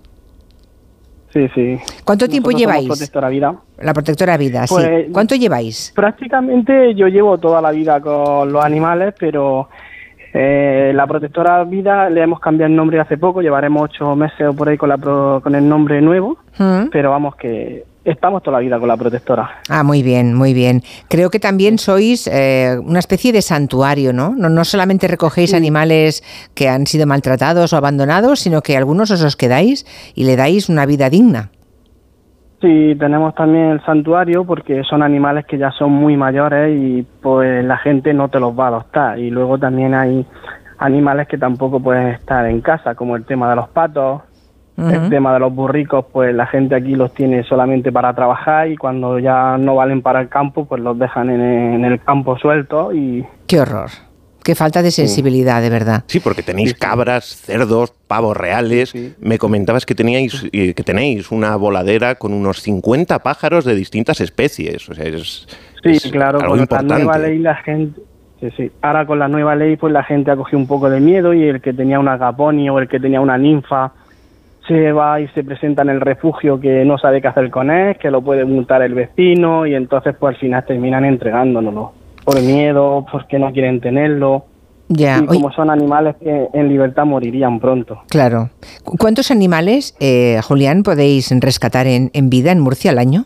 Sí, sí. ¿Cuánto tiempo Nosotros lleváis? Protectora Vida. La protectora Vida, sí. Pues- ¿Cuánto lleváis? Prácticamente yo llevo toda la vida con los animales, pero eh, la protectora vida le hemos cambiado el nombre hace poco, llevaremos ocho meses o por ahí con, la pro- con el nombre nuevo, ¿Mm? pero vamos que estamos toda la vida con la protectora. Ah, muy bien, muy bien. Creo que también sois eh, una especie de santuario, ¿no? ¿no? No solamente recogéis animales que han sido maltratados o abandonados, sino que algunos os os quedáis y le dais una vida digna. Sí, tenemos también el santuario porque son animales que ya son muy mayores y pues la gente no te los va a adoptar. Y luego también hay animales que tampoco pueden estar en casa, como el tema de los patos, el tema de los burricos, pues la gente aquí los tiene solamente para trabajar y cuando ya no valen para el campo, pues los dejan en, en el campo suelto y Qué horror. Qué falta de sensibilidad, de verdad. Sí, porque tenéis cabras, cerdos, pavos reales. Me comentabas que teníais eh, que tenéis una voladera con unos 50 pájaros de distintas especies. O sea, es, Sí, es claro, algo con la importante. nueva ley la gente... Sí, sí. Ahora con la nueva ley pues la gente ha cogido un poco de miedo y el que tenía una agaponi o el que tenía una ninfa se va y se presenta en el refugio que no sabe qué hacer con él, que lo puede multar el vecino y entonces pues al final terminan entregándonoslo por miedo, porque no quieren tenerlo. Ya, y oye- como son animales que en libertad morirían pronto. Claro. ¿Cu- ¿Cuántos animales, eh, Julián, podéis rescatar en, en vida en Murcia al año?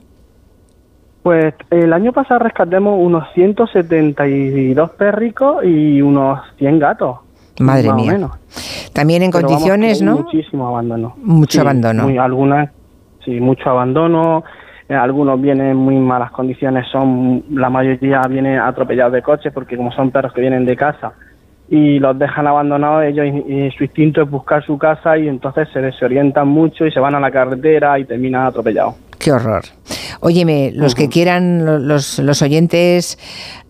Pues el año pasado rescatemos unos 172 perricos y unos 100 gatos. Madre más o mía. menos. También en Pero condiciones, ¿no? Muchísimo abandono. Mucho abandono. Muy, algunas, sí, mucho abandono. eh, algunos vienen en muy malas condiciones, son la mayoría vienen atropellados de coches porque como son perros que vienen de casa y los dejan abandonados, ellos y, y su instinto es buscar su casa y entonces se desorientan mucho y se van a la carretera y terminan atropellados. Qué horror. Óyeme, los que quieran, lo- los, los oyentes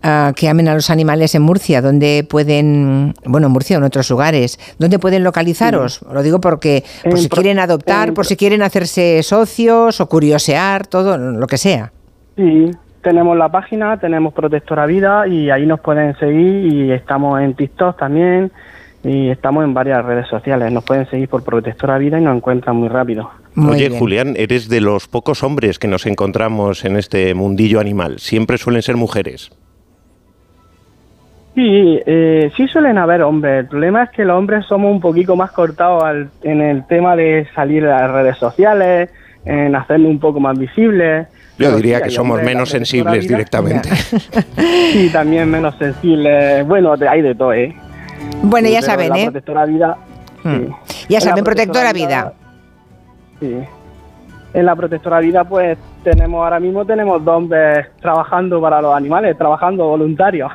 ah, que amen a los animales en Murcia, ¿dónde pueden, bueno, en Murcia o en otros lugares, dónde pueden localizaros? Lo digo porque por En si pro- quieren adoptar, por si quieren hacerse socios o curiosear, todo lo que sea. Sí, tenemos la página, tenemos Protectora Vida y ahí nos pueden seguir y estamos en TikTok también y estamos en varias redes sociales. Nos pueden seguir por Protectora Vida y nos encuentran muy rápido. Oye, Julián, eres de los pocos hombres que nos encontramos en este mundillo animal. Siempre suelen ser mujeres. Sí, eh, sí suelen haber hombres. El problema es que los hombres somos un poquito más cortados al- en el tema de salir a las redes sociales, en hacernos un poco más visibles. Yo Pero diría sí, que somos menos sensibles directamente. Sí, también menos sensibles. Bueno, hay de todo, ¿eh? Bueno, Sí, ya saben, la ¿eh? Protectora Vida, Hmm. sí. Ya En saben, protectora Protectora vida. Sí. En la protectora vida, pues tenemos ahora mismo tenemos dos hombres trabajando para los animales, trabajando voluntarios.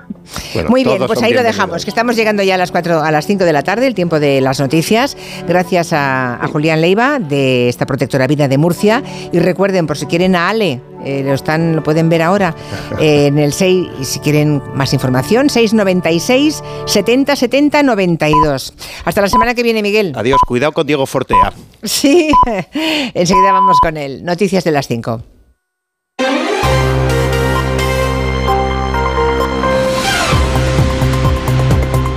Muy bien, pues ahí lo dejamos, que estamos llegando ya a las 4, a las 5 de la tarde, el tiempo de las noticias. Gracias a, a Julián Leiva de esta protectora vida de Murcia. Y recuerden, por si quieren a Ale, eh, lo están, lo pueden ver ahora eh, en el 6, y si quieren más información, 696 70 70 92. Hasta la semana que viene, Miguel. Adiós, cuidado con Diego Fortea. Sí, enseguida vamos con él. Noticias de las 5.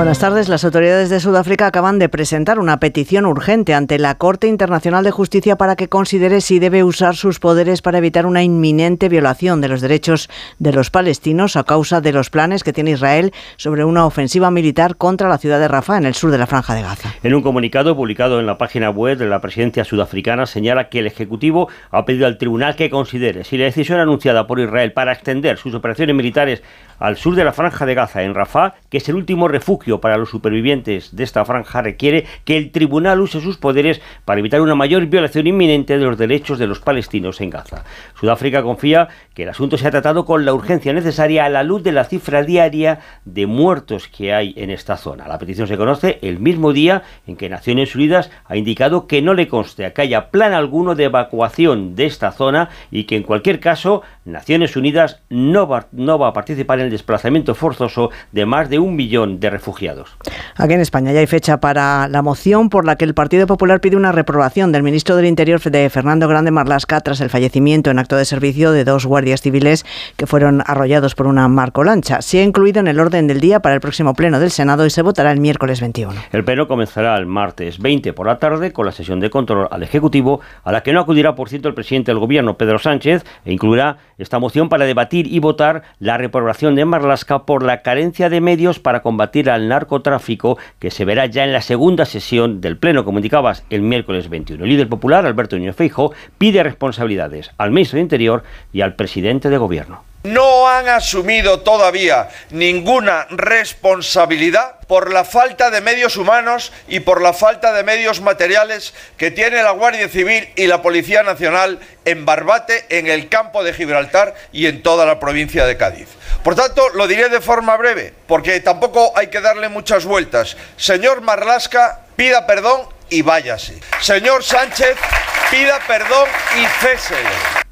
Buenas tardes. Las autoridades de Sudáfrica acaban de presentar una petición urgente ante la Corte Internacional de Justicia para que considere si debe usar sus poderes para evitar una inminente violación de los derechos de los palestinos a causa de los planes que tiene Israel sobre una ofensiva militar contra la ciudad de Rafah en el sur de la Franja de Gaza. En un comunicado publicado en la página web de la presidencia sudafricana señala que el Ejecutivo ha pedido al tribunal que considere si la decisión anunciada por Israel para extender sus operaciones militares al sur de la Franja de Gaza en Rafah, que es el último refugio para los supervivientes de esta franja requiere que el tribunal use sus poderes para evitar una mayor violación inminente de los derechos de los palestinos en Gaza. Sudáfrica confía que el asunto se ha tratado con la urgencia necesaria a la luz de la cifra diaria de muertos que hay en esta zona. La petición se conoce el mismo día en que Naciones Unidas ha indicado que no le conste que haya plan alguno de evacuación de esta zona y que en cualquier caso Naciones Unidas no va, no va a participar en el desplazamiento forzoso de más de un millón de refugiados. Aquí en España ya hay fecha para la moción por la que el Partido Popular pide una reprobación del ministro del Interior de Fernando Grande Marlasca tras el fallecimiento en acto de servicio de dos guardias civiles que fueron arrollados por una marcolancha. Se ha incluido en el orden del día para el próximo pleno del Senado y se votará el miércoles 21. El pleno comenzará el martes 20 por la tarde con la sesión de control al Ejecutivo, a la que no acudirá, por cierto, el presidente del Gobierno, Pedro Sánchez, e incluirá esta moción para debatir y votar la reprobación de Marlasca por la carencia de medios para combatir al narcotráfico que se verá ya en la segunda sesión del Pleno, como indicabas, el miércoles 21. El líder popular, Alberto Núñez Feijo, pide responsabilidades al ministro de Interior y al presidente de Gobierno. No han asumido todavía ninguna responsabilidad por la falta de medios humanos y por la falta de medios materiales que tiene la Guardia Civil y la Policía Nacional en Barbate, en el campo de Gibraltar y en toda la provincia de Cádiz. Por tanto, lo diré de forma breve, porque tampoco hay que darle muchas vueltas. Señor Marlasca, pida perdón y váyase. Señor Sánchez, pida perdón y césele.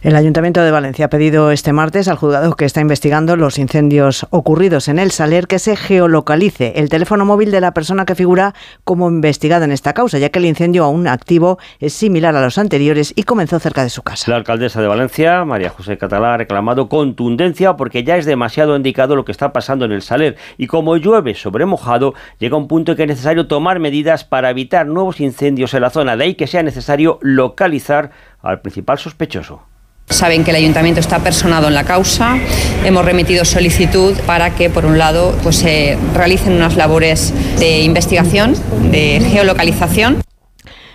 El Ayuntamiento de Valencia ha pedido este martes al juzgado que está investigando los incendios ocurridos en el Saler que se geolocalice el teléfono móvil de la persona que figura como investigada en esta causa, ya que el incendio aún activo es similar a los anteriores y comenzó cerca de su casa. La alcaldesa de Valencia, María José Catalá, ha reclamado contundencia porque ya es demasiado indicado lo que está pasando en el Saler y como llueve sobre mojado, llega un punto en que es necesario tomar medidas para evitar nuevos incendios en la zona. De ahí que sea necesario localizar al principal sospechoso. Saben que el ayuntamiento está personado en la causa. Hemos remitido solicitud para que, por un lado, pues se realicen unas labores de investigación, de geolocalización.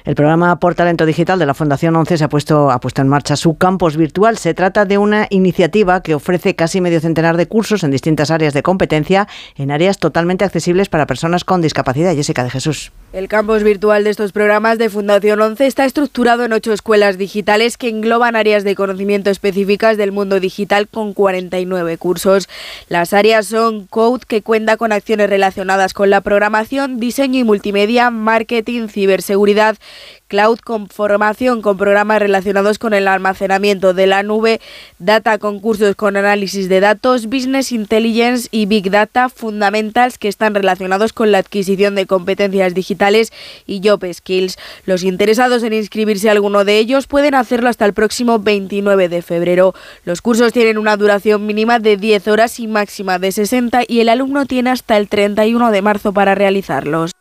El programa Por Talento Digital de la Fundación 11 se ha puesto, ha puesto en marcha su campus virtual. Se trata de una iniciativa que ofrece casi medio centenar de cursos en distintas áreas de competencia, en áreas totalmente accesibles para personas con discapacidad. Jessica de Jesús. El campus virtual de estos programas de Fundación 11 está estructurado en ocho escuelas digitales que engloban áreas de conocimiento específicas del mundo digital con 49 cursos. Las áreas son Code, que cuenta con acciones relacionadas con la programación, diseño y multimedia, marketing, ciberseguridad, Cloud con formación con programas relacionados con el almacenamiento de la nube, Data con cursos con análisis de datos, Business Intelligence y Big Data Fundamentals que están relacionados con la adquisición de competencias digitales y Job Skills. Los interesados en inscribirse a alguno de ellos pueden hacerlo hasta el próximo 29 de febrero. Los cursos tienen una duración mínima de 10 horas y máxima de 60 y el alumno tiene hasta el 31 de marzo para realizarlos.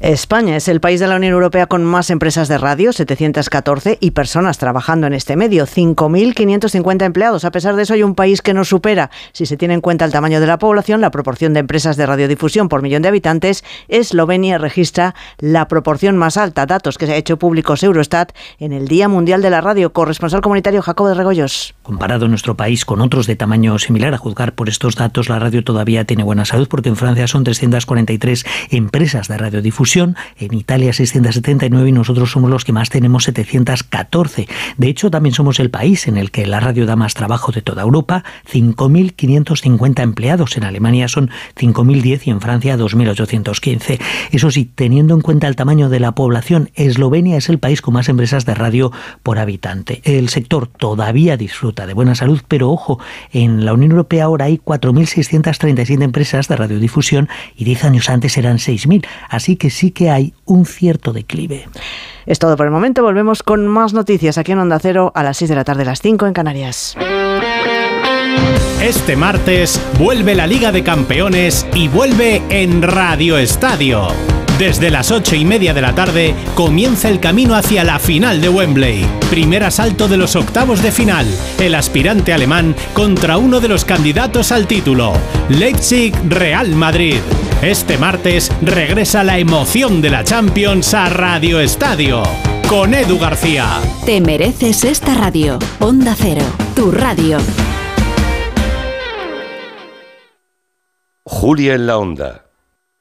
España es el país de la Unión Europea con más empresas de radio, 714, y personas trabajando en este medio, 5.550 empleados. A pesar de eso, hay un país que nos supera. Si se tiene en cuenta el tamaño de la población, la proporción de empresas de radiodifusión por millón de habitantes, Eslovenia registra la proporción más alta. Datos que se ha hecho públicos Eurostat en el Día Mundial de la Radio. Corresponsal comunitario Jacobo de Regoyos. Comparado nuestro país con otros de tamaño similar, a juzgar por estos datos, la radio todavía tiene buena salud porque en Francia son 343 empresas de radiodifusión en Italia 679 y nosotros somos los que más tenemos 714. De hecho, también somos el país en el que la radio da más trabajo de toda Europa, 5.550 empleados. En Alemania son 5.010 y en Francia 2.815. Eso sí, teniendo en cuenta el tamaño de la población, Eslovenia es el país con más empresas de radio por habitante. El sector todavía disfruta de buena salud, pero ojo, en la Unión Europea ahora hay 4.637 empresas de radiodifusión y 10 años antes eran 6.000. Así que sí que hay un cierto declive. Es todo por el momento. Volvemos con más noticias aquí en Onda Cero a las 6 de la tarde, las 5 en Canarias. Este martes vuelve la Liga de Campeones y vuelve en Radio Estadio. Desde las ocho y media de la tarde comienza el camino hacia la final de Wembley. Primer asalto de los octavos de final. El aspirante alemán contra uno de los candidatos al título. Leipzig-Real Madrid. Este martes regresa la emoción de la Champions a Radio Estadio. Con Edu García. Te mereces esta radio. Onda Cero, tu radio. Julia en la onda.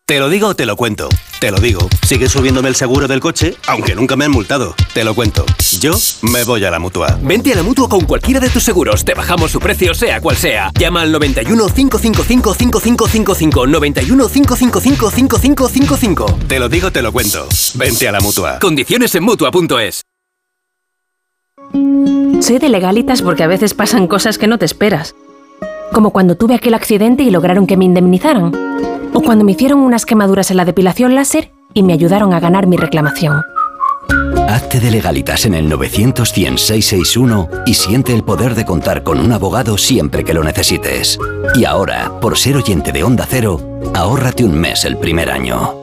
Te lo digo, te lo cuento. Te lo digo. Sigue subiéndome el seguro del coche, aunque nunca me han multado. Te lo cuento. Yo me voy a la mutua. Vente a la mutua con cualquiera de tus seguros. Te bajamos su precio, sea cual sea. Llama al 91 555 5555. 91 555 5555. Te lo digo, te lo cuento. Vente a la mutua. Condiciones en mutua.es. Soy de legalitas porque a veces pasan cosas que no te esperas. Como cuando tuve aquel accidente y lograron que me indemnizaran. O cuando me hicieron unas quemaduras en la depilación láser y me ayudaron a ganar mi reclamación. Hazte de legalitas en el 900 y siente el poder de contar con un abogado siempre que lo necesites. Y ahora, por ser oyente de Onda Cero, ahórrate un mes el primer año.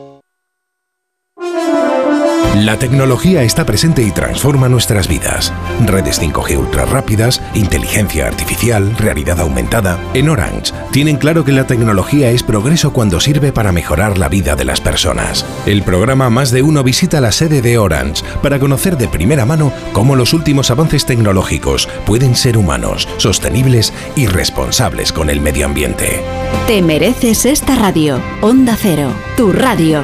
La tecnología está presente y transforma nuestras vidas. Redes 5G ultra rápidas, inteligencia artificial, realidad aumentada. En Orange tienen claro que la tecnología es progreso cuando sirve para mejorar la vida de las personas. El programa Más de Uno visita la sede de Orange para conocer de primera mano cómo los últimos avances tecnológicos pueden ser humanos, sostenibles y responsables con el medio ambiente. Te mereces esta radio. Onda Cero, tu radio.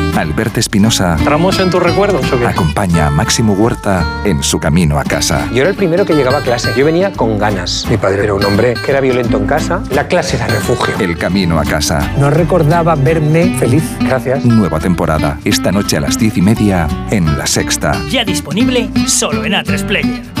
Alberto Espinosa. ¿Tramos en tus recuerdos o qué? Acompaña a Máximo Huerta en su camino a casa. Yo era el primero que llegaba a clase. Yo venía con ganas. Mi padre era un hombre que era violento en casa. La clase era refugio. El camino a casa. No recordaba verme feliz. Gracias. Nueva temporada. Esta noche a las diez y media en La Sexta. Ya disponible solo en A3 Player.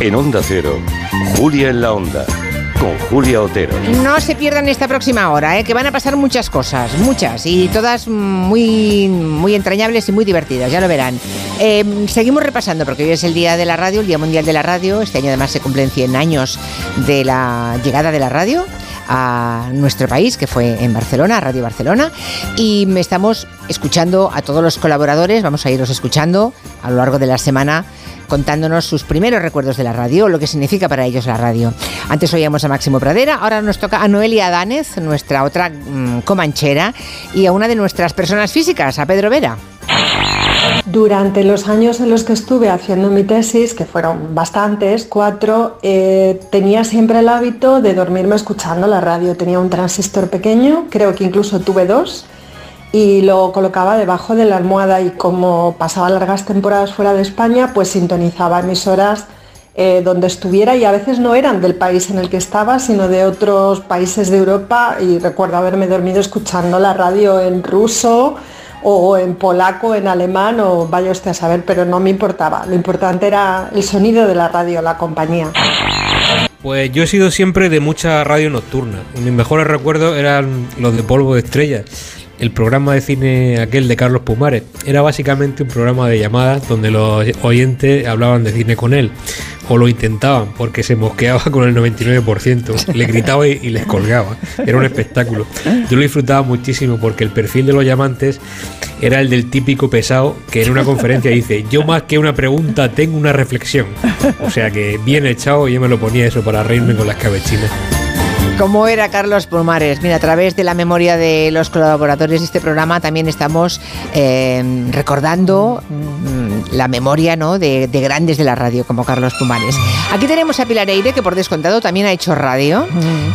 En Onda Cero, Julia en la Onda, con Julia Otero. No se pierdan esta próxima hora, ¿eh? que van a pasar muchas cosas, muchas, y todas muy, muy entrañables y muy divertidas, ya lo verán. Eh, seguimos repasando, porque hoy es el Día de la Radio, el Día Mundial de la Radio. Este año además se cumplen 100 años de la llegada de la radio a nuestro país, que fue en Barcelona, Radio Barcelona, y estamos escuchando a todos los colaboradores, vamos a irlos escuchando a lo largo de la semana contándonos sus primeros recuerdos de la radio, lo que significa para ellos la radio. Antes oíamos a Máximo Pradera, ahora nos toca a Noelia Danez, nuestra otra mm, comanchera, y a una de nuestras personas físicas, a Pedro Vera. Durante los años en los que estuve haciendo mi tesis, que fueron bastantes, cuatro, eh, tenía siempre el hábito de dormirme escuchando la radio. Tenía un transistor pequeño, creo que incluso tuve dos, y lo colocaba debajo de la almohada y como pasaba largas temporadas fuera de España, pues sintonizaba emisoras eh, donde estuviera y a veces no eran del país en el que estaba, sino de otros países de Europa y recuerdo haberme dormido escuchando la radio en ruso o en polaco, en alemán o vaya usted a saber, pero no me importaba. Lo importante era el sonido de la radio, la compañía. Pues yo he sido siempre de mucha radio nocturna. Mis mejores recuerdos eran los de polvo de estrellas. El programa de cine aquel de Carlos Pumares. Era básicamente un programa de llamadas donde los oyentes hablaban de cine con él. O lo intentaban, porque se mosqueaba con el 99%. Le gritaba y, les colgaba. Era un espectáculo. Yo lo disfrutaba muchísimo porque el perfil de los llamantes era el del típico pesado que en una conferencia dice, yo más que una pregunta tengo una reflexión. O sea que bien echado, yo me lo ponía eso para reírme con las cabechinas. ¿Cómo era Carlos Pumares? Mira, a través de la memoria de los colaboradores de este programa también estamos eh, recordando mm, la memoria ¿no? de, de grandes de la radio como Carlos Pumares. Aquí tenemos a Pilar Eire, que por descontado también ha hecho radio.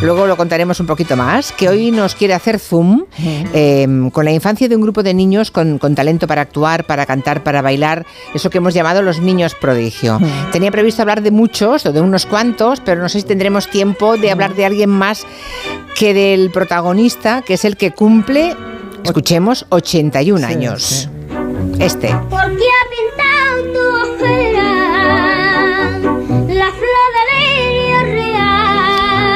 Luego lo contaremos un poquito más. Que hoy nos quiere hacer zoom eh, con la infancia de un grupo de niños con, con talento para actuar, para cantar, para bailar. Eso que hemos llamado los niños prodigio. Tenía previsto hablar de muchos o de unos cuantos, pero no sé si tendremos tiempo de hablar de alguien más que del protagonista, que es el que cumple, escuchemos, 81 años. Este. ¿Por qué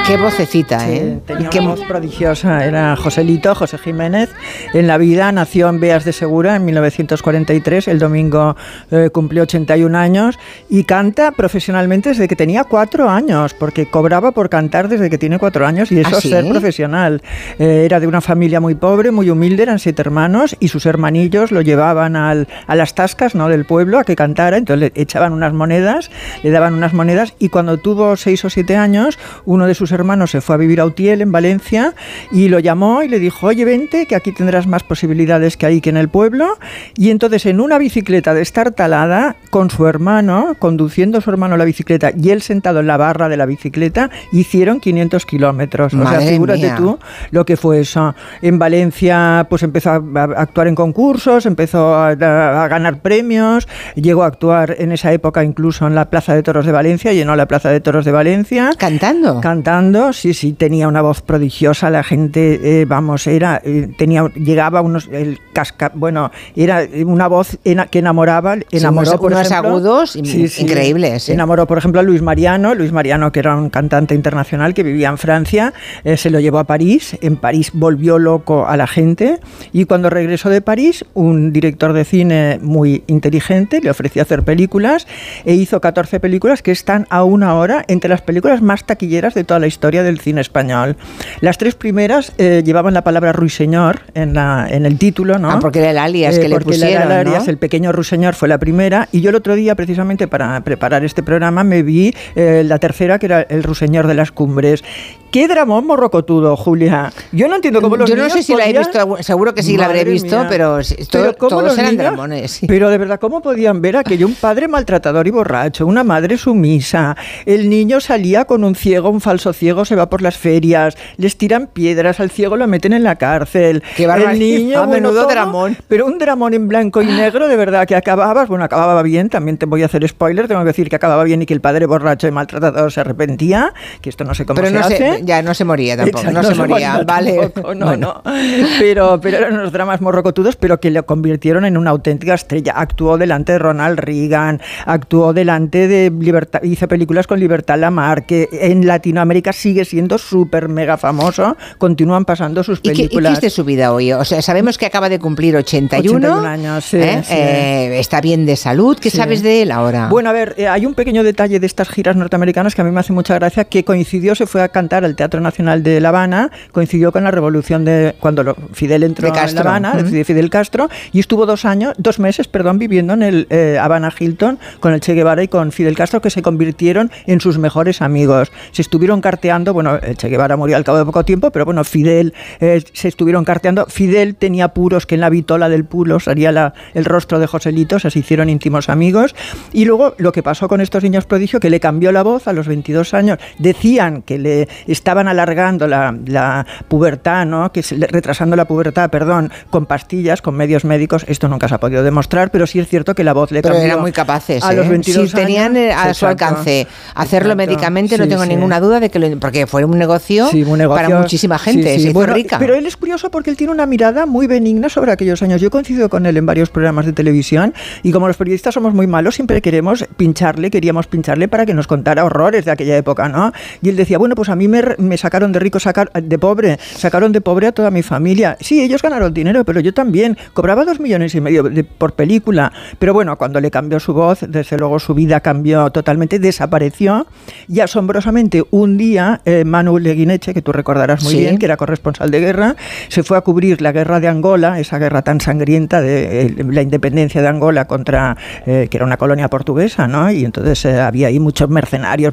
Qué vocecita, ¿eh? Tenía Qué una voz prodigiosa, era Joselito, José Jiménez. En la vida nació en Beas de Segura en 1943, el domingo eh, cumplió 81 años y canta profesionalmente desde que tenía cuatro años, porque cobraba por cantar desde que tiene cuatro años y eso ¿Ah, es sí? ser profesional. Eh, era de una familia muy pobre, muy humilde, eran siete hermanos y sus hermanillos lo llevaban al- a las tascas ¿no? del pueblo a que cantara, entonces le echaban unas monedas, le daban unas monedas y cuando tuvo seis o siete años, uno de sus hermanos se fue a vivir a Utiel, en Valencia, y lo llamó y le dijo, oye, vente, que aquí tendrás más posibilidades que ahí que en el pueblo. Y entonces en una bicicleta de estar talada, con su hermano, conduciendo a su hermano la bicicleta y él sentado en la barra de la bicicleta, hicieron 500 kilómetros. O sea, figúrate mía. tú lo que fue eso. En Valencia, pues empezó a a actuar en concursos, empezó a, a ganar premios, llegó a actuar en esa época incluso en la Plaza de Toros de Valencia, llenó la Plaza de Toros de Valencia. ¿Cantando? Cantando, sí, sí, tenía una voz prodigiosa, la gente, eh, vamos, era, eh, tenía, llegaba unos, el casca, bueno, era una voz ena- que enamoraba, enamoró, unos- por unos ejemplo- agudos in- increíbles, ¿eh? Enamoró, por ejemplo, a Luis Mariano, Luis Mariano, que era un cantante internacional que vivía en Francia, eh, se lo llevó a París, en París volvió loco a la gente y cuando regresó de París, un director de cine muy inteligente le ofreció hacer películas e hizo 14 películas que están aún ahora entre las películas más taquilleras de toda la historia del cine español. Las tres primeras eh, llevaban la palabra ruiseñor en, la, en el título, ¿no? Ah, porque era el alias que le era pusieron, el alias, ¿no? el pequeño ruiseñor fue la primera y yo el otro día precisamente para preparar este programa me vi eh, la tercera que era el ruiseñor de las cumbres. Qué dramón morrocotudo, Julia. Yo no entiendo cómo los Yo no niños sé si la he visto, seguro que sí la habré visto, mía. pero, Pero todo- ¿cómo todos eran niños? dramones. sí. Pero de verdad, ¿cómo podían ver aquello? Un padre maltratador y borracho, una madre sumisa. El niño salía con un ciego, un falso ciego, se va por las ferias, les tiran piedras, al ciego lo meten en la cárcel. Qué el niño, A menudo todo, dramón. Pero un dramón en blanco y negro, de verdad, que acababas, bueno, acababa bien, también te voy a hacer spoiler, tengo que decir que acababa bien y que el padre borracho y maltratador se arrepentía, que esto no sé cómo Pero se no hace. ya no se moría tampoco, Exacto, no se moría, vale. tampoco, no, Bueno. no. Pero, pero eran unos dramas morrocotudos, pero que lo convirtieron en una auténtica estrella. Actuó delante de Ronald Reagan, actuó delante de Libertad, hizo películas con Libertad Lamar, que en Latinoamérica sigue siendo súper mega famoso. Continúan pasando sus ¿Y qué, y qué películas. es de su vida hoy? O sea, sabemos que acaba de cumplir 81. 81 años, sí, ¿eh? sí. Eh, está bien de salud. ¿Qué Sí. sabes de él ahora? Bueno, a ver, eh, hay un pequeño detalle de estas giras norteamericanas que a mí me hace mucha gracia, que coincidió, se fue a cantar al Teatro Nacional de La Habana, coincidió con la revolución de cuando Fidel entró en La. Habana, de Ujú. Fidel- Castro, y estuvo dos años, dos meses, perdón, viviendo en el eh, Habana Hilton con el Che Guevara y con Fidel Castro, que se convirtieron en sus mejores amigos. Se estuvieron carteando, bueno, el Che Guevara murió al cabo de poco tiempo, pero bueno, Fidel eh, se estuvieron carteando. Fidel tenía puros que en la vitola del pulo salía la- el rostro de Joselito, o sea, se hicieron íntimos amigos. Y luego lo que pasó con estos niños prodigio, que le cambió la voz a los 22 años. Decían que le estaban alargando la, la pubertad, ¿no? Que le- retrasando la pubertad, perdón, con pastillas, con medios médicos. Esto nunca se ha podido demostrar, pero sí es cierto que la voz le Pero cambió. eran muy capaces. A ¿eh? los 22 si tenían años. eh, a su Exacto. alcance hacerlo Exacto. médicamente, no Sí, tengo sí. ninguna duda de que lo. Porque fue un negocio, Sí, un negocio- para muchísima gente. sí, sí. Se hizo Bueno, rica. Pero él es curioso porque él tiene una mirada muy benigna sobre aquellos años. Yo coincido con él en varios programas de televisión y como los periodistas somos muy malos, siempre queremos pincharle, queríamos pincharle para que nos contara horrores de aquella época, ¿no? Y él decía, bueno, pues a mí me de, me sacaron de rico, sacar, de pobre, sacaron de pobre a toda mi familia. Sí, ellos ganaron dinero, pero yo también. Cobraba dos millones y medio de- por película. Pero bueno, cuando le cambió su voz, desde luego su vida cambió totalmente, desapareció. Y asombrosamente, un día, eh, Manu Leguineche, que tú recordarás muy Sí. bien, que era corresponsal de guerra, se fue a cubrir la guerra de Angola, esa guerra tan sangrienta de eh, la independencia de Angola contra, eh, que era una colonia portuguesa, ¿no? Y entonces eh, había ahí muchos mercenarios,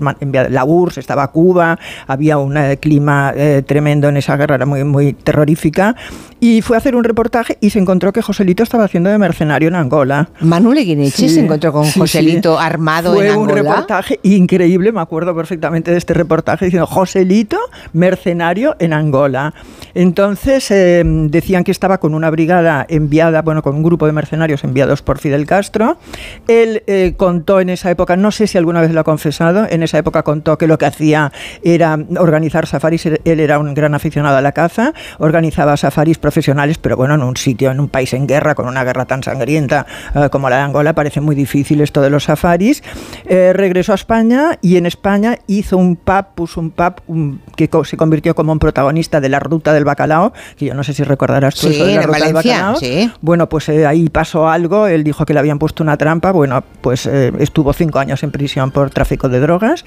la URSS, estaba Cuba, había un eh, clima eh, tremendo en esa guerra, era muy, muy terrorífica. Y fue a hacer un reportaje y se encontró que Joselito estaba haciendo de mercenario en Angola. Manuel Leguineche se encontró con Joselito armado Fue en un Angola. reportaje increíble, me acuerdo perfectamente de este reportaje diciendo Joselito, mercenario en Angola. Entonces eh, decían que estaba con una brigada enviada, bueno, con un grupo de mercenarios enviados por Fidel Castro. Él eh, contó en esa época, no sé si alguna vez lo ha confesado, en esa época contó que lo que hacía era organizar safaris, él era un gran aficionado a la caza, organizaba safaris profesionales, pero bueno, en un sitio, en un país en guerra, con una guerra tan sangrienta eh, como la de Angola, parece muy difícil esto de los safaris. Eh, regresó a España y en España hizo un pub, puso un pub un- que co- se convirtió como un protagonista de la ruta del bacalao, que yo no sé si recordarás tú Sí, eso de la ruta del Valencia, bacalao. sí. Bueno, pues eh, ahí pasó algo, él dijo que le habían puesto una trampa, bueno, pues eh, estuvo cinco años en prisión por tráfico de drogas,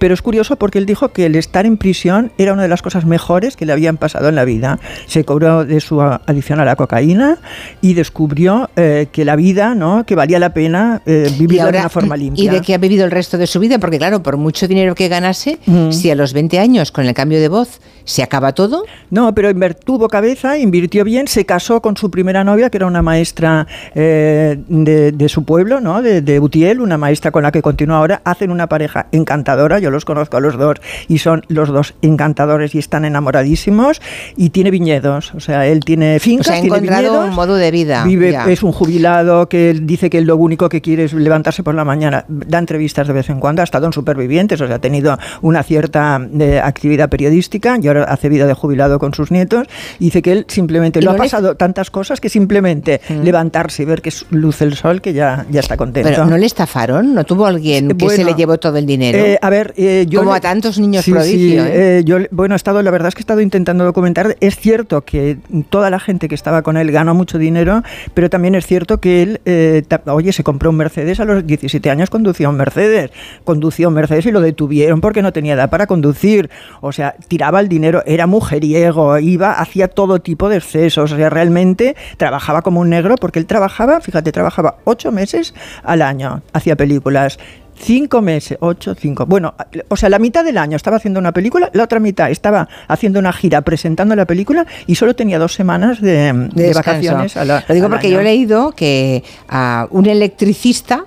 pero es curioso porque él dijo que el estar en prisión era una de las cosas mejores que le habían pasado en la vida. Se cobró de su adicción a la cocaína y descubrió eh, que la vida, ¿no? que valía la pena eh, vivirla de una forma limpia. ¿Y de qué ha vivido el resto de su vida? Porque claro, por mucho dinero que ganase, Mm. si a los 20 años con el cambio de voz se acaba todo, No, pero tuvo cabeza, invirtió bien, se casó con su primera novia, que era una maestra eh, de, de su pueblo, ¿no? de, de Utiel, una maestra con la que continúa ahora. Hacen una pareja encantadora, yo los conozco a los dos y son los dos encantadores y están enamoradísimos. Y tiene viñedos, o sea, él tiene o fincas, sea, ha encontrado viñedos. un modo de vida. Vive, ya. es un jubilado que dice que lo único que quiere es levantarse por la mañana. Da entrevistas de vez en cuando, ha estado en Supervivientes, o sea, ha tenido una cierta eh, actividad periodística y hace vida de jubilado con sus nietos. Y dice que él simplemente ¿Y lo ha le- pasado tantas cosas que simplemente levantarse y ver que luce el sol, que ya, ya está contento. Pero ¿no le estafaron? ¿No tuvo alguien que se Bueno, le llevó todo el dinero? Eh, a ver, eh, yo Como le- a tantos niños Sí, prodigio. sí, ¿eh? eh, yo, bueno, he estado, la verdad es que he estado intentando documentar. Es cierto que toda la gente que estaba con él ganó mucho dinero, pero también es cierto que él, eh, oye, se compró un Mercedes a los 17 años, conducía un Mercedes, conducía un Mercedes y lo detuvieron porque no tenía edad para conducir. O sea, tiraba el dinero, era mujeriego, iba, hacía todo tipo de excesos. O sea, realmente trabajaba como un negro porque él trabajaba, fíjate, trabajaba ocho meses al año, hacía películas. Cinco meses, ocho, cinco. Bueno, o sea, la mitad del año estaba haciendo una película, la otra mitad estaba haciendo una gira presentando la película y solo tenía dos semanas de, vacaciones. a la- Lo digo porque año. yo he leído que a un electricista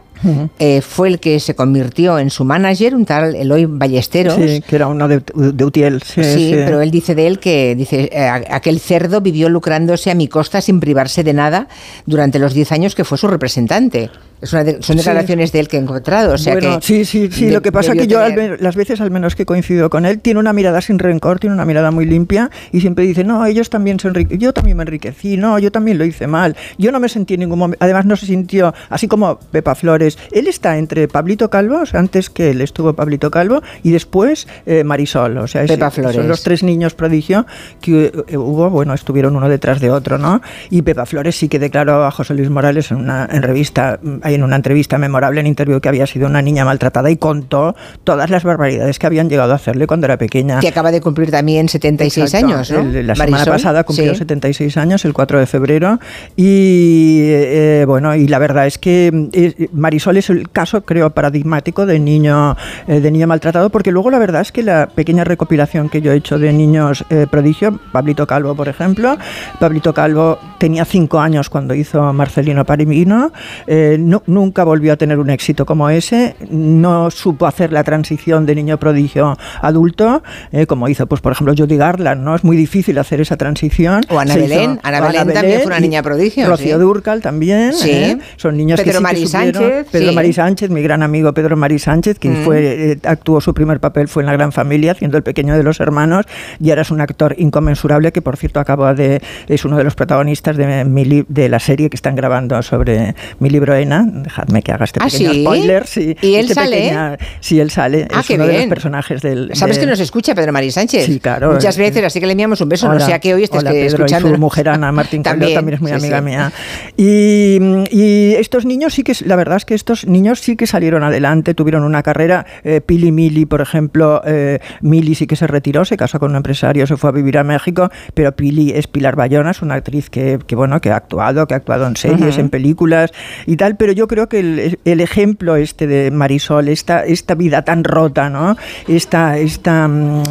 eh, fue el que se convirtió en su manager, un tal Eloy Ballesteros. Sí, que era uno de, de Utiel. Sí, Sí, sí. pero él dice de él que dice eh, aquel cerdo vivió lucrándose a mi costa sin privarse de nada durante los 10 años que fue su representante. Es una de- son Sí. declaraciones de él que he encontrado. O sea bueno, que sí, sí, sí. de- lo que pasa es que yo, tener- las veces al menos que coincido con él, tiene una mirada sin rencor, tiene una mirada muy limpia y siempre dice, no, ellos también se enrique yo también me enriquecí, no, yo también lo hice mal. Yo no me sentí en ningún momento, además no se sintió, así como Pepa Flores, él está entre Pablito Calvo, o sea, antes que él estuvo Pablito Calvo, y después eh, Marisol, o sea, es- Pepa Flores. son los tres niños prodigio que eh, hubo, bueno, estuvieron uno detrás de otro, ¿no? Y Pepa Flores sí que declaró a José Luis Morales en una en revista, mm, ahí en una entrevista memorable en interview que había sido una niña maltratada y contó todas las barbaridades que habían llegado a hacerle cuando era pequeña. que acaba de cumplir también 76 Exacto. años, ¿no? El- la semana Marisol, pasada cumplió sí. 76 años, el 4 de febrero. Y eh, bueno, y la verdad es que eh, Marisol es el caso, creo, paradigmático de niño, eh, de niño maltratado, porque luego la verdad es que la pequeña recopilación que yo he hecho de niños eh, prodigio, Pablito Calvo, por ejemplo, Pablito Calvo tenía 5 años cuando hizo Marcelino Parimino, eh, no- nunca volvió a tener un éxito como ese, no supo hacer la transición de niño prodigio a adulto, eh, como hizo, pues por ejemplo, Judy Garland, ¿no? Es muy difícil hacer esa transición. O Ana Se Belén, Ana Belén también fue una niña prodigio, Rocío sí. Durcal también, Sí. ¿eh? Son niños Pedro que sí que Sánchez, Pedro sí. Mari Sánchez, mi gran amigo Pedro Mari Sánchez, quien Mm. fue, eh, actuó su primer papel fue en La Gran Familia, haciendo el pequeño de los hermanos, y ahora es un actor inconmensurable que, por cierto, acaba de es uno de los protagonistas de, mi de la serie que están grabando sobre mi libro Ena, dejadme que haga este ¿Ah, pequeño sí? spoiler. Sí, ¿Y él este sale? pequeña- sí, él sale. Ah, es qué uno de los bien. personajes del. Sabes que nos escucha Pedro María Sánchez. Sí, claro. Muchas veces, así que le enviamos un beso. Hola. no sea que hoy estés Hola, que Pedro, escuchando. Y su mujer Ana Martín También, también es muy sí, amiga sí. mía. Y, y estos niños sí que, la verdad es que estos niños sí que salieron adelante, tuvieron una carrera. Eh, Pili Mili, por ejemplo, eh, Mili sí que se retiró, se casó con un empresario, se fue a vivir a México, pero Pili es Pilar Bayona, es una actriz que, que, bueno, que ha actuado, que ha actuado en series, en películas y tal, pero yo creo que el, el ejemplo este de Marisol, esta, esta vida tan rota, ¿no? Esta, esta, mm,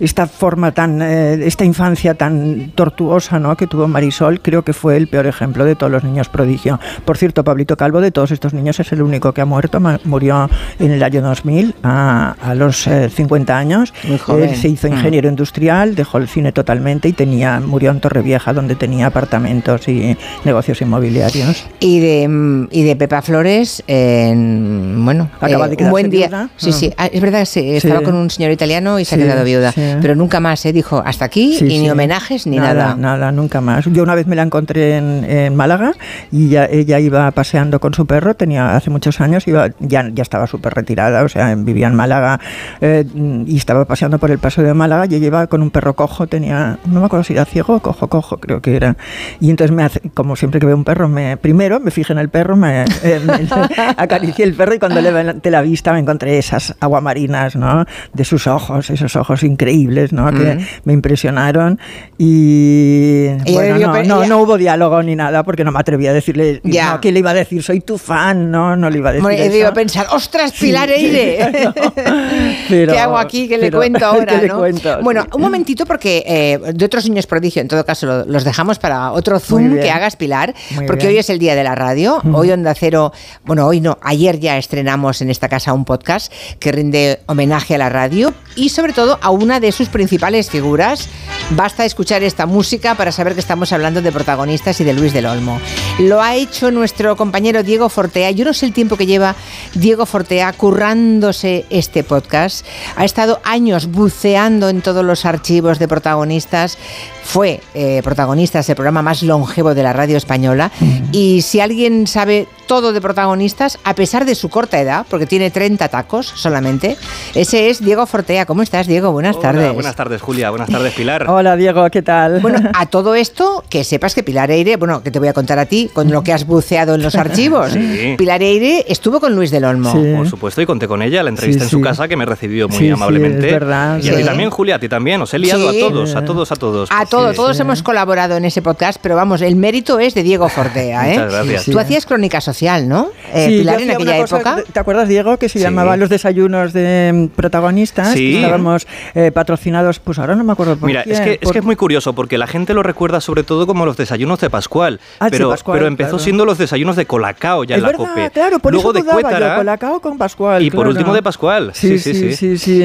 esta forma tan, eh, esta infancia tan tortuosa, ¿no? Que tuvo Marisol, creo que fue el peor ejemplo de todos los niños prodigio. Por cierto, Pablito Calvo, de todos estos niños, es el único que ha muerto, murió en el año 2000, a, a los eh, 50 años. Muy joven. Él se hizo Mm. ingeniero industrial, dejó el cine totalmente y tenía, murió en Torrevieja, donde tenía apartamentos y negocios inmobiliarios. Y de, mm, y de Pepa Flores, en, bueno, Acaba eh, de un buen día. viuda. Sí, sí, Ah. es verdad, sí, estaba Sí. con un señor italiano y se Sí, ha quedado viuda. Pero nunca más, ¿eh? dijo, hasta aquí y ni homenajes ni nada. Nada, nunca más. Yo una vez me la encontré en, en Málaga y ya, ella iba paseando con su perro, tenía hace muchos años, iba, ya, ya estaba súper retirada, o sea, vivía en Málaga eh, y estaba paseando por el paso de Málaga y ella iba con un perro cojo, tenía, no me acuerdo si era ciego o cojo, cojo creo que era. Y entonces me hace, como siempre que veo un perro, me primero me fijé en el perro, me acaricié el perro y cuando levanté la vista me encontré esas aguamarinas, ¿no? De sus ojos, esos ojos increíbles, ¿no? Que Mm. me impresionaron y bueno, no, no, no hubo diálogo ni nada porque no me atreví a decirle Ya. no, ¿qué le iba a decir? Soy tu fan, no, no le iba a decir Bueno, eso. debido pensar, ostras, Pilar Eire. Pero- ¿Qué hago aquí? ¿Qué le pero- cuento ahora? ¿qué le no? cuento? Bueno, Sí. un momentito porque eh, de otros niños prodigio, en todo caso, lo- los dejamos para otro Zoom que hagas, Pilar, Muy porque bien. hoy es el día de la radio. Hoy Onda Cero, bueno, hoy no, ayer ya estrenamos en esta casa un podcast que rinde homenaje a la radio y sobre todo a una de sus principales figuras. Basta escuchar esta música para saber que estamos hablando de protagonistas y de Luis del Olmo. Lo ha hecho nuestro compañero Diego Fortea. Yo no sé el tiempo que lleva Diego Fortea currándose este podcast. Ha estado años buceando en todos los archivos de protagonistas. Fue eh, protagonista del programa más longevo de la radio española. Y si alguien sabe todo de protagonistas, a pesar de su corta edad, porque tiene 30 tacos solamente, ese es Diego Fortea. ¿Cómo estás, Diego? Buenas Hola, tardes. buenas tardes, Julia. Buenas tardes, Pilar. Hola Diego, ¿qué tal? Bueno, a todo esto, que sepas que Pilar Eire, bueno, que te voy a contar a ti, con lo que has buceado en los archivos. Sí. Pilar Eire estuvo con Luis del Olmo. Por supuesto, y conté con ella la entrevista Sí, en su sí. casa, que me recibió muy Sí, sí, amablemente. es verdad, y a sí. ti también, Julia, a ti también. Os he liado Sí. a todos, a todos, a todos. A Pues todo, sí. todos hemos colaborado en ese podcast, pero vamos, el mérito es de Diego Fortea, ¿eh? Muchas gracias. Tú hacías crónica social, ¿no? Eh, Sí, Pilar, yo en aquella una cosa, época. ¿Te acuerdas, Diego, que se Sí. llamaba Los desayunos de mm, protagonistas? Sí. Que estábamos eh, patrocinados, pues ahora no me acuerdo por Mira, quién, es que, es por- que es muy curioso porque la gente lo recuerda sobre todo como los desayunos de Pascual. Ah, sí, pero, Pascual, pero empezó claro. siendo los desayunos de Colacao ya es en la verdad, COPE. claro, por Luego eso de dudaba yo, Cuétara Colacao con Pascual. y por claro. último de Pascual. Sí, sí, sí, sí, sí.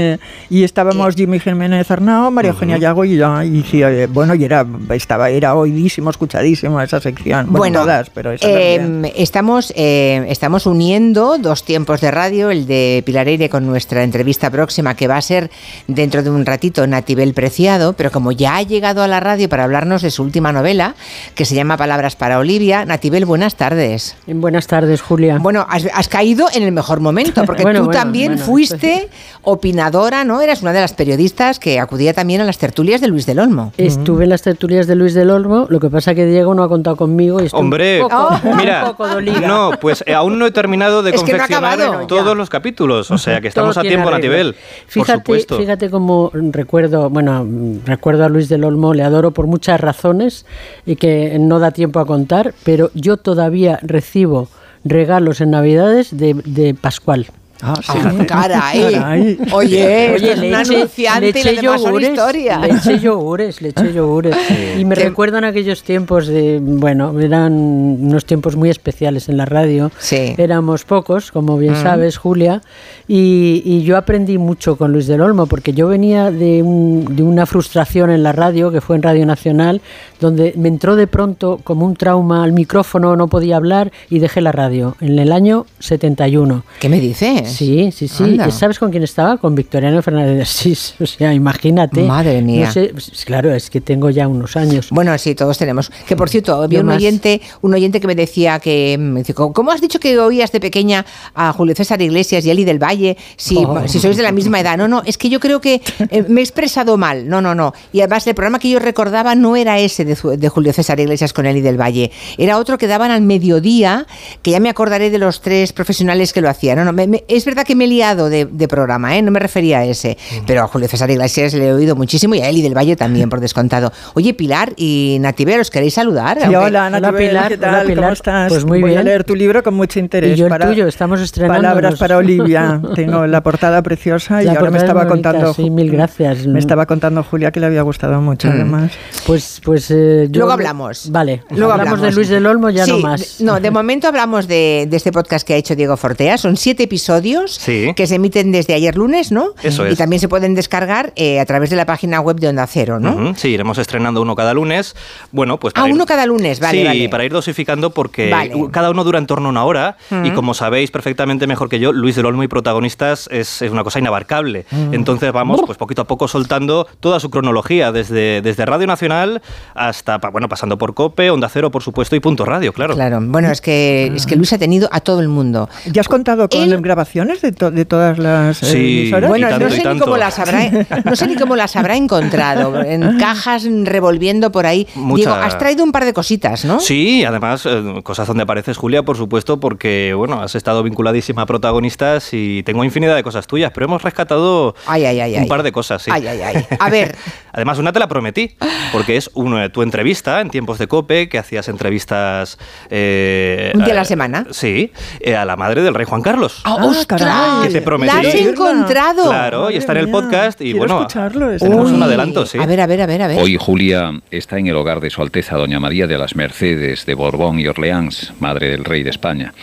Y estábamos Jimmy Jiménez Arnao, María Eugenia Yago y yo. Y sí, eh, bueno, y era, estaba, era oidísimo, escuchadísimo esa sección. Bueno, Bueno, todas, pero esa eh, también. estamos, eh, estamos uniendo dos tiempos de radio, el de Pilar Eire con nuestra entrevista próxima, que va a ser dentro de un ratito Natibel Preciado, pero como ya ha llegado a la radio para hablarnos de su última novela, que se llama Palabras para Olivia, Natibel, buenas tardes. Buenas tardes, Julia. Bueno, has, has caído en el mejor momento, porque Bueno, tú bueno, también bueno, fuiste opinadora, ¿no? Eras una de las periodistas que acudía también a las tertulias de Luis del Olmo. Estuve en las tertulias de Luis del Olmo, lo que pasa que Diego no ha contado conmigo y estoy Hombre, un poco, mira, un poco dolida. no, pues eh, aún no he terminado de Es no confeccionar acabado. todos los capítulos, o sea que estamos Todo a tiempo, arreglo. Natibel, por Fíjate, supuesto. fíjate cómo recuerdo, bueno, recuerdo a Luis del Olmo, le adoro por muchas razones y que no da tiempo a contar, pero yo todavía recibo regalos en Navidades de, de Pascual. Ah, Ah, caray. Oye, esto es un anunciante y los demás son historias. Le eché yogures, le eché yogures. Y me Qué- recuerdan aquellos tiempos de, bueno, eran unos tiempos muy especiales en la radio. Éramos pocos, como bien Mm. sabes, Julia, y, y yo aprendí mucho con Luis del Olmo, porque yo venía de, un- de una frustración en la radio, que fue en Radio Nacional, donde me entró de pronto como un trauma al micrófono, no podía hablar y dejé la radio en el año 71. ¿Qué me dices? Tienes. Sí, sí, sí. Anda. ¿Sabes con quién estaba? Con Victoriano Fernández de Asís. O sea, imagínate. Madre mía. No sé, pues, claro, es que tengo ya unos años. Bueno, sí, todos tenemos. Que por cierto, había un oyente, un oyente que me decía que me dice, ¿cómo has dicho que oías de pequeña a Julio César Iglesias y Eli del Valle si, Oh. si sois de la misma edad? No, no, es que yo creo que eh, me he expresado mal. No, no, no. Y además el programa que yo recordaba no era ese de, Ju- de Julio César Iglesias con Eli del Valle. Era otro que daban al mediodía, que ya me acordaré de los tres profesionales que lo hacían. No, no, me- me- es verdad que me he liado de, de programa, ¿eh? no me refería a ese. Pero a Julio César Iglesias le he oído muchísimo y a Eli del Valle también, por descontado. Oye, Pilar y Nativer, ¿os queréis saludar? Sí, hola, Ana Pilar, ¿qué tal? ¿Cómo estás? Pues muy Voy a leer tu libro con mucho interés. Y yo el tuyo, estamos estrenándonos. Palabras para Olivia. Tengo la portada preciosa y La ahora me estaba bonita, contando. sí, mil gracias. Me estaba contando Julia que le había gustado mucho, Mm. además. Pues, pues eh, yo- Luego hablamos. Vale, Luego hablamos, de Luis del Olmo, ya Sí, no más. de- No, de momento hablamos de, de este podcast que ha hecho Diego Fortea. Son siete episodios Sí. que se emiten desde ayer lunes, ¿no? Eso Y es. también se pueden descargar eh, a través de la página web de Onda Cero, ¿no? Ujú, Sí, iremos estrenando uno cada lunes. Bueno, pues Ah, ir- uno cada lunes, vale, sí, vale. para ir dosificando porque Vale. cada uno dura en torno a una hora Mm. y como sabéis perfectamente mejor que yo, Luis del Olmo y protagonistas es, es una cosa inabarcable. Mm. Entonces vamos pues poquito a poco soltando toda su cronología desde, desde Radio Nacional hasta, bueno, pasando por COPE, Onda Cero, por supuesto, y Punto Radio, claro. Claro, bueno, es que, es que Luis ha tenido a todo el mundo. ¿Ya has contado con grabaciones de, to- de todas las eh, Sí, emisoras? Bueno, tanto, no sé, ni cómo las habrá, no sé ni cómo las habrá encontrado. En cajas revolviendo por ahí. Mucha- Diego, has traído un par de cositas, ¿no? Sí, además, eh, cosas donde apareces, Julia, por supuesto, porque, bueno, has estado vinculadísima a protagonistas y tengo infinidad de cosas tuyas, pero hemos rescatado Ay, ay, ay, un ay. par de cosas, sí. Ay, ay, ay. A ver. Además, una te la prometí, porque es una, tu entrevista en tiempos de COPE, que hacías entrevistas... eh, Un día a la semana. Sí, eh, a la madre del rey Juan Carlos. Ah, ¡Ostras! Que te prometí. ¡La has encontrado! Claro, y está en el podcast y Quiero bueno, escucharlo, tenemos Uy. un adelanto, sí. A ver, a ver, a ver, a ver. Hoy Julia está en el hogar de Su Alteza Doña María de las Mercedes de Borbón y Orleans, madre del rey de España.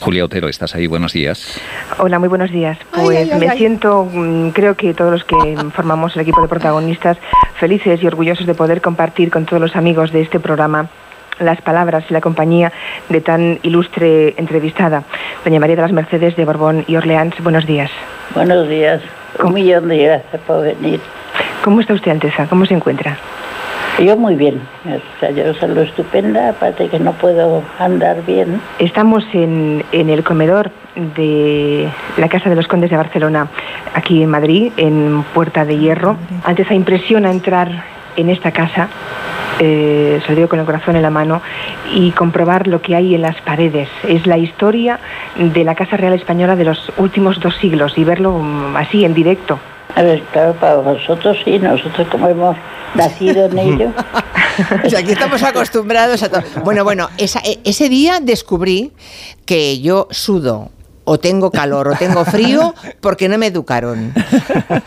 Julia Otero, ¿estás ahí? Buenos días. Hola, muy buenos días. Pues ay, ay, me ay. siento, mm, creo que todos los que formamos el equipo de protagonistas, felices y orgullosos de poder compartir con todos los amigos de este programa las palabras y la compañía de tan ilustre entrevistada, doña María de las Mercedes de Borbón y Orleans. Buenos días. Buenos días. Un millón de gracias por venir. ¿Cómo está usted, Alteza? ¿Cómo se encuentra? Yo muy bien. O sea, yo salgo estupenda, aparte que no puedo andar bien. Estamos en, en el comedor de la Casa de los Condes de Barcelona, aquí en Madrid, en Puerta de Hierro. Alteza impresiona entrar en esta casa, eh, se lo digo con el corazón en la mano, y comprobar lo que hay en las paredes. Es la historia de la Casa Real Española de los últimos dos siglos y verlo mm, así en directo. A ver, claro, para vosotros sí, nosotros como hemos nacido en ello. O sea, aquí estamos acostumbrados a todo. Bueno, bueno, esa- e- ese día descubrí que yo sudo o tengo calor o tengo frío porque no me educaron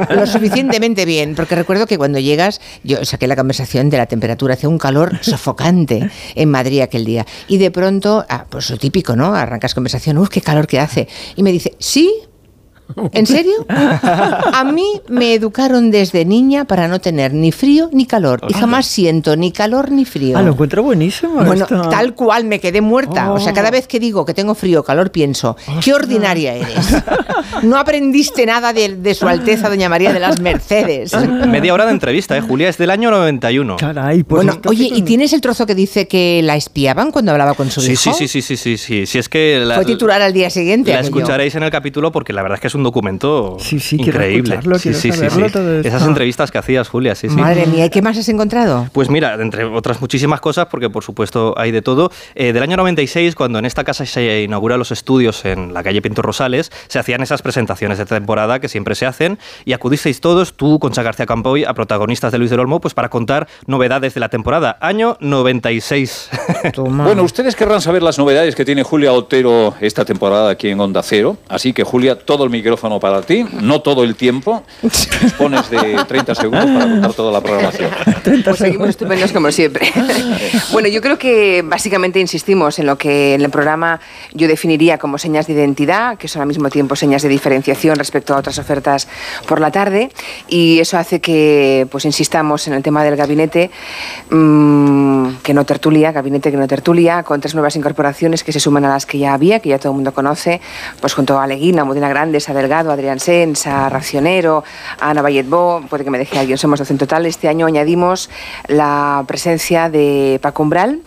lo suficientemente bien. Porque recuerdo que cuando llegas, yo saqué la conversación de la temperatura, hacía un calor sofocante en Madrid aquel día. Y de pronto, ah, pues lo típico, ¿no? Arrancas conversación, uff, qué calor que hace. Y me dice, sí. ¿En serio? A mí me educaron desde niña para no tener ni frío ni calor. Y jamás siento ni calor ni frío. Ah, lo encuentro buenísimo. Bueno, esto. tal cual me quedé muerta. O sea, Oh. cada vez que digo que tengo frío o calor, pienso, qué ordinaria eres. No aprendiste nada de, de Su Alteza Doña María de las Mercedes. Media hora de entrevista, ¿eh, Julia? Es del año 91. Caray, pues Bueno, oye, ¿y tienes el trozo que dice que la espiaban cuando hablaba con su Sí, hijo? sí, sí, sí, sí, sí, sí. Si es que la, Fue titular al día siguiente. la aquello. escucharéis en el capítulo porque la verdad es que es un documento quiero increíble. escucharlo, quiero saberlo todo esto. Esas entrevistas que hacías, Julia, sí, sí. Madre mía, ¿y qué más has encontrado? Pues mira, entre otras muchísimas cosas, porque por supuesto hay de todo, eh, del año 96, cuando en esta casa se inauguran los estudios en la calle Pinto Rosales, se hacían esas presentaciones de temporada que siempre se hacen y acudisteis todos, tú, Concha García Campoy, a protagonistas de Luis del Olmo, pues para contar novedades de la temporada. Año 96. Bueno, ustedes querrán saber las novedades que tiene Julia Otero esta temporada aquí en Onda Cero, así que Julia, todo el micrófono micrófono para ti, no todo el tiempo. Dispones de 30 segundos para contar toda la programación. Pues seguimos estupendos como siempre. bueno, yo creo que básicamente insistimos en lo que en el programa yo definiría como señas de identidad, que son al mismo tiempo señas de diferenciación respecto a otras ofertas por la tarde, y eso hace que pues insistamos en el tema del gabinete, mm, que no tertulia, gabinete que no tertulia, con tres nuevas incorporaciones que se suman a las que ya había, que ya todo el mundo conoce, pues junto a Leguina, Modena Grandes, a Delgado, a Adrián Sens, a Racionero, a Ana Valletbó, puede que me deje alguien, somos 12 en total. Este año añadimos la presencia de Paco Umbral.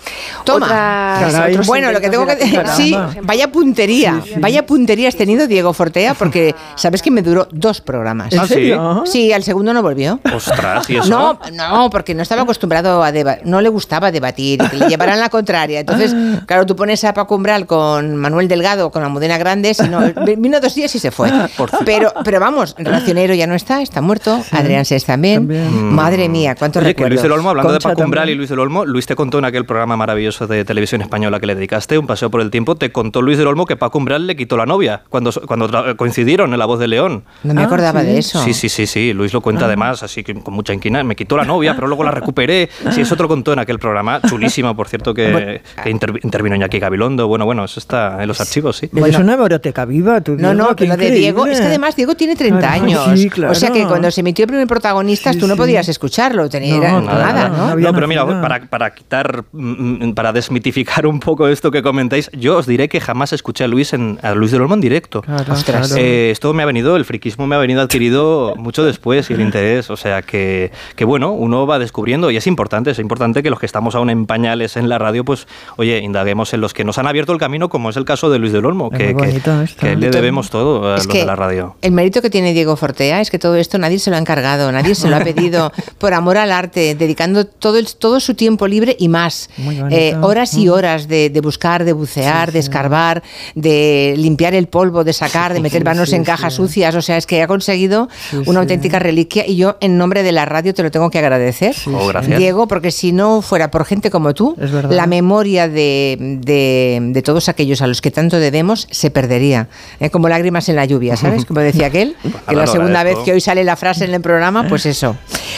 Toma. Otras- Caray. otros Bueno, lo que tengo que decir, sí, vaya puntería, vaya puntería has tenido Diego Fortea, porque sabes que me duró dos programas. ¿En ¿Ah, sí? serio? Sí, al segundo no volvió. Ostras, ¿y eso? No, no, porque no estaba acostumbrado a debatir, no le gustaba debatir, que le llevaran la contraria. Entonces, claro, tú pones a Paco Umbral con Manuel Delgado, con Almudena Grandes, y no, vino dos días y se fue. Pero, pero vamos, Racionero ya no está, está muerto, Adrián Sés también. Madre mía, cuántos Oye, que recuerdos. Luis del Olmo, hablando Concha de Paco Umbral también. y Luis del Olmo, Luis te contó en aquel programa maravilloso de televisión española que le dedicaste, Un paseo por el tiempo, te contó Luis del Olmo que Paco Umbral le quitó la novia cuando, cuando coincidieron en La Voz de León. No me acordaba de eso. Sí, sí, sí, sí, Luis lo cuenta Ah. además, así que con mucha inquina. Me quitó la novia, pero luego la recuperé. Sí, eso te lo contó en aquel programa, chulísimo, por cierto, que, que inter- intervino Iñaki Gabilondo. Bueno, bueno, eso está en los archivos, sí. Eres una hemeroteca viva, tú, No, no, que lo de Diego, increíble. es que además Diego tiene 30 Claro, años. sí, claro. O sea que cuando se emitió el primer protagonistas, tú no podías escucharlo, tenía, era nada, ¿no? No, pero mira, para, para quitar, mm, mm, para desmitificar un poco esto que comentáis, yo os diré que jamás escuché a Luis en a Luis del Olmo en directo. Claro, Ostras. claro. Eh, esto me ha venido, el friquismo me ha venido adquirido mucho después y el interés. O sea que, que bueno, uno va descubriendo y es importante, es importante que los que estamos aún en pañales en la radio, pues oye, indaguemos en los que nos han abierto el camino, como es el caso de Luis del Olmo, que, que- que le debemos todo a Es que de la radio. El mérito que tiene Diego Fortea es que todo esto nadie se lo ha encargado, nadie se lo ha pedido por amor al arte, dedicando todo, el- todo su tiempo libre y más. Eh, horas y Mm. horas de, de buscar, de bucear, de escarbar, de limpiar el polvo, de sacar, de meter manos Sí, en cajas sucias. O sea, es que ha conseguido una auténtica reliquia y yo, en nombre de la radio, te lo tengo que agradecer. Oh, gracias. Diego, porque si no fuera por gente como tú, la memoria de, de- de todos aquellos a los que tanto debemos se perdería. Eh, como lágrimas en la lluvia, ¿sabes? Como decía aquel, que la segunda vez que hoy sale la frase en el programa, pues eso.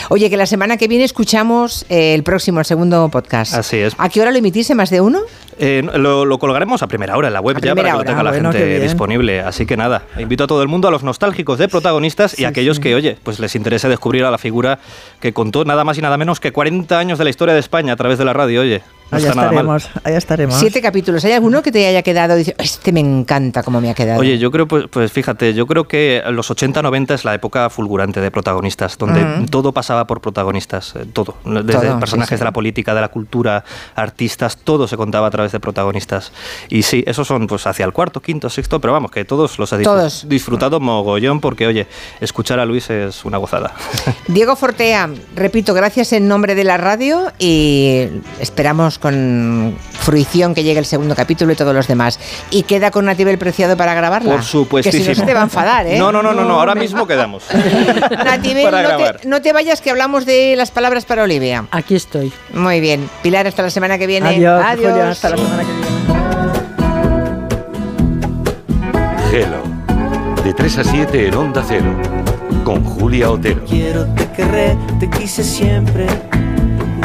Oye, que la semana que viene escuchamos eh, el próximo, el segundo podcast. Así es. ¿A qué hora lo emitís? ¿En más de uno? Eh, lo, lo colgaremos a primera hora en la web A ya para que lo hora. tenga la bueno, gente disponible. Así que nada, invito a todo el mundo, a los nostálgicos de protagonistas y a aquellos que, oye, pues les interese descubrir a la figura que contó nada más y nada menos que 40 años de la historia de España a través de la radio, oye. No Allá estaremos, allá estaremos. Siete capítulos. ¿Hay alguno que te haya quedado? Dice, este me encanta cómo me ha quedado. Oye, yo creo, pues, pues fíjate, yo creo que los 80-90 es la época fulgurante de protagonistas, donde Ujú. todo pasaba por protagonistas, eh, todo. Desde Todo, sí, personajes sí. de la política, de la cultura, artistas, todo se contaba a través de protagonistas. Y sí, esos son pues hacia el cuarto, quinto, sexto, pero vamos, que todos los he Todos. disfrutado mogollón, porque oye, escuchar a Luis es una gozada. Diego Fortea, repito, gracias en nombre de la radio y esperamos con fruición que llegue el segundo capítulo y todos los demás. Y queda con Natibel Preciado para grabarla. Por supuestísimo. Que si no se te va a enfadar, ¿eh? No, no, no, no, no, ahora mismo quedamos. Natibel, no te, no te vayas que hablamos de las palabras para Olivia. Aquí estoy. Muy bien. Pilar, hasta la semana que viene. Adiós, Julia, hasta la semana que viene. Hello. De 3 a 7 en Onda Cero. Con Julia Otero. Quiero, te querré, te quise siempre,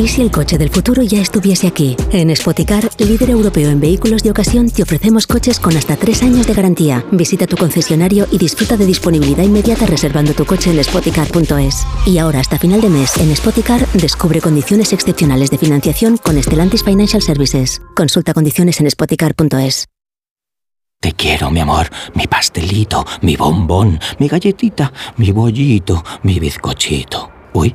¿Y si el coche del futuro ya estuviese aquí? En Spoticar, líder europeo en vehículos de ocasión, te ofrecemos coches con hasta tres años de garantía. Visita tu concesionario y disfruta de disponibilidad inmediata reservando tu coche en spoticar.es. Y ahora, hasta final de mes, en Spoticar, descubre condiciones excepcionales de financiación con Stellantis Financial Services. Consulta condiciones en spoticar.es. Te quiero, mi amor, mi pastelito, mi bombón, mi galletita, mi bollito, mi bizcochito. Uy,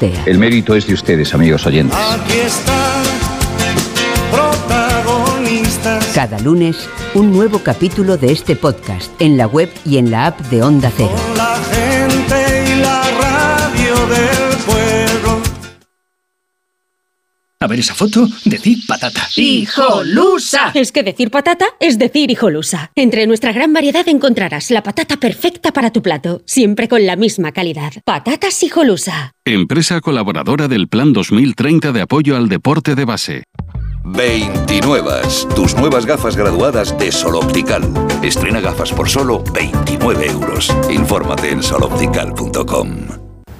El mérito es de ustedes, amigos oyentes. Aquí está, protagonistas. Cada lunes, un nuevo capítulo de este podcast en la web y en la app de Onda Cero. A ver esa foto, decir patata. ¡Hijolusa! Es que decir patata es decir hijolusa. Entre nuestra gran variedad encontrarás la patata perfecta para tu plato, siempre con la misma calidad. Patatas hijolusa. Empresa colaboradora del Plan 2030 de apoyo al deporte de base. 29. Tus nuevas gafas graduadas de Sol Optical. Estrena gafas por solo 29 euros. Infórmate en soloptical.com.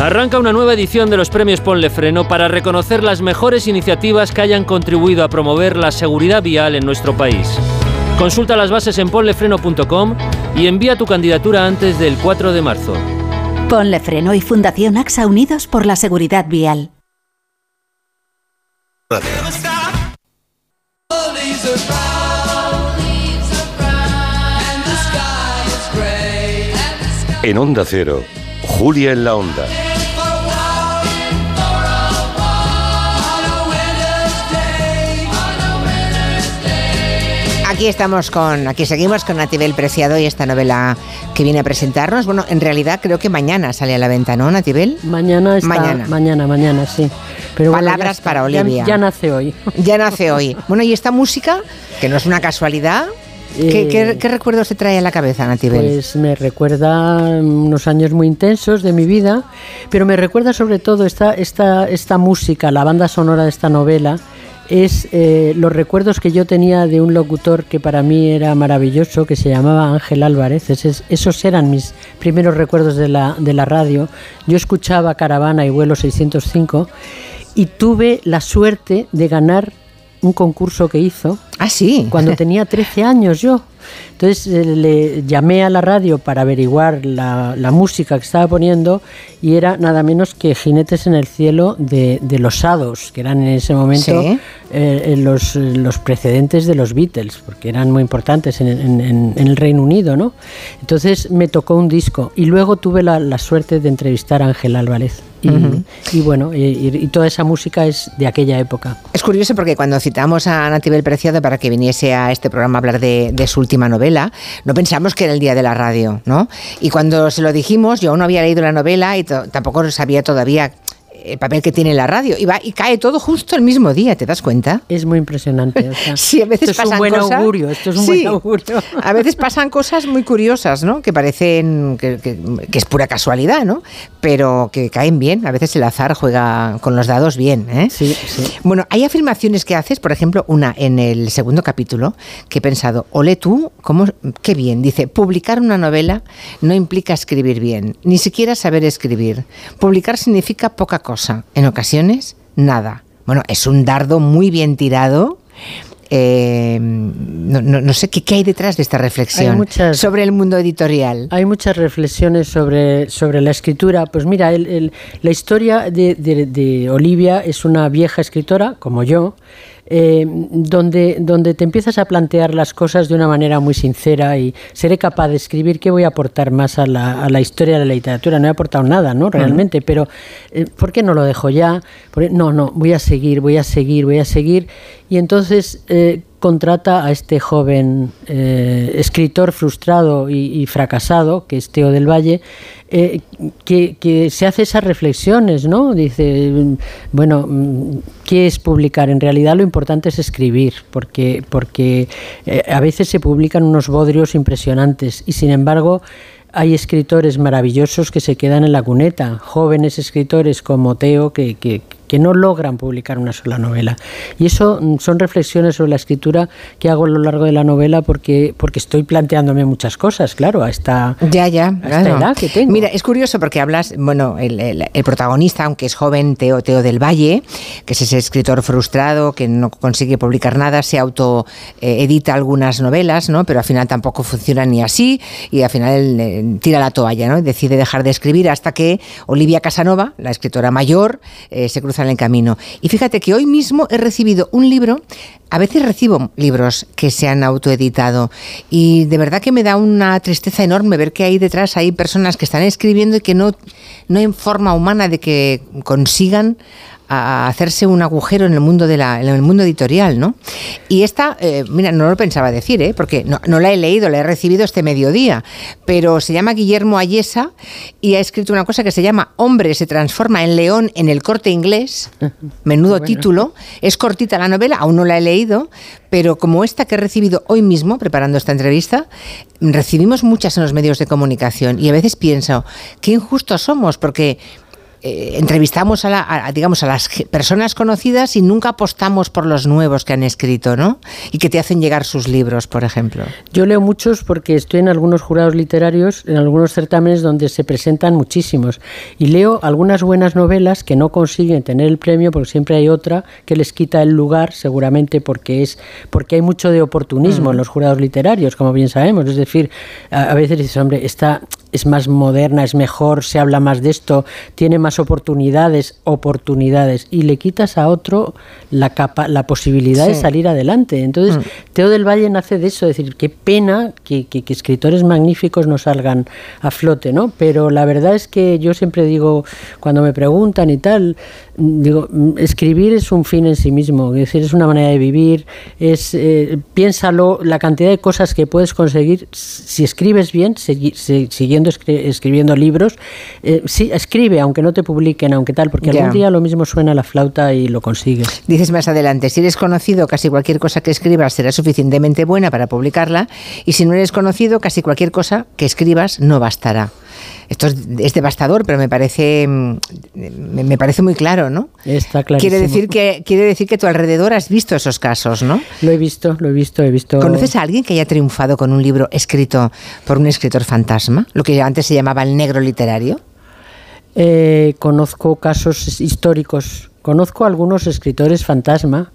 Arranca una nueva edición de los premios Ponle Freno para reconocer las mejores iniciativas que hayan contribuido a promover la seguridad vial en nuestro país. Consulta las bases en ponlefreno.com y envía tu candidatura antes del 4 de marzo. Ponle Freno y Fundación AXA Unidos por la Seguridad Vial. En Onda Cero, Julia en la Onda. Aquí estamos con, aquí seguimos con Natibel Preciado y esta novela que viene a presentarnos. Bueno, en realidad creo que mañana sale a la venta, ¿no, Natibel? Mañana está, Mañana. mañana, mañana, sí. Pero bueno, Palabras está, para Olivia. Ya, nace hoy. Ya nace hoy. Bueno, y esta música, que no es una casualidad, ¿qué, Eh, qué- qué recuerdos te trae a la cabeza, Natibel? Pues me recuerda unos años muy intensos de mi vida, pero me recuerda sobre todo esta, esta, esta música, la banda sonora de esta novela, es eh, los recuerdos que yo tenía de un locutor que para mí era maravilloso, que se llamaba Ángel Álvarez. Esos eran mis primeros recuerdos de la, de la radio. Yo escuchaba Caravana y Vuelo 605 y tuve la suerte de ganar un concurso que hizo. Ah, sí. Cuando tenía 13 años yo. Entonces eh, le llamé a la radio para averiguar la, la música que estaba poniendo y era nada menos que Jinetes en el Cielo de, de los Sados, que eran en ese momento Sí. eh, eh, los, los precedentes de los Beatles, porque eran muy importantes en, en- en- en el Reino Unido, ¿no? Entonces me tocó un disco y luego tuve la, la suerte de entrevistar a Ángel Álvarez. Y, bueno, y, toda esa música es de aquella época. Es curioso porque cuando citamos a Natibel Preciado para que viniese a este programa a hablar de, de su última novela, no pensamos que era el día de la radio, ¿no? Y cuando se lo dijimos, yo aún no había leído la novela y tampoco sabía todavía el papel que tiene la radio. Y, va, y cae todo justo el mismo día, ¿te das cuenta? Es muy impresionante. o sea, Sí, a veces esto es pasan un buen cosas- augurio, esto es un Sí. buen augurio. A veces pasan cosas muy curiosas, ¿no? Que parecen que, que- que es pura casualidad, ¿no? Pero que caen bien. A veces el azar juega con los dados bien, ¿eh? Sí, sí. Bueno, hay afirmaciones que haces, por ejemplo, una en el segundo capítulo que he pensado, ole tú, cómo, qué bien. Dice, publicar una novela no implica escribir bien, ni siquiera saber escribir. Publicar significa poca cosa, en ocasiones nada. Bueno, es un dardo muy bien tirado. Eh, no, no- no sé qué, qué hay detrás de esta reflexión muchas- sobre el mundo editorial. Hay muchas reflexiones sobre, sobre la escritura. Pues mira, el- el- la historia de, de- de Olivia es una vieja escritora, como yo, eh, donde, donde te empiezas a plantear las cosas de una manera muy sincera y seré capaz de escribir qué voy a aportar más a la, a la historia de la literatura. No he aportado nada, ¿no? Realmente, pero eh, ¿por qué no lo dejo ya? No, no, voy a seguir, voy a seguir, voy a seguir. Y entonces eh, contrata a este joven eh, escritor frustrado y, fracasado, que es Teo del Valle, eh, que, se hace esas reflexiones, ¿no? Dice, bueno, ¿qué es publicar? En realidad lo importante es escribir, porque, porque a veces se publican unos bodrios impresionantes y sin embargo hay escritores maravillosos que se quedan en la cuneta, jóvenes escritores como Teo que, que no logran publicar una sola novela. Y eso mm, son reflexiones sobre la escritura que hago a lo largo de la novela porque, porque estoy planteándome muchas cosas, claro, a esta, ya, ya, edad que tengo. Mira, es curioso porque hablas, bueno, el, protagonista, aunque es joven, Teo, Teo del Valle, que es ese escritor frustrado que no consigue publicar nada, se auto eh, edita algunas novelas, ¿no? Pero al final tampoco funciona ni así y al final eh, tira la toalla, ¿no? decide dejar de escribir hasta que Olivia Casanova, la escritora mayor, eh, se cruza en el camino. Y fíjate que hoy mismo he recibido un libro, a veces recibo libros que se han autoeditado y de verdad que me da una tristeza enorme ver que ahí detrás hay personas que están escribiendo y que no, no hay forma humana de que consigan a hacerse un agujero en el mundo de la, en el mundo editorial, ¿no? Y esta, eh, mira, no lo pensaba decir, ¿eh? porque no, no, la he leído, la he recibido este mediodía, pero se llama Guillermo Ayesa y ha escrito una cosa que se llama Hombre se transforma en león en el corte inglés, menudo título, es cortita la novela, aún no la he leído, pero como esta que he recibido hoy mismo, preparando esta entrevista, recibimos muchas en los medios de comunicación y a veces pienso, qué injustos somos, porque eh, entrevistamos a, la, digamos, a las personas conocidas y nunca apostamos por los nuevos que han escrito, ¿no? Y que te hacen llegar sus libros, por ejemplo. Yo leo muchos porque estoy en algunos jurados literarios, en algunos certámenes donde se presentan muchísimos. Y leo algunas buenas novelas que no consiguen tener el premio porque siempre hay otra que les quita el lugar, seguramente porque es porque hay mucho de oportunismo en mm. los jurados literarios, como bien sabemos. Es decir, a, a veces dices, hombre, esta es más moderna, es mejor, se habla más de esto, tiene más oportunidades, oportunidades, y le quitas a otro la, capa, la posibilidad de salir adelante. Entonces, mm. Teo del Valle nace de eso, es decir, qué pena que, que, escritores magníficos no salgan a flote, ¿no? Pero la verdad es que yo siempre digo, cuando me preguntan y tal, digo, escribir es un fin en sí mismo, es decir, es una manera de vivir, es, eh, piénsalo, la cantidad de cosas que puedes conseguir si escribes bien, siguiendo escribiendo libros, eh, sí, escribe, aunque no te publiquen, aunque tal, porque algún día lo mismo suena la flauta y lo consigues. Dices más adelante, si eres conocido, casi cualquier cosa que escribas será suficientemente buena para publicarla, y si no eres conocido, casi cualquier cosa que escribas no bastará. Esto es, devastador, pero me parece mm, me, parece muy claro, ¿no? Está claro. Quiere decir que quiere decir que tu alrededor has visto esos casos, ¿no? Lo he visto, lo he visto, he visto. ¿Conoces a alguien que haya triunfado con un libro escrito por un escritor fantasma, lo que antes se llamaba el negro literario? Eh, conozco casos históricos Conozco algunos escritores fantasma,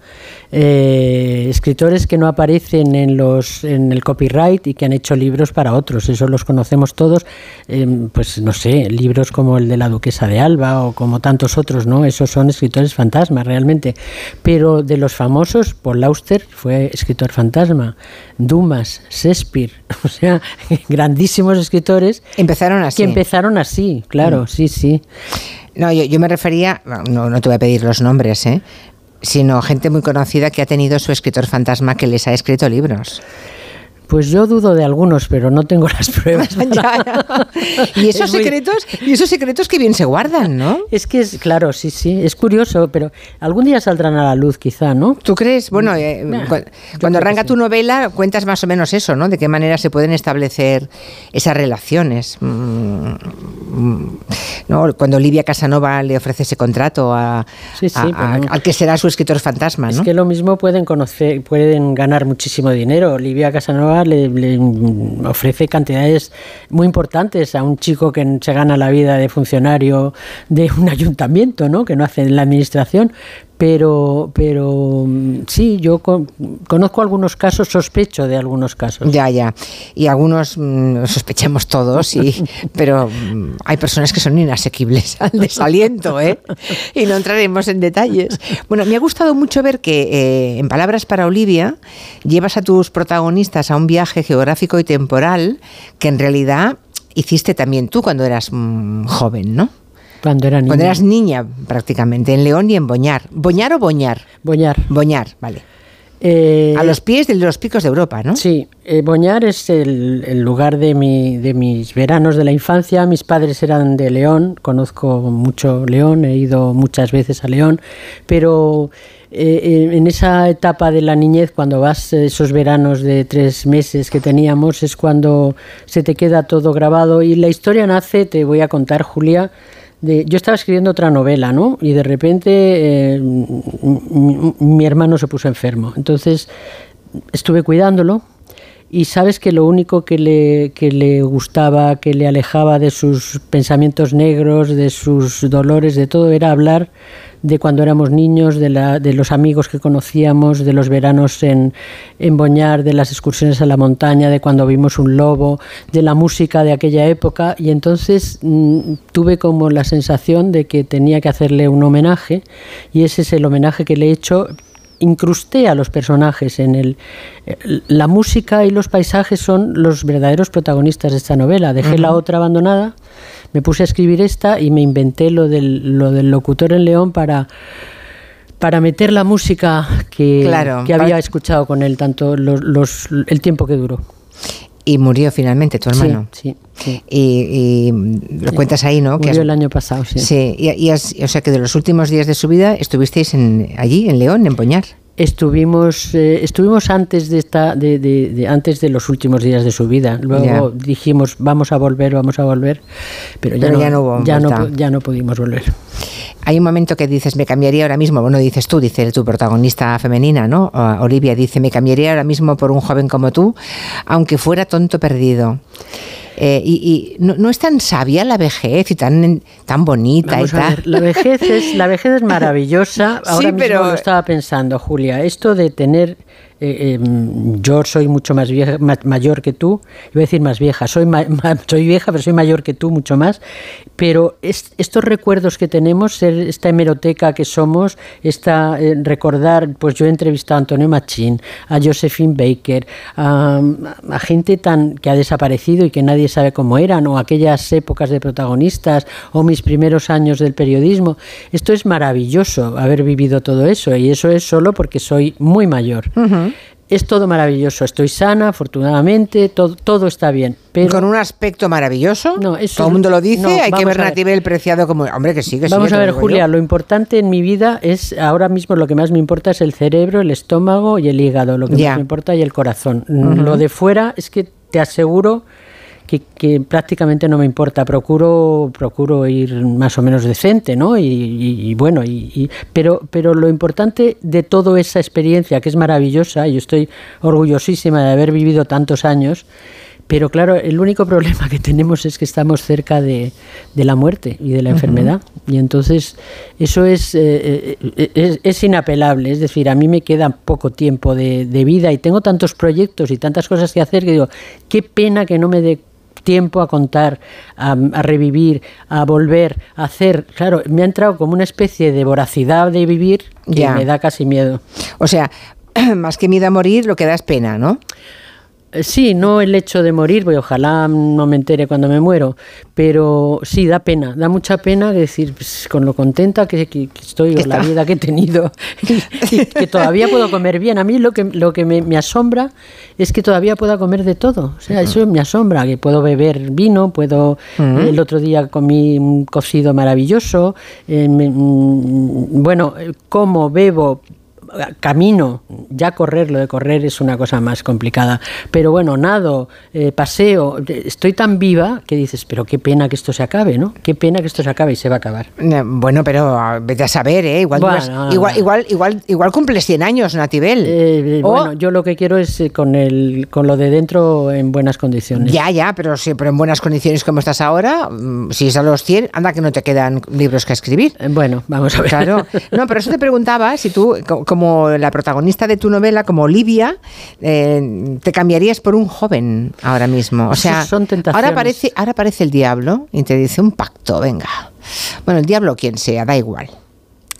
eh, escritores que no aparecen en, los, en el copyright y que han hecho libros para otros, eso los conocemos todos, em, pues no sé, libros como el de la duquesa de Alba o como tantos otros, ¿no? Esos son escritores fantasma realmente. Pero de los famosos, Paul Auster fue escritor fantasma, Dumas, Shakespeare, o sea, grandísimos escritores. Empezaron así. Que empezaron así, claro, mm. sí, sí. No, yo, me refería, no, no te voy a pedir los nombres, ¿eh? sino gente muy conocida que ha tenido su escritor fantasma que les ha escrito libros. Pues yo dudo de algunos, pero no tengo las pruebas. Y esos secretos, y esos secretos que bien se guardan, ¿no? Es que es, claro, sí, sí, es curioso, pero algún día saldrán a la luz, quizá, ¿no? ¿Tú crees? Bueno, eh, cuando arranca tu novela cuentas más o menos eso, ¿no? De qué manera se pueden establecer esas relaciones. Mm, mm, ¿no? Cuando Olivia Casanova le ofrece ese contrato a, al que será su escritor fantasma, ¿no? Es que lo mismo pueden conocer, pueden ganar muchísimo dinero. Olivia Casanova le, ofrece cantidades muy importantes a un chico que se gana la vida de funcionario de un ayuntamiento, ¿no? que no hace en la administración, pero, pero mm, sí, yo conozco algunos casos, sospecho de algunos casos. Ya, ya. Y algunos mm, sospechamos todos, y, pero mm, hay personas que son inasequibles al desaliento, ¿eh? Y no entraremos en detalles. Bueno, me ha gustado mucho ver que, eh, en Palabras para Olivia, llevas a tus protagonistas a un viaje geográfico y temporal que en realidad hiciste también tú cuando eras joven, ¿no? Cuando era niña. Cuando eras niña, prácticamente, en León y en Boñar. ¿Boñar o Boñar? Boñar. Boñar, vale. Eh, a los pies de los picos de Europa, ¿no? Sí, eh, Boñar es el, lugar de, mi, de mis veranos de la infancia. Mis padres eran de León, conozco mucho León, he ido muchas veces a León, pero eh, en esa etapa de la niñez, cuando vas esos veranos de tres meses que teníamos, es cuando se te queda todo grabado y la historia nace, te voy a contar, Julia, yo estaba escribiendo otra novela, ¿no? Y de repente eh, mi, hermano se puso enfermo. Entonces estuve cuidándolo y sabes que lo único que le, que le gustaba, que le alejaba de sus pensamientos negros, de sus dolores, de todo, era hablar de cuando éramos niños, de, la, de los amigos que conocíamos, de los veranos en, en Boñar, de las excursiones a la montaña, de cuando vimos un lobo, de la música de aquella época. Y entonces mm, tuve como la sensación de que tenía que hacerle un homenaje y ese es el homenaje que le he hecho. Incrusté a los personajes en el la música y los paisajes son los verdaderos protagonistas de esta novela. Dejé la otra abandonada me puse a escribir esta y me inventé lo del, lo del locutor en León para para meter la música que, que había escuchado con él tanto los, el tiempo que duró. Y murió finalmente tu hermano. Sí, sí. Y, lo cuentas ahí, ¿no? Murió el año pasado, sí. Sí, y, o sea que de los últimos días de su vida estuvisteis en, allí, en León, en Poñar. Estuvimos, eh, estuvimos antes de esta, de, de, antes de los últimos días de su vida. Luego dijimos vamos a volver, vamos a volver, pero ya, no, ya, no, ya, no, pudimos volver. Hay un momento que dices me cambiaría ahora mismo, bueno dices tú, dice tu protagonista femenina, ¿no? Olivia dice me cambiaría ahora mismo por un joven como tú, aunque fuera tonto perdido. Eh, y, no, es tan sabia la vejez y tan, tan bonita y tal. la vejez es la vejez es maravillosa. Ahora mismo lo estaba pensando, Julia. Esto de tener eh, em, yo soy mucho más vieja, mayor que tú, iba a decir más vieja, soy, soy vieja, pero soy mayor que tú, mucho más, pero estos recuerdos que tenemos, esta hemeroteca que somos, esta, eh, recordar, pues yo he entrevistado a Antonio Machín, a Josephine Baker, a, gente tan que ha desaparecido y que nadie sabe cómo eran, o aquellas épocas de protagonistas, o mis primeros años del periodismo. Esto es maravilloso, haber vivido todo eso, y eso es solo porque soy muy mayor. Es todo maravilloso, estoy sana, afortunadamente, todo, todo está bien. Pero con un aspecto maravilloso. No, eso todo el mundo lo dice, hay que ver Natividad Preciado como, hombre, que sigue. Vamos a ver, Julia, lo importante en mi vida es, ahora mismo lo que más me importa es el cerebro, el estómago y el hígado, lo que más me importa y el corazón. Lo de fuera es que te aseguro que, prácticamente no me importa. Procuro, procuro ir más o menos decente, ¿no? Y, bueno, y, pero, pero lo importante de toda esa experiencia, que es maravillosa, y estoy orgullosísima de haber vivido tantos años, pero claro, el único problema que tenemos es que estamos cerca de, la muerte y de la enfermedad. Y entonces eso es, eh, eh, es, inapelable. Es decir, a mí me queda poco tiempo de, de, vida y tengo tantos proyectos y tantas cosas que hacer que digo, qué pena que no me dé tiempo a contar, a, revivir, a volver, a hacer. Claro, me ha entrado como una especie de voracidad de vivir que me da casi miedo. O sea, más que miedo a morir, lo que da es pena, ¿no? Eh, sí, no el hecho de morir, porque ojalá no me entere cuando me muero, pero sí, da pena, da mucha pena decir, pues, con lo contenta que, estoy con la vida que he tenido, y, que todavía puedo comer bien. A mí lo que, lo que me, asombra es que todavía pueda comer de todo. O sea, eso me asombra, que puedo beber vino, puedo... El otro día comí un cocido maravilloso, eh, mm, bueno, como, bebo, camino, ya correr, lo de correr es una cosa más complicada. Pero bueno, nado, eh, paseo, estoy tan viva que dices, pero qué pena que esto se acabe, ¿no? Qué pena que esto se acabe y se va a acabar. Eh, Bueno, pero ah, vete a saber, ¿eh? Igual, Bueno, duras- nada. igual, igual, igual, igual cumples 100 años, Natibel. Eh, O- Bueno, yo lo que quiero es eh, con, el, con lo de dentro en buenas condiciones. Ya, ya, pero siempre en buenas condiciones como estás ahora, mm, si es a los 100, anda que no te quedan libros que escribir. Eh, Bueno, vamos a ver. Claro. No, pero eso te preguntaba si tú, co- como la protagonista de tu novela, como Olivia, eh, te cambiarías por un joven ahora mismo. O sea, son ahora aparece, ahora aparece el diablo y te dice un pacto, venga. Bueno, el diablo quien sea, da igual.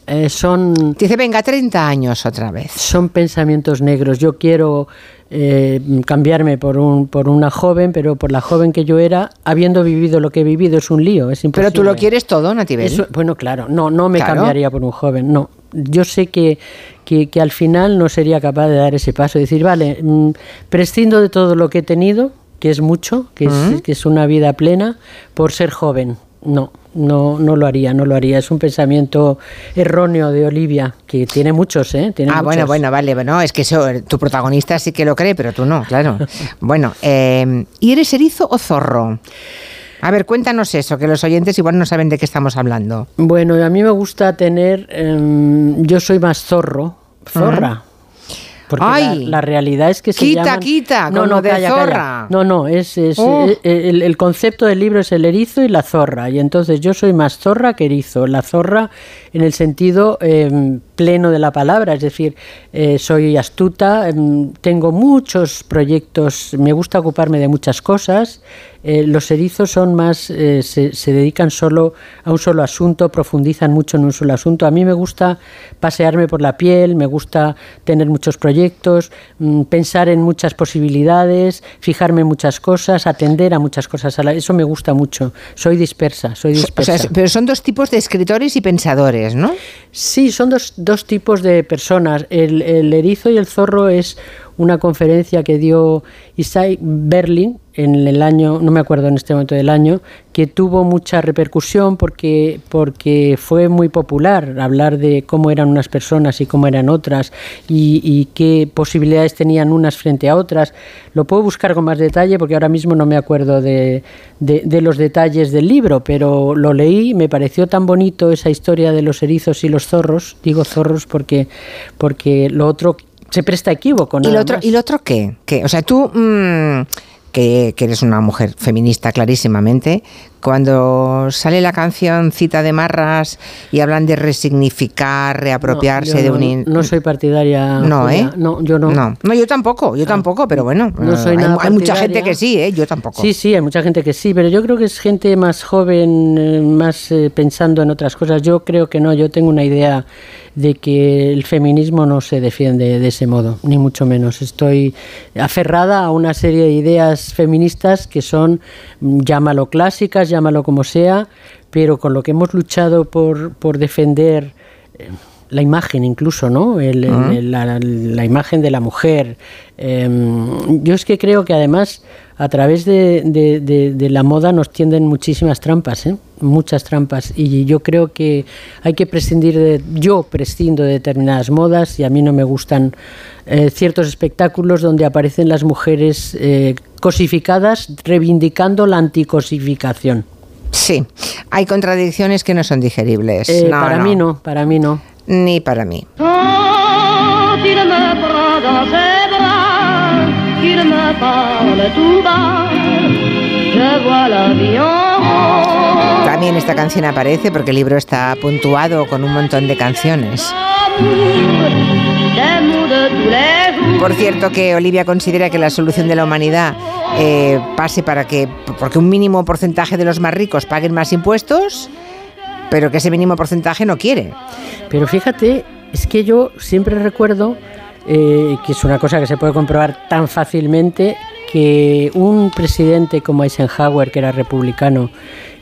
Eh, son... Dice, venga, 30 años otra vez. Son pensamientos negros. Yo quiero eh, cambiarme por, un, por una joven, pero por la joven que yo era, habiendo vivido lo que he vivido, es un lío, es Pero imposible. tú lo quieres todo, Natibel. Eso- bueno, claro, no, no me Claro. cambiaría por un joven, no. Yo sé que, que, que al final no sería capaz de dar ese paso, decir, vale, mm, prescindo de todo lo que he tenido, que es mucho, que es, que es una vida plena, por ser joven. No, no, no lo haría, no lo haría. Es un pensamiento erróneo de Olivia, que tiene muchos, ¿eh? Tiene Ah, bueno, muchos. bueno, vale, bueno, es que eso, eh, tu protagonista sí que lo cree, pero tú no, claro. bueno, eh, ¿y eres erizo o zorro? A ver, cuéntanos eso, que los oyentes igual no saben de qué estamos hablando. Bueno, a mí me gusta tener. em, yo soy más zorro, zorra. Porque Ay. la, la realidad es que se Quita, llaman- quita, no, con no, lo de calla, zorra. calla. No, no, es, es- Oh. el, el concepto del libro es el erizo y la zorra. Y entonces yo soy más zorra que erizo. La zorra en el sentido em, pleno de la palabra, es decir, eh, soy astuta, em, tengo muchos proyectos, me gusta ocuparme de muchas cosas. Eh, los erizos son más, eh, se, se dedican solo a un solo asunto, profundizan mucho en un solo asunto. A mí me gusta pasearme por la piel, me gusta tener muchos proyectos, mm, pensar en muchas posibilidades, fijarme en muchas cosas, atender a muchas cosas. a la- Eso me gusta mucho. Soy dispersa, soy O dispersa. sea, pero son dos tipos de escritores y pensadores, ¿no? Sí, son dos, dos tipos de personas. El, el erizo y el zorro es una conferencia que dio Isai Berlin en el año, no me acuerdo en este momento del año, que tuvo mucha repercusión porque, porque fue muy popular hablar de cómo eran unas personas y cómo eran otras y, y qué posibilidades tenían unas frente a otras. Lo puedo buscar con más detalle porque ahora mismo no me acuerdo de, de- de los detalles del libro, pero lo leí, me pareció tan bonito esa historia de los erizos y los zorros, digo zorros porque, porque lo otro se presta a equívoco. ¿Y lo otro. ¿y lo otro qué? ¿Qué? O sea, tú, mm, que, que eres una mujer feminista clarísimamente, cuando sale la canción Cita de Marras y hablan de resignificar, reapropiarse No, de no- un... in- No soy partidaria. No, Julia. ¿eh? No, yo no. No, no, yo tampoco, yo tampoco, pero bueno, No soy hay, nada hay mucha gente que sí, ¿eh? Yo tampoco. Sí, sí, hay mucha gente que sí, pero yo creo que es gente más joven, eh, más eh, pensando en otras cosas. Yo creo que no, yo tengo una idea de que el feminismo no se defiende de ese modo, ni mucho menos. Estoy aferrada a una serie de ideas feministas que son, mm, llámalo clásicas, llámalo como sea, pero con lo que hemos luchado por, por defender eh, la imagen incluso, ¿no? El- Ah. el- la, la imagen de la mujer. Em, yo es que creo que además a través de, de- de- de la moda nos tienden muchísimas trampas, ¿eh? muchas trampas. Y yo creo que hay que prescindir de... Yo prescindo de determinadas modas y a mí no me gustan eh, ciertos espectáculos donde aparecen las mujeres eh, cosificadas reivindicando la anticosificación. Sí, hay contradicciones que no son digeribles. Eh, No, para no. mí no, para mí no. Ni para mí. Qu'il me parle tout bas, je vois la vie en rose. También esta canción aparece porque el libro está puntuado con un montón de canciones. Por cierto, que Olivia considera que la solución de la humanidad eh, pase para que, porque un mínimo porcentaje de los más ricos paguen más impuestos, pero que ese mínimo porcentaje no quiere. Pero fíjate, es que yo siempre recuerdo, eh, que es una cosa que se puede comprobar tan fácilmente, que un presidente como Eisenhower, que era republicano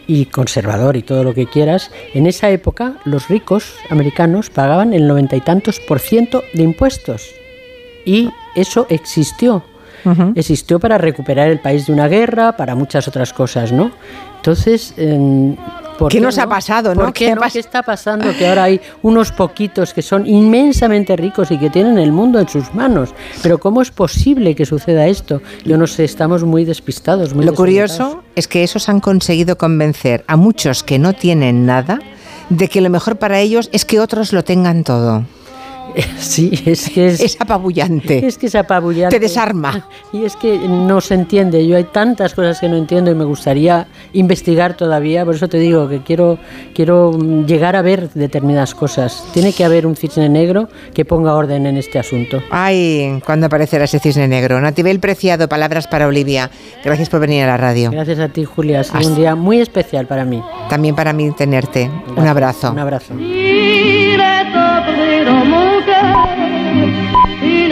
y conservador y todo lo que quieras, en esa época los ricos americanos pagaban el noventa y tantos por ciento de impuestos. Y eso existió. Existió para recuperar el país de una guerra, para muchas otras cosas, ¿no? Entonces, ¿Por ¿Qué nos ha pasado, no? ¿Por qué, ¿Qué no? ¿Qué está pasando? Que ahora hay unos poquitos que son inmensamente ricos y que tienen el mundo en sus manos. Pero ¿cómo es posible que suceda esto? Yo no sé, estamos muy despistados. Muy Lo curioso es que esos han conseguido convencer a muchos que no tienen nada de que lo mejor para ellos es que otros lo tengan todo. Sí, es que es, Es apabullante. es que es apabullante. Te desarma. Y es que no se entiende. Yo hay tantas cosas que no entiendo y me gustaría investigar todavía. Por eso te digo que quiero, quiero llegar a ver determinadas cosas. Tiene que haber un cisne negro que ponga orden en este asunto. Ay, ¿cuándo aparecerá ese cisne negro? Natibel Preciado, palabras para Olivia. Gracias por venir a la radio. Gracias a ti, Julia. Ha sido un día muy especial para mí. También para mí tenerte. Un abrazo. Un abrazo.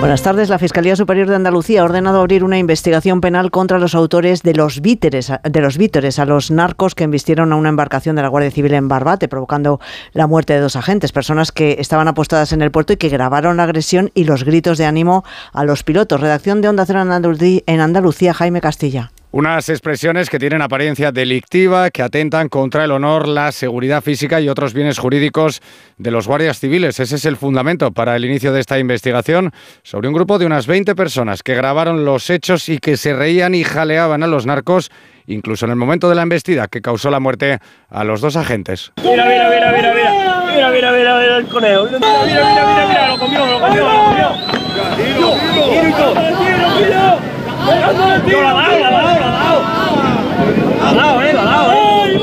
Buenas tardes. La Fiscalía Superior de Andalucía ha ordenado abrir una investigación penal contra los autores de los vítores, de los vítores a los narcos que embistieron a una embarcación de la Guardia Civil en Barbate, provocando la muerte de dos agentes, personas que estaban apostadas en el puerto y que grabaron la agresión y los gritos de ánimo a los pilotos. Redacción de Onda Cero en Andalucía Jaime Castilla. Unas expresiones que tienen apariencia delictiva, que atentan contra el honor, la seguridad física y otros bienes jurídicos de los guardias civiles. Ese es el fundamento para el inicio de esta investigación sobre un grupo de unas 20 personas que grabaron los hechos y que se reían y jaleaban a los narcos, incluso en el momento de la embestida que causó la muerte a los dos agentes. Mira, mira, mira, mira, mira. Mira, mira, mira, mira el conejo. Mira, mira, mira, mira, mira, lo comió, lo comió, lo comió. La eh, la ha dado, eh.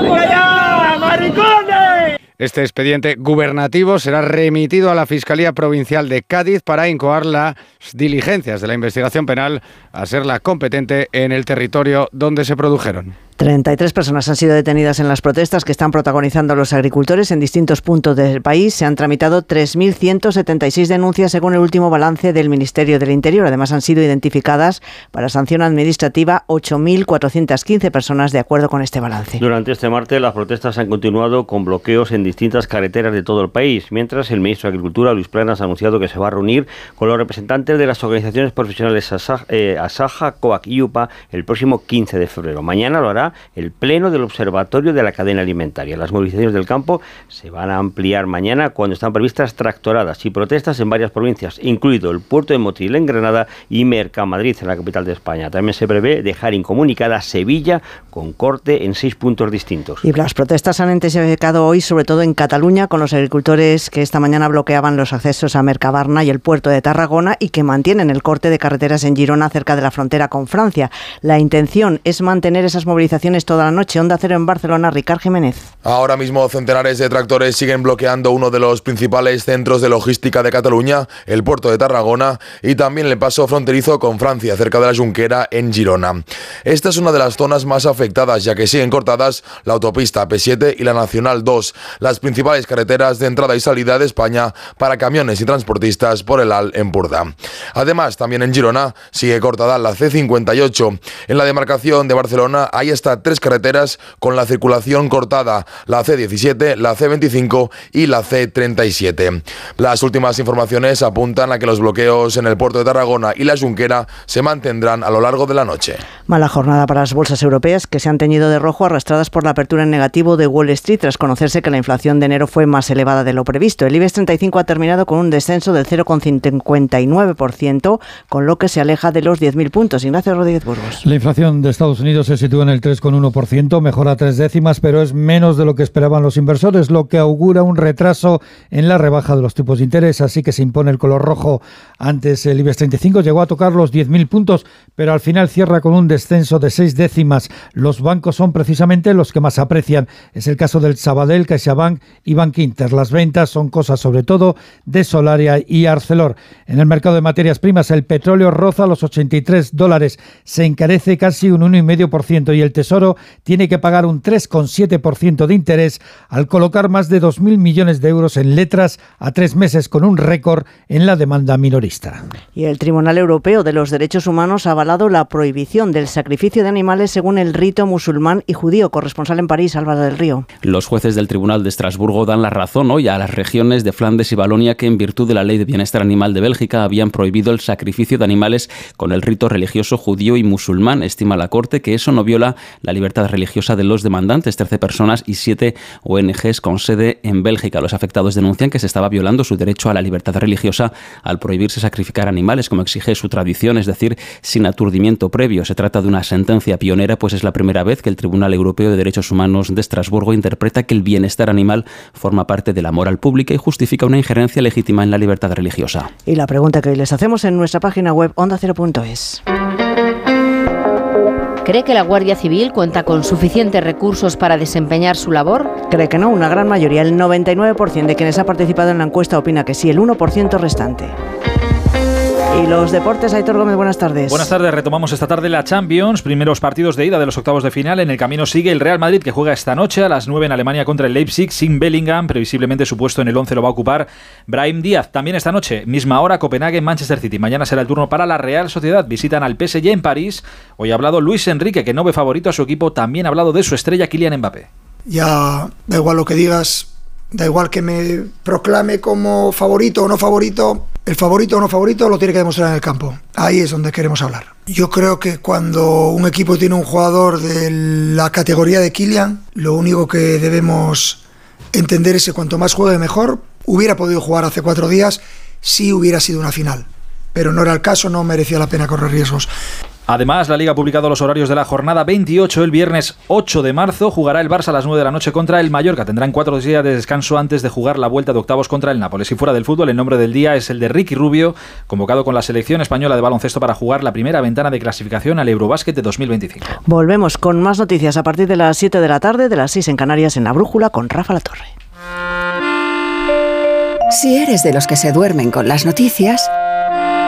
¡Venga ya, maricones! Este expediente gubernativo será remitido a la Fiscalía Provincial de Cádiz para incoar las diligencias de la investigación penal a ser la competente en el territorio donde se produjeron. 33 personas han sido detenidas en las protestas que están protagonizando los agricultores en distintos puntos del país. Se han tramitado 3.176 denuncias según el último balance del Ministerio del Interior. Además, han sido identificadas para sanción administrativa 8.415 personas de acuerdo con este balance. Durante este martes las protestas han continuado con bloqueos en distintas carreteras de todo el país, mientras el ministro de Agricultura, Luis Planas, ha anunciado que se va a reunir con los representantes de las organizaciones profesionales Asa- eh, Asaja, COAC y UPA el próximo 15 de febrero. Mañana lo hará el Pleno del Observatorio de la Cadena Alimentaria. Las movilizaciones del campo se van a ampliar mañana cuando están previstas tractoradas y protestas en varias provincias, incluido el puerto de Motril en Granada y Mercamadrid en la capital de España. También se prevé dejar incomunicada Sevilla con corte en seis puntos distintos. Y las protestas han intensificado hoy, sobre todo en Cataluña, con los agricultores que esta mañana bloqueaban los accesos a Mercabarna y el puerto de Tarragona y que mantienen el corte de carreteras en Girona cerca de la frontera con Francia. La intención es mantener esas movilizaciones toda la noche. Onda Cero en Barcelona, Ricard Jiménez. Ahora mismo centenares de tractores siguen bloqueando uno de los principales centros de logística de Cataluña, el puerto de Tarragona, y también el paso fronterizo con Francia, cerca de la Junquera, en Girona. Esta es una de las zonas más afectadas, ya que siguen cortadas la autopista P7 y la Nacional 2, las principales carreteras de entrada y salida de España para camiones y transportistas por el Al en Purda. Además, también en Girona sigue cortada la C58. En la demarcación de Barcelona hay hasta tres carreteras con la circulación cortada, la C17, la C25 y la C37. Las últimas informaciones apuntan a que los bloqueos en el puerto de Tarragona y la Junquera se mantendrán a lo largo de la noche. Mala jornada para las bolsas europeas que se han teñido de rojo arrastradas por la apertura en negativo de Wall Street tras conocerse que la inflación de enero fue más elevada de lo previsto. El IBEX 35 ha terminado con un descenso del 0,59%, con lo que se aleja de los 10.000 puntos. Ignacio Rodríguez Burgos. La inflación de Estados Unidos se sitúa en el 3,1%, mejora tres décimas, pero es menos de lo que esperaban los inversores, lo que augura un retraso en la rebaja de los tipos de interés, así que se impone el color rojo. Antes el IBEX 35 llegó a tocar los 10.000 puntos, pero al final cierra con un descenso de seis décimas. Los bancos son precisamente los que más aprecian. Es el caso del Sabadell, CaixaBank y Bank Inter. Las ventas son cosas sobre todo de Solaria y Arcelor. En el mercado de materias primas el petróleo roza los 83 dólares, se encarece casi un 1,5% y el Tesoro tiene que pagar un 3,7% de interés al colocar más de 2.000 millones de euros en letras a tres meses con un récord en la demanda minorista. Y el Tribunal Europeo de los Derechos Humanos ha avalado la prohibición del sacrificio de animales según el rito musulmán y judío. Corresponsal en París, Álvaro del Río. Los jueces del Tribunal de Estrasburgo dan la razón hoy a las regiones de Flandes y Valonia que, en virtud de la Ley de Bienestar Animal de Bélgica, habían prohibido el sacrificio de animales con el rito religioso judío y musulmán. Estima la Corte que eso no viola la libertad religiosa de los demandantes, 13 personas y 7 ONGs con sede en Bélgica. Los afectados denuncian que se estaba violando su derecho a la libertad religiosa al prohibirse sacrificar animales, como exige su tradición, es decir, sin aturdimiento previo. Se trata de una sentencia pionera, pues es la primera vez que el Tribunal Europeo de Derechos Humanos de Estrasburgo interpreta que el bienestar animal forma parte de la moral pública y justifica una injerencia legítima en la libertad religiosa. Y la pregunta que hoy les hacemos en nuestra página web ondacero.es. ¿Cree que la Guardia Civil cuenta con suficientes recursos para desempeñar su labor? Cree que no, una gran mayoría, el 99% de quienes ha participado en la encuesta opina que sí, el 1% restante. Y los deportes, Aitor Gómez, buenas tardes. Buenas tardes, retomamos esta tarde la Champions, primeros partidos de ida de los octavos de final. En el camino sigue el Real Madrid que juega esta noche a las 9 en Alemania contra el Leipzig sin Bellingham, previsiblemente su puesto en el 11 lo va a ocupar Brahim Díaz. También esta noche, misma hora, Copenhague, Manchester City. Mañana será el turno para la Real Sociedad. Visitan al PSG en París. Hoy ha hablado Luis Enrique, que no ve favorito a su equipo. También ha hablado de su estrella Kylian Mbappé. Ya da igual lo que digas, da igual que me proclame como favorito o no favorito, el favorito o no favorito lo tiene que demostrar en el campo. Ahí es donde queremos hablar. Yo creo que cuando un equipo tiene un jugador de la categoría de Kylian, lo único que debemos entender es que cuanto más juegue mejor. Hubiera podido jugar hace cuatro días si hubiera sido una final. Pero no era el caso, no merecía la pena correr riesgos. Además, la Liga ha publicado los horarios de la jornada 28. El viernes 8 de marzo jugará el Barça a las 9 de la noche contra el Mallorca. Tendrán cuatro días de descanso antes de jugar la vuelta de octavos contra el Nápoles. Y fuera del fútbol, el nombre del día es el de Ricky Rubio, convocado con la selección española de baloncesto para jugar la primera ventana de clasificación al Eurobásquet de 2025. Volvemos con más noticias a partir de las 7 de la tarde, de las 6 en Canarias, en la Brújula, con Rafa La Torre. Si eres de los que se duermen con las noticias,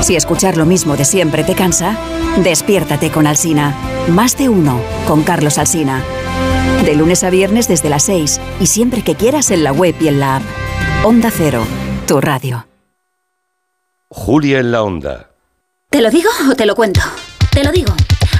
Si escuchar lo mismo de siempre te cansa, despiértate con Alsina. Más de uno con Carlos Alsina. De lunes a viernes desde las 6 y siempre que quieras en la web y en la app. Onda Cero, tu radio. Julia en la Onda. ¿Te lo digo o te lo cuento? Te lo digo.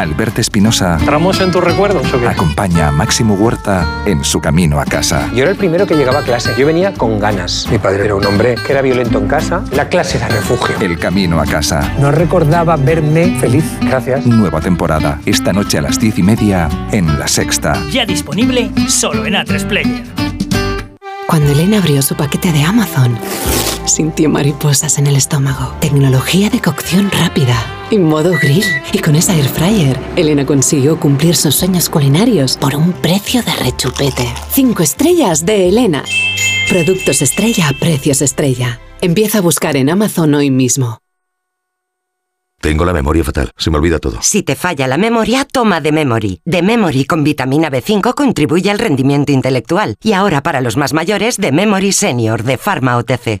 Alberto Espinosa. ¿Tramos en tus recuerdos o qué? Acompaña a Máximo Huerta en su camino a casa. Yo era el primero que llegaba a clase. Yo venía con ganas. Mi padre era un hombre que era violento en casa. La clase era refugio. El camino a casa. No recordaba verme feliz. Gracias. Nueva temporada. Esta noche a las diez y media en La Sexta. Ya disponible solo en A3 Player. Cuando Elena abrió su paquete de Amazon, sintió mariposas en el estómago. Tecnología de cocción rápida y modo grill. Y con esa air fryer, Elena consiguió cumplir sus sueños culinarios por un precio de rechupete. Cinco estrellas de Elena. Productos estrella a precios estrella. Empieza a buscar en Amazon hoy mismo. Tengo la memoria fatal, se me olvida todo. Si te falla la memoria, toma de Memory. De Memory con vitamina B5 contribuye al rendimiento intelectual. Y ahora para los más mayores, de Memory Senior de Pharma OTC.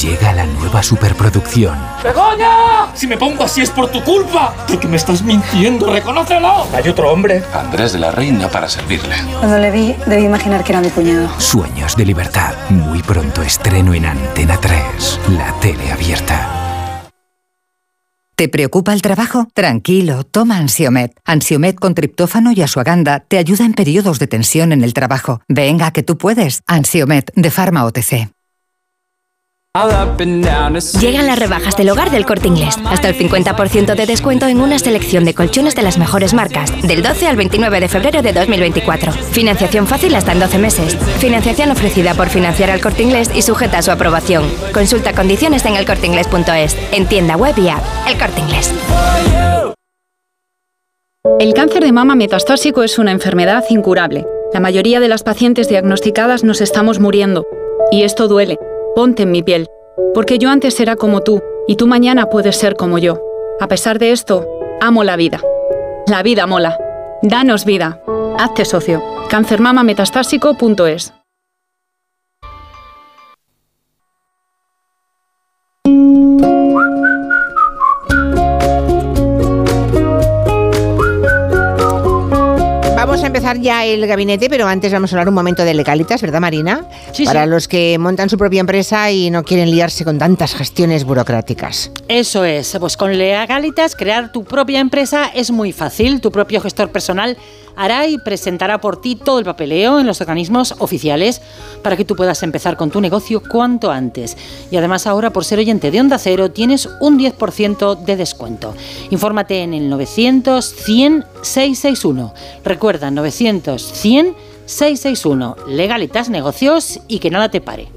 Llega la nueva superproducción. ¡Begoña! Si me pongo así es por tu culpa. Porque me estás mintiendo, reconócelo. Hay otro hombre. Andrés de la Reina para servirle. Cuando le vi, debí imaginar que era mi cuñado. Sueños de libertad. Muy pronto estreno en Antena 3, la tele abierta. ¿Te preocupa el trabajo? Tranquilo, toma Ansiomet. Ansiomet con triptófano y asuaganda te ayuda en periodos de tensión en el trabajo. Venga, que tú puedes. Ansiomet de Pharma OTC. Llegan las rebajas del hogar del corte inglés. Hasta el 50% de descuento en una selección de colchones de las mejores marcas. Del 12 al 29 de febrero de 2024. Financiación fácil hasta en 12 meses. Financiación ofrecida por financiar al corte inglés y sujeta a su aprobación. Consulta condiciones en elcorteinglés.es. En tienda web y app. El corte inglés. El cáncer de mama metastásico es una enfermedad incurable. La mayoría de las pacientes diagnosticadas nos estamos muriendo. Y esto duele. Ponte en mi piel, porque yo antes era como tú y tú mañana puedes ser como yo. A pesar de esto, amo la vida. La vida mola. Danos vida. Hazte socio. cancermamametastásico.es Vamos a empezar ya el gabinete, pero antes vamos a hablar un momento de legalitas, ¿verdad, Marina? Sí, Para sí. los que montan su propia empresa y no quieren liarse con tantas gestiones burocráticas. Eso es, pues con Legalitas crear tu propia empresa es muy fácil. Tu propio gestor personal hará y presentará por ti todo el papeleo en los organismos oficiales para que tú puedas empezar con tu negocio cuanto antes. Y además ahora por ser oyente de Onda Cero tienes un 10% de descuento. Infórmate en el 900 100 661. Recuerda 900 100 661. Legalitas negocios y que nada te pare.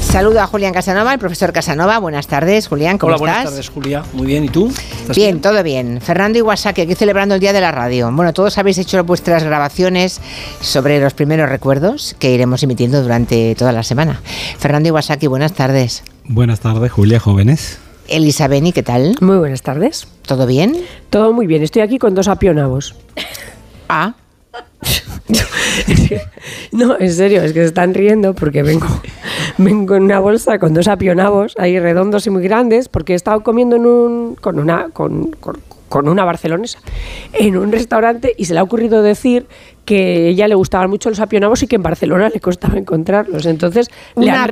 Saludo a Julián Casanova, el profesor Casanova. Buenas tardes, Julián, ¿cómo Hola, buenas estás? tardes, Julia. Muy bien, ¿y tú? ¿Estás Bien, todo bien. Fernando Iwasaki, aquí celebrando el Día de la Radio. Bueno, todos habéis hecho vuestras grabaciones sobre los primeros recuerdos que iremos emitiendo durante toda la semana. Fernando Iwasaki, buenas tardes. Buenas tardes, Julia, jóvenes. Elisa Beni, ¿qué tal? Muy buenas tardes. ¿Todo bien? Todo muy bien. Estoy aquí con dos apionavos. Ah. no, en serio, es que se están riendo porque vengo, vengo en una bolsa con dos apionavos ahí redondos y muy grandes porque he estado comiendo en un, con una con, con- con una barcelonesa en un restaurante y se le ha ocurrido decir que a ella le gustaban mucho los apionavos y que en Barcelona le costaba encontrarlos. Entonces Un le han,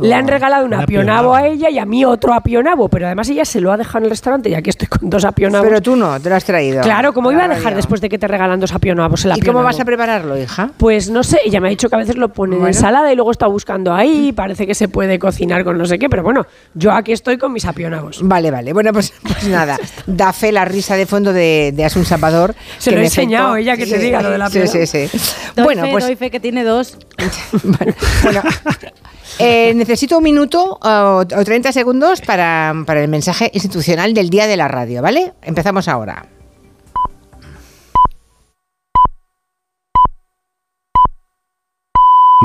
le han regalado un Un apionavo a ella y a mí otro apionavo, pero además ella se lo ha dejado en el restaurante y aquí estoy con dos apionavos. Pero tú no, te lo has traído. Claro, ¿cómo iba a dejar después de que te regalan dos apionavos el ¿Y cómo vas a prepararlo, hija? Pues no sé, ella me ha dicho que a veces lo pone en ensalada y luego está buscando ahí, parece que se puede cocinar con no sé qué, pero bueno, yo aquí estoy con mis apionavos. Vale, vale. Bueno, pues, pues nada. Da fe la risa de fondo de, de Asun Salvador. Se que lo he enseñado, efecto- ella que te Sí, diga lo de la Sí, sí, sí. Doy Bueno, fe, pues doy fe que tiene dos. eh, necesito un minuto o, o 30 segundos para, para el mensaje institucional del Día de la Radio, ¿vale? Empezamos ahora.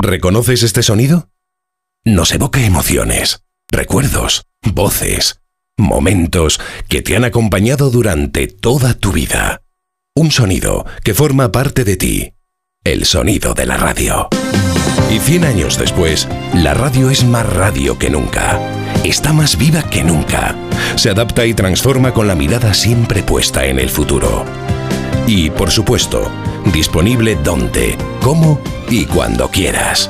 ¿Reconoces este sonido? Nos evoca emociones, recuerdos, voces, momentos que te han acompañado durante toda tu vida. Un sonido que forma parte de ti. El sonido de la radio. Y 100 años después, la radio es más radio que nunca. Está más viva que nunca. Se adapta y transforma con la mirada siempre puesta en el futuro. Y, por supuesto, disponible donde, cómo y cuando quieras.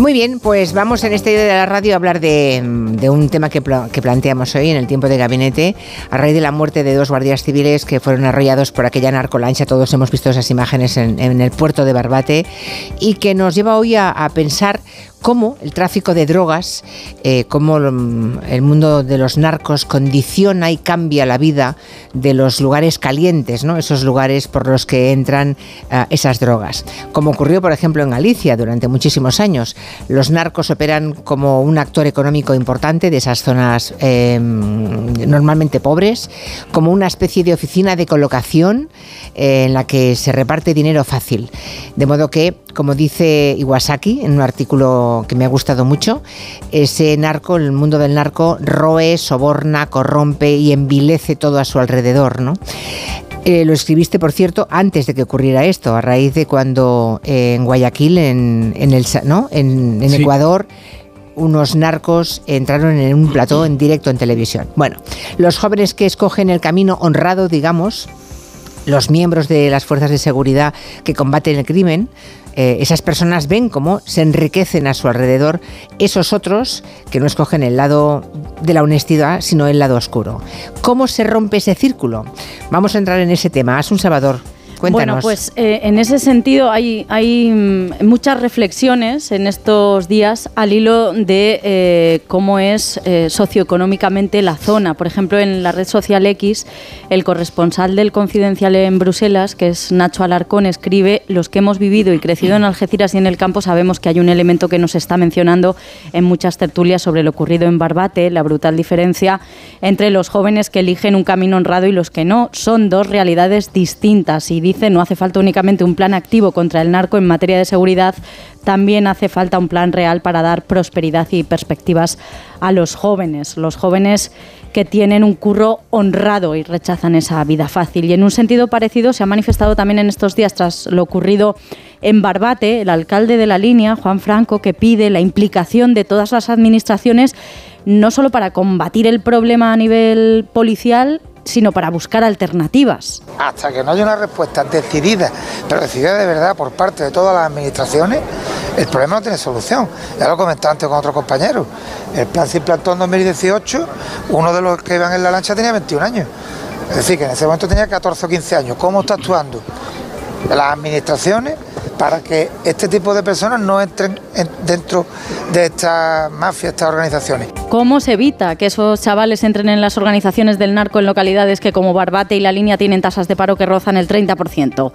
Muy bien, pues vamos en este día de la radio a hablar de, de un tema que, pla- que planteamos hoy en el tiempo de gabinete, a raíz de la muerte de dos guardias civiles que fueron arrollados por aquella narcolancha. Todos hemos visto esas imágenes en, en el puerto de Barbate y que nos lleva hoy a pensar cómo el tráfico de drogas, eh, cómo mm, el mundo de los narcos condiciona y cambia la vida de los lugares calientes, esos lugares por los que entran eh, esas drogas. Como ocurrió, por ejemplo, en Galicia durante muchísimos años. Los narcos operan como un actor económico importante de esas zonas em, normalmente pobres, como una especie de oficina de colocación eh, en la que se reparte dinero fácil. De modo que, como dice Iwasaki en un artículo que me ha gustado mucho, ese narco, el mundo del narco, roe, soborna, corrompe y envilece todo a su alrededor. ¿no? Eh, lo escribiste, por cierto, antes de que ocurriera esto, a raíz de cuando eh, en Guayaquil, en, el, ¿no? en, Ecuador, unos narcos entraron en un plató en directo en televisión. Bueno, los jóvenes que escogen el camino honrado, digamos, los miembros de las fuerzas de seguridad que combaten el crimen, eh, esas personas ven cómo se enriquecen a su alrededor esos otros que no escogen el lado de la honestidad, sino el lado oscuro. ¿Cómo se rompe ese círculo? Vamos a entrar en ese tema. Haz un Salvador. Bueno, pues eh, en ese sentido hay, hay mm, muchas reflexiones en estos días al hilo de eh, cómo es eh, socioeconómicamente la zona. Por ejemplo, en la red social X, el corresponsal del Confidencial en Bruselas, que es Nacho Alarcón, escribe, los que hemos vivido y crecido en Algeciras y en el campo sabemos que hay un elemento que nos está mencionando en muchas tertulias sobre lo ocurrido en Barbate, la brutal diferencia entre los jóvenes que eligen un camino honrado y los que no. Son dos realidades distintas y dice, no hace falta únicamente un plan activo contra el narco en materia de seguridad, también hace falta un plan real para dar prosperidad y perspectivas a los jóvenes, los jóvenes que tienen un curro honrado y rechazan esa vida fácil. Y en un sentido parecido se ha manifestado también en estos días, tras lo ocurrido en Barbate, el alcalde de la línea, Juan Franco, que pide la implicación de todas las administraciones no solo para combatir el problema a nivel policial, sino para buscar alternativas. Hasta que no haya una respuesta decidida, pero decidida de verdad por parte de todas las administraciones, el problema no tiene solución. Ya lo comenté antes con otros compañeros. El plan se implantó en 2018, uno de los que iban en la lancha tenía 21 años. Es decir, que en ese momento tenía 14 o 15 años. ¿Cómo está actuando las administraciones para que este tipo de personas no entren dentro de esta mafia, estas organizaciones. ¿Cómo se evita que esos chavales entren en las organizaciones del narco en localidades que como Barbate y La Línea tienen tasas de paro que rozan el 30%?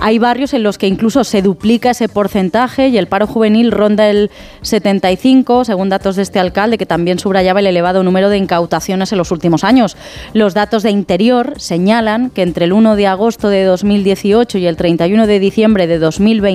Hay barrios en los que incluso se duplica ese porcentaje y el paro juvenil ronda el 75, según datos de este alcalde, que también subrayaba el elevado número de incautaciones en los últimos años. Los datos de Interior señalan que entre el 1 de agosto de 2018 y el 31 de diciembre de 2020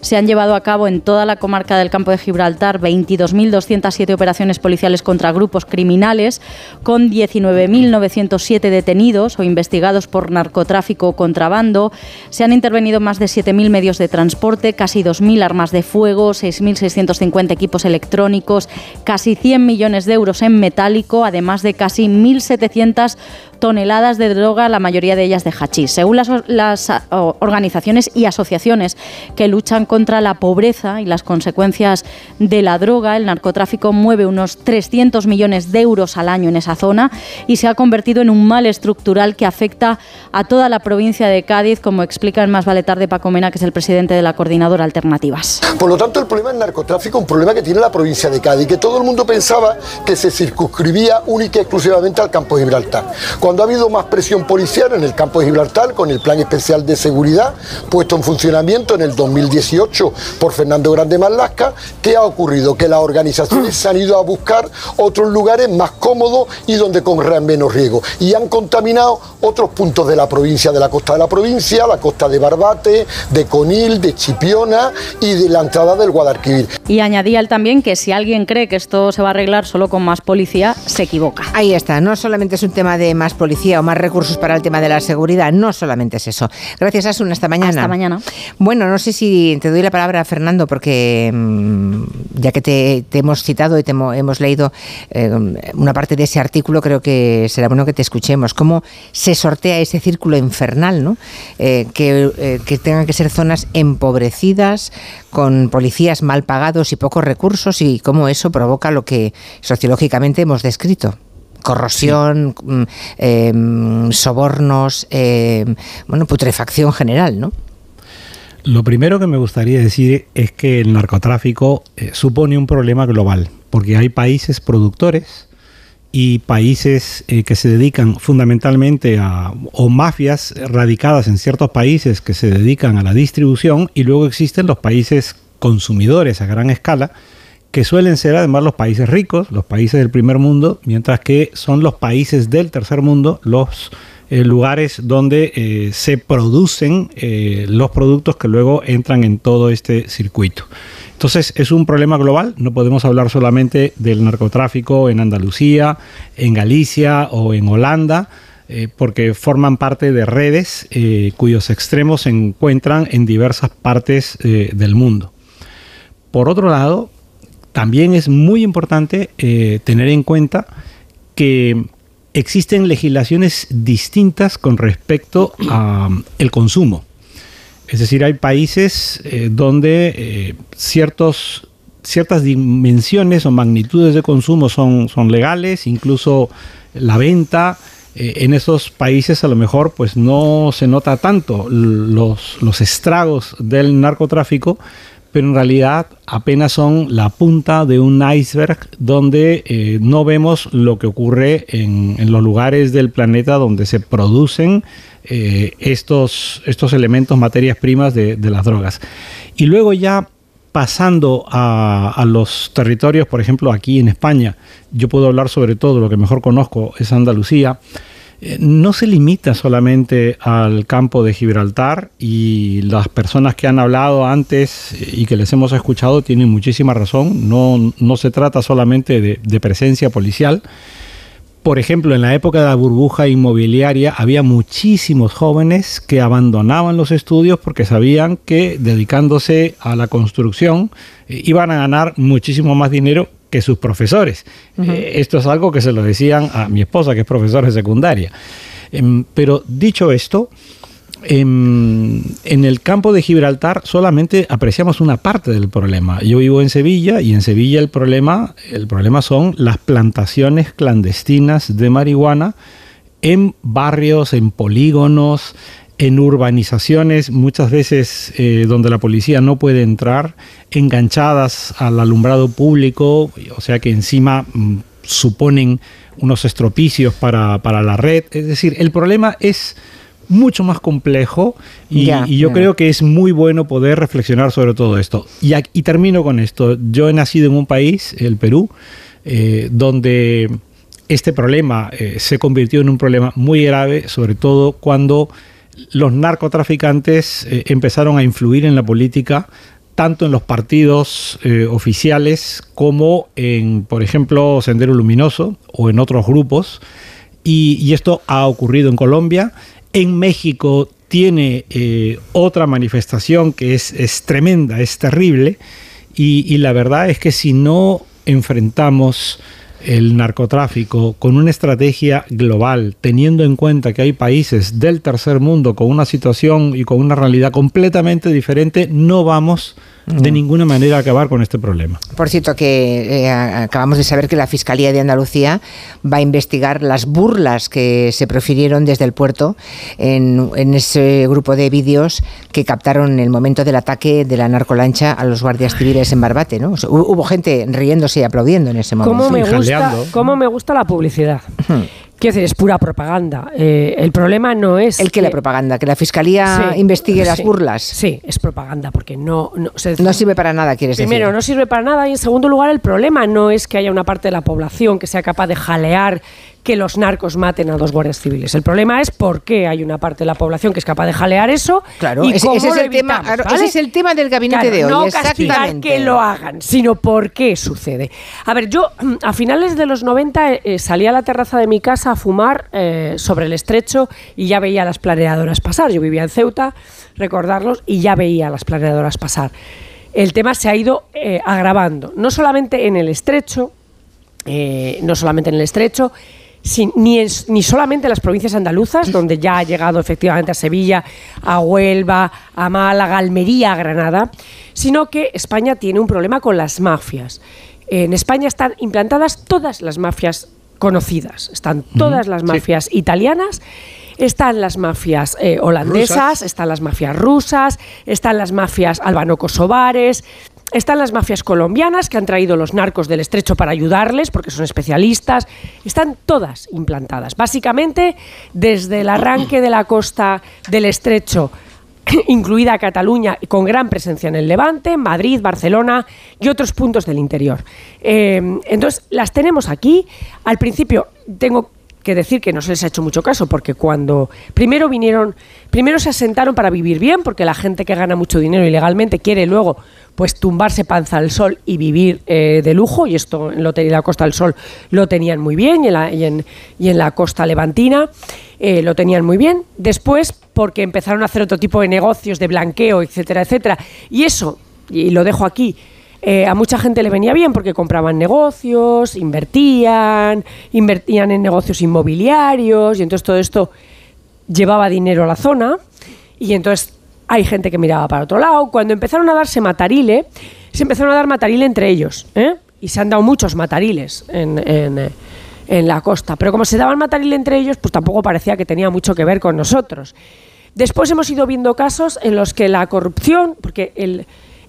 se han llevado a cabo en toda la comarca del campo de Gibraltar 22.207 operaciones policiales contra grupos criminales, con 19.907 detenidos o investigados por narcotráfico o contrabando. Se han intervenido más de 7.000 medios de transporte, casi 2.000 armas de fuego, 6.650 equipos electrónicos, casi 100 millones de euros en metálico, además de casi 1.700 toneladas de droga, la mayoría de ellas de hachís. Según las, las, organizaciones y asociaciones que luchan contra la pobreza y las consecuencias de la droga, el narcotráfico mueve unos 300 millones de euros al año en esa zona y se ha convertido en un mal estructural que afecta a toda la provincia de Cádiz, como explica el más vale tarde Paco Mena, que es el presidente de la coordinadora Alternativas. Por lo tanto, el problema del narcotráfico es un problema que tiene la provincia de Cádiz, que todo el mundo pensaba que se circunscribía única y exclusivamente al campo de Gibraltar cuando ha habido más presión policial en el campo de Gibraltar con el Plan Especial de Seguridad puesto en funcionamiento en el 2018 por Fernando Grande Marlasca, ¿qué ha ocurrido? Que las organizaciones se han ido a buscar otros lugares más cómodos y donde corran menos riesgo y han contaminado otros puntos de la provincia, de la costa de la provincia, la costa de Barbate, de Conil, de Chipiona y de la entrada del Guadalquivir. Y añadía él también que si alguien cree que esto se va a arreglar solo con más policía, se equivoca. Ahí está, no solamente es un tema de más policía o más recursos para el tema de la seguridad. No solamente es eso. Gracias, Asun. Hasta mañana. Hasta mañana. Bueno, no sé si te doy la palabra, Fernando, porque mm, ya que te, hemos citado y te hemos, leído eh, una parte de ese artículo, creo que será bueno que te escuchemos. ¿Cómo se sortea ese círculo infernal? ¿no? Eh, que, eh, que tengan que ser zonas empobrecidas, con policías mal pagados y pocos recursos, y cómo eso provoca lo que sociológicamente hemos descrito corrosión, mm, em, sobornos, em, bueno, putrefacción general, ¿no? Lo primero que me gustaría decir es que el narcotráfico eh, supone un problema global, porque hay países productores y países eh, que se dedican fundamentalmente a, o mafias radicadas en ciertos países que se dedican a la distribución, y luego existen los países consumidores a gran escala, que suelen ser además los países ricos, los países del primer mundo, mientras que son los países del tercer mundo los eh, lugares donde eh, se producen eh, los productos que luego entran en todo este circuito. Entonces es un problema global, no podemos hablar solamente del narcotráfico en Andalucía, en Galicia o en Holanda, porque forman parte de redes cuyos extremos se encuentran en diversas partes del mundo. Por otro lado, también es muy importante tener en cuenta que existen legislaciones distintas con respecto al consumo. Es decir, hay países eh, donde eh, ciertas dimensiones o magnitudes de consumo son, son legales, incluso la venta. Eh, en esos países a lo mejor pues no se nota tanto los, los estragos del narcotráfico, pero en realidad apenas son la punta de un iceberg donde eh, no vemos lo que ocurre en, los lugares del planeta donde se producen eh, estos, estos elementos, materias primas de, las drogas. Y luego ya pasando a, a, los territorios, por ejemplo, aquí en España, yo puedo hablar sobre todo, lo que mejor conozco es Andalucía, no se limita solamente al campo de Gibraltar y las personas que han hablado antes y que les hemos escuchado tienen muchísima razón. No, no se trata solamente de, de presencia policial. Por ejemplo, en la época de la burbuja inmobiliaria había muchísimos jóvenes que abandonaban los estudios porque sabían que dedicándose a la construcción eh, iban a ganar muchísimo más dinero que sus profesores. Eh, esto es algo que se lo decían a mi esposa, que es profesora de secundaria. Em, pero dicho esto, em, en, el campo de Gibraltar solamente apreciamos una parte del problema. Yo vivo en Sevilla y en Sevilla el problema, el problema son las plantaciones clandestinas de marihuana en barrios, en polígonos, en urbanizaciones, muchas veces eh, donde la policía no puede entrar, enganchadas al alumbrado público, o sea que encima mm, suponen unos estropicios para, la red. Es decir, el problema es mucho más complejo y, yo creo que es muy bueno poder reflexionar sobre todo esto. Y, y, termino con esto. Yo he nacido en un país, el Perú, eh, donde este problema eh, se convirtió en un problema muy grave, sobre todo cuando los narcotraficantes eh, empezaron a influir en la política tanto en los partidos eh, oficiales como en, por ejemplo, Sendero Luminoso o en otros grupos. Y, esto ha ocurrido en Colombia. En México tiene eh, otra manifestación que es, tremenda, es terrible. y la verdad es que si no enfrentamos el narcotráfico con una estrategia global, teniendo en cuenta que hay países del tercer mundo con una situación y con una realidad completamente diferente, no vamos de ninguna manera acabar con este problema. Por cierto, que eh, acabamos de saber que la Fiscalía de Andalucía va a investigar las burlas que se profirieron desde el puerto en, ese grupo de vídeos que captaron el momento del ataque de la narcolancha a los guardias civiles en Barbate. ¿no? hubo gente riéndose y aplaudiendo en ese momento. ¿Cómo me, gusta, ¿cómo me gusta la publicidad? Quiero decir, es pura propaganda. Eh, el problema no es. ¿El que, la propaganda? ¿Que la fiscalía investigue las burlas? Sí, es propaganda, porque no. No, no sirve para nada, quieres decir. Primero, no sirve para nada. Y en segundo lugar, el problema no es que haya una parte de la población que sea capaz de jalear que los narcos maten a dos guardias civiles. El problema es por qué hay una parte de la población que es capaz de jalear eso. Claro, y ese, es el tema, ese es el tema del gabinete de hoy. No castigar que lo hagan, sino por qué sucede. A ver, yo a finales de los 90 eh, salí a la terraza de mi casa a fumar eh, sobre el estrecho y ya veía las planeadoras pasar. Yo vivía en Ceuta, recordarlos, y ya veía las planeadoras pasar. El tema se ha ido eh, agravando, no solamente en el estrecho, no solamente en el estrecho, ni, ni solamente en las provincias andaluzas, donde ya ha llegado efectivamente a Sevilla, a Huelva, a Málaga, Almería, a Granada, sino que España tiene un problema con las mafias. En España están implantadas todas las mafias conocidas, están todas las mafias italianas Están las mafias eh, holandesas, Rusas. están las mafias rusas, están las mafias albano-kosovares, están las mafias colombianas que han traído los narcos del estrecho para ayudarles, porque son especialistas. Están todas implantadas. Básicamente, desde el arranque de la costa del estrecho, incluida Cataluña, con gran presencia en el Levante, Madrid, Barcelona y otros puntos del interior. Eh, entonces, las tenemos aquí. Al principio, tengo que decir que no se les ha hecho mucho caso, porque cuando primero vinieron, primero se asentaron para vivir bien, porque la gente que gana mucho dinero ilegalmente quiere luego pues tumbarse panza al sol y vivir eh, de lujo, y esto en Lotería la Costa del Sol lo tenían muy bien, y en la, y en la costa levantina eh, lo tenían muy bien. Después, porque empezaron a hacer otro tipo de negocios, de blanqueo, etcétera, etcétera. Y eso, y lo dejo aquí, eh, a mucha gente le venía bien porque compraban negocios, invertían, invertían en negocios inmobiliarios y entonces todo esto llevaba dinero a la zona y entonces hay gente que miraba para otro lado. Cuando empezaron a darse matarile, se empezaron a dar matarile entre ellos ¿eh? y se han dado muchos matariles en, en, la costa. Pero como se daban matarile entre ellos, pues tampoco parecía que tenía mucho que ver con nosotros. Después hemos ido viendo casos en los que la corrupción, porque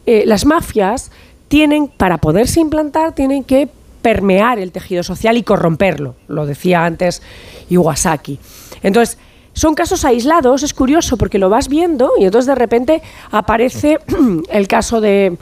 eh, las mafias tienen, para poderse implantar, tienen que permear el tejido social y corromperlo. Lo decía antes Iwasaki. Entonces, son casos aislados, es curioso porque lo vas viendo y entonces de repente aparece el caso de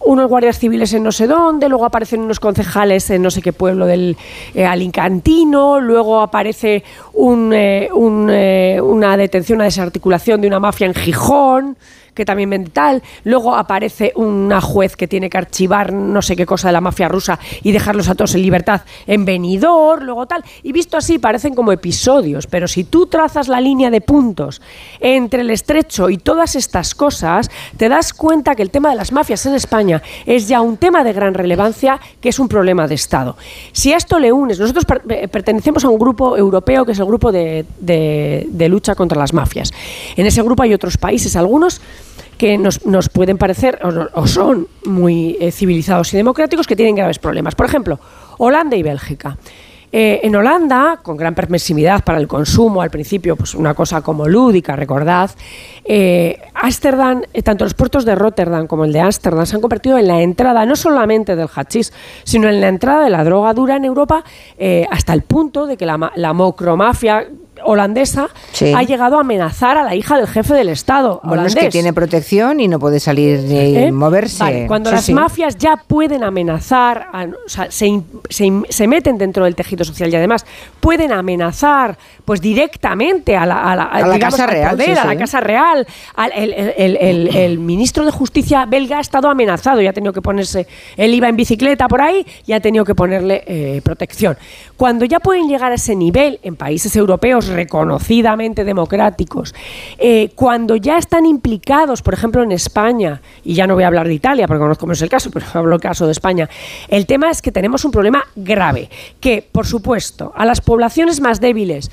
unos guardias civiles en no sé dónde, luego aparecen unos concejales en no sé qué pueblo del eh, Alicantino, luego aparece un, eh, un, eh, una detención, una desarticulación de una mafia en Gijón, que también vende tal, luego aparece una juez que tiene que archivar no sé qué cosa de la mafia rusa y dejarlos a todos en libertad en venidor, luego tal, y visto así parecen como episodios, pero si tú trazas la línea de puntos entre el estrecho y todas estas cosas, te das cuenta que el tema de las mafias en España es ya un tema de gran relevancia, que es un problema de Estado. Si a esto le unes, nosotros eh, pertenecemos a un grupo europeo que es el grupo de, de- de lucha contra las mafias. En ese grupo hay otros países, algunos que nos, nos pueden parecer o, son muy eh, civilizados y democráticos que tienen graves problemas. Por ejemplo, Holanda y Bélgica. Eh, en Holanda, con gran permisividad para el consumo, al principio, pues una cosa como lúdica, recordad, eh, eh, tanto los puertos de Rotterdam como el de Ámsterdam se han convertido en la entrada no solamente del hachís, sino en la entrada de la droga dura en Europa, hasta el punto de que la, la mocromafia holandesa Sí. ha llegado a amenazar a la hija del jefe del Estado. Bueno, es holandés. que tiene protección y no puede salir ni ¿Eh? moverse. Vale, cuando Sí, las sí. mafias ya pueden amenazar, a- o sea, se, se se meten dentro del tejido social y además pueden amenazar pues directamente a la, a la- A la digamos, Casa al Real, poder, a la. Casa Real. Al- el, el- el- el- el ministro de Justicia belga ha estado amenazado y ha tenido que ponerse, él iba en bicicleta por ahí y ha tenido que ponerle eh, protección. Cuando ya pueden llegar a ese nivel en países europeos reconocidamente democráticos, eh, cuando ya están implicados, por ejemplo, en España, y ya no voy a hablar de Italia porque conozco es el caso, pero hablo del caso de España, el tema es que tenemos un problema grave, que, por supuesto, a las poblaciones más débiles,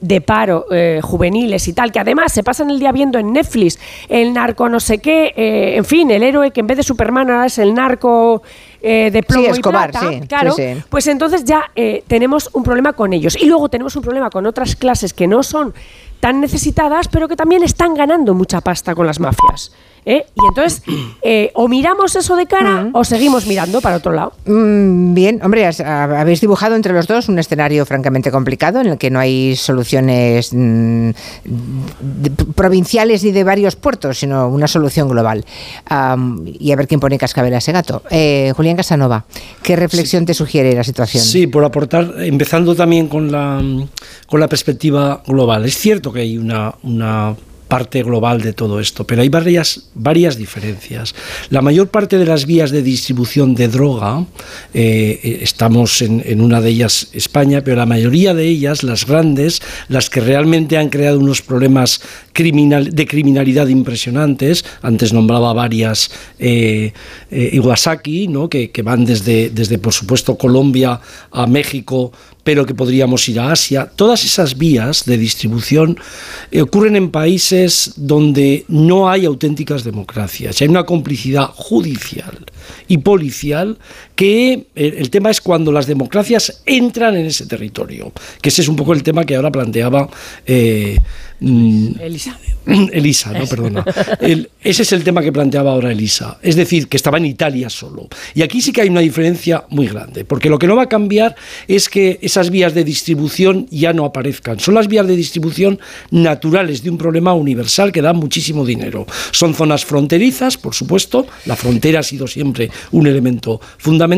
de paro eh, juveniles y tal, que además se pasan el día viendo en Netflix el narco no sé qué, eh, en fin, el héroe que en vez de Superman ahora es el narco eh, de plomo Sí, Escobar, y plata, sí, claro, sí, pues entonces ya eh, tenemos un problema con ellos. Y luego tenemos un problema con otras clases que no son tan necesitadas, pero que también están ganando mucha pasta con las mafias. ¿Eh? Y entonces, eh, o miramos eso de cara o seguimos mirando para otro lado. Mm, Bien, hombre, has- habéis dibujado entre los dos un escenario francamente complicado en el que no hay soluciones mm, de- provinciales ni de varios puertos, sino una solución global. Y a ver quién pone cascabel a ese gato. Eh, Julián Casanova, ¿qué reflexión te sugiere la situación? Sí, por aportar, empezando también con la, con la perspectiva global. Es cierto que hay una, una parte global de todo esto, pero hay varias, varias diferencias. La mayor parte de las vías de distribución de droga, eh, eh, estamos en, en una de ellas España, pero la mayoría de ellas, las grandes, las que realmente han creado unos problemas de criminalidad impresionantes, antes nombraba varias eh, eh, Iwasaki, ¿no? que, que van desde, desde, por supuesto, Colombia a México, pero que podríamos ir a Asia. Todas esas vías de distribución eh, ocurren en países donde no hay auténticas democracias. Hay una complicidad judicial y policial que eh, el tema es cuando las democracias entran en ese territorio, que ese es un poco el tema que ahora planteaba eh, mm, Elisa. Elisa, no, perdona. El- ese es el tema que planteaba ahora Elisa. Es decir, que estaba en Italia solo. Y aquí sí que hay una diferencia muy grande, porque lo que no va a cambiar es que esas vías de distribución ya no aparezcan. Son las vías de distribución naturales de un problema universal que da muchísimo dinero. Son zonas fronterizas, por supuesto, la frontera ha sido siempre un elemento fundamental,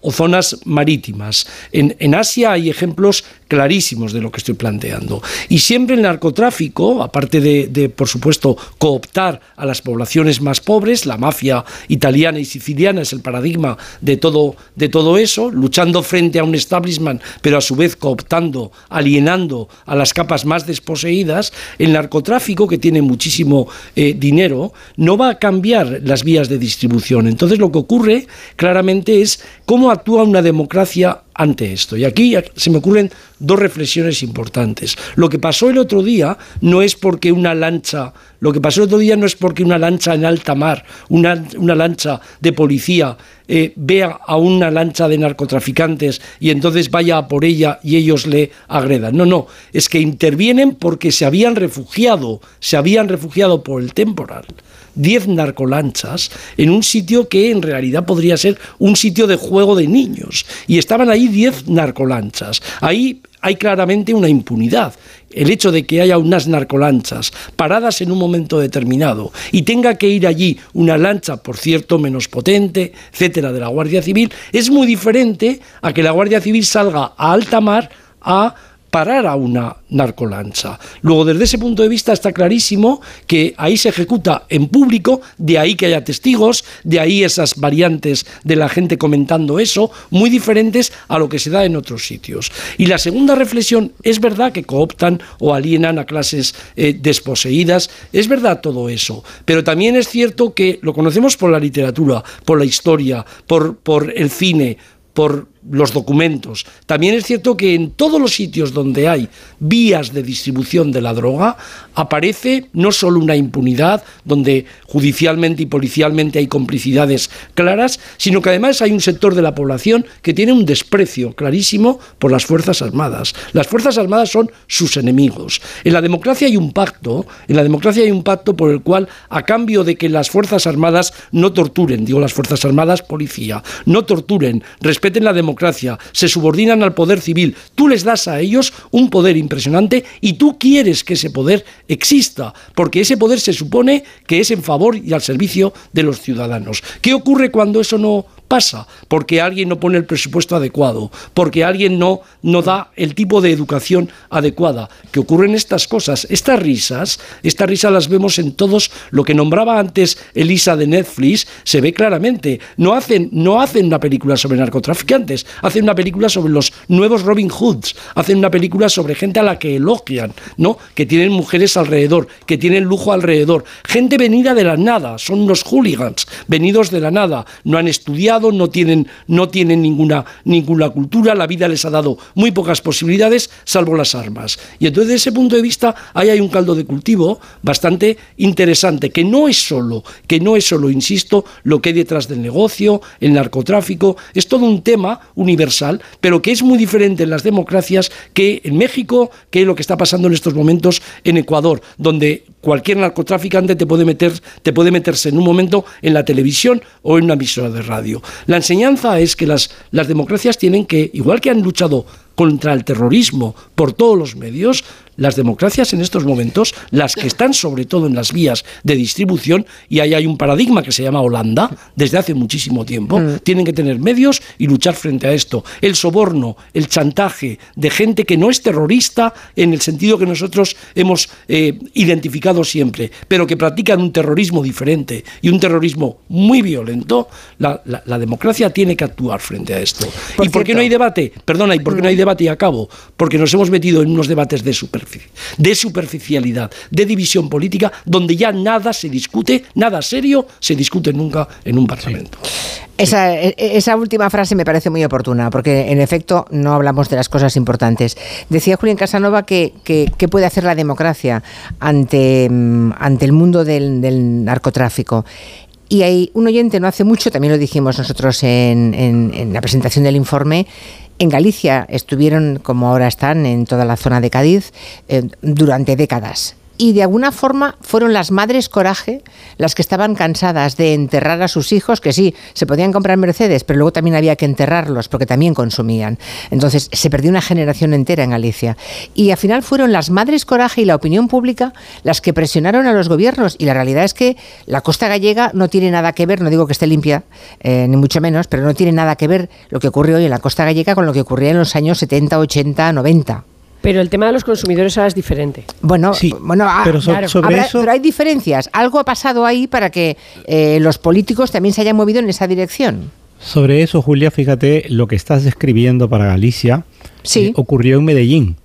o zonas marítimas. En, Asia hay ejemplos clarísimos de lo que estoy planteando. Y siempre el narcotráfico, aparte de, de, por supuesto, cooptar a las poblaciones más pobres, la mafia italiana y siciliana es el paradigma de todo, de todo eso, luchando frente a un establishment, pero a su vez cooptando, alienando a las capas más desposeídas, el narcotráfico, que tiene muchísimo eh, dinero, no va a cambiar las vías de distribución. Entonces lo que ocurre claramente es cómo actúa una democracia ante esto. Y aquí se me ocurren dos reflexiones importantes. Lo que pasó el otro día no es porque una lancha, lo que pasó el otro día no es porque una lancha en alta mar, una, lancha de policía, eh, vea a una lancha de narcotraficantes y entonces vaya por ella y ellos le agredan. No, no, es que intervienen porque se habían refugiado, se habían refugiado por el temporal. 10 narcolanchas en un sitio que en realidad podría ser un sitio de juego de niños. Y estaban ahí 10 narcolanchas. Ahí hay claramente una impunidad. El hecho de que haya unas narcolanchas paradas en un momento determinado y tenga que ir allí una lancha, por cierto, menos potente, etcétera, de la Guardia Civil, es muy diferente a que la Guardia Civil salga a alta mar a parar a una narcolancha. Luego, desde ese punto de vista está clarísimo que ahí se ejecuta en público, de ahí que haya testigos, de ahí esas variantes de la gente comentando eso, muy diferentes a lo que se da en otros sitios. Y la segunda reflexión, es verdad que cooptan o alienan a clases eh, desposeídas, es verdad todo eso, pero también es cierto que lo conocemos por la literatura, por la historia, por, por el cine, por los documentos. También es cierto que en todos los sitios donde hay vías de distribución de la droga aparece no solo una impunidad, donde judicialmente y policialmente hay complicidades claras, sino que además hay un sector de la población que tiene un desprecio clarísimo por las Fuerzas Armadas. Las Fuerzas Armadas son sus enemigos. En la democracia hay un pacto, en la democracia hay un pacto por el cual, a cambio de que las Fuerzas Armadas no torturen, digo las Fuerzas Armadas, policía, no torturen, respeten la democracia, se subordinan al poder civil, tú les das a ellos un poder impresionante y tú quieres que ese poder exista, porque ese poder se supone que es en favor y al servicio de los ciudadanos. ¿Qué ocurre cuando eso no pasa? Porque alguien no pone el presupuesto adecuado, porque alguien no, no da el tipo de educación adecuada. ¿Qué ocurren estas cosas? Estas risas, estas risas las vemos en todos, lo que nombraba antes Elisa de Netflix, se ve claramente. No hacen, no hacen una película sobre narcotraficantes, hacen una película sobre los nuevos Robin Hoods, hacen una película sobre gente a la que elogian, ¿no? Que tienen mujeres alrededor, que tienen lujo alrededor, gente venida de la nada, son unos hooligans, venidos de la nada, no han estudiado, no tienen, no tienen ninguna, ninguna cultura, la vida les ha dado muy pocas posibilidades, salvo las armas. Y entonces, desde ese punto de vista, ahí hay un caldo de cultivo bastante interesante, que no es solo, que no es solo, insisto, lo que hay detrás del negocio, el narcotráfico, es todo un tema universal, pero que es muy diferente en las democracias que en México, que lo que está pasando en estos momentos en Ecuador, donde cualquier narcotraficante te puede meter, te puede meterse en un momento en la televisión o en una emisora de radio. La enseñanza es que las, las democracias tienen que, igual que han luchado contra el terrorismo por todos los medios, las democracias en estos momentos, las que están sobre todo en las vías de distribución, y ahí hay un paradigma que se llama Holanda, desde hace muchísimo tiempo, tienen que tener medios y luchar frente a esto. El soborno, el chantaje de gente que no es terrorista en el sentido que nosotros hemos eh, identificado siempre, pero que practican un terrorismo diferente y un terrorismo muy violento, la, la- la democracia tiene que actuar frente a esto. ¿Y por qué no hay debate? Perdona, ¿y por qué no hay debate y acabo? Porque nos hemos metido en unos debates de superficie, de superficialidad, de división política, donde ya nada se discute, nada serio se discute nunca en un parlamento. Esa, e- esa última frase me parece muy oportuna, porque en efecto no hablamos de las cosas importantes. Decía Julián Casanova que, que- que puede hacer la democracia ante, mm, el mundo del, narcotráfico. Y hay un oyente no hace mucho, también lo dijimos nosotros en la presentación del informe, en Galicia estuvieron, como ahora están, en toda la zona de Cádiz, eh, durante décadas. Y de alguna forma fueron las madres coraje las que estaban cansadas de enterrar a sus hijos, que sí, se podían comprar Mercedes, pero luego también había que enterrarlos porque también consumían. Entonces se perdió una generación entera en Galicia. Y al final fueron las madres coraje y la opinión pública las que presionaron a los gobiernos. Y la realidad es que la costa gallega no tiene nada que ver, no digo que esté limpia, eh, ni mucho menos, pero no tiene nada que ver lo que ocurre hoy en la costa gallega con lo que ocurría en los años 70, 80, 90. Pero el tema de los consumidores ahora es diferente. Bueno, bueno ah, pero so- claro, sobre habrá- eso- pero hay diferencias. Algo ha pasado ahí para que eh, los políticos también se hayan movido en esa dirección. Sobre eso, Julia, fíjate, lo que estás describiendo para Galicia eh, ocurrió en Medellín.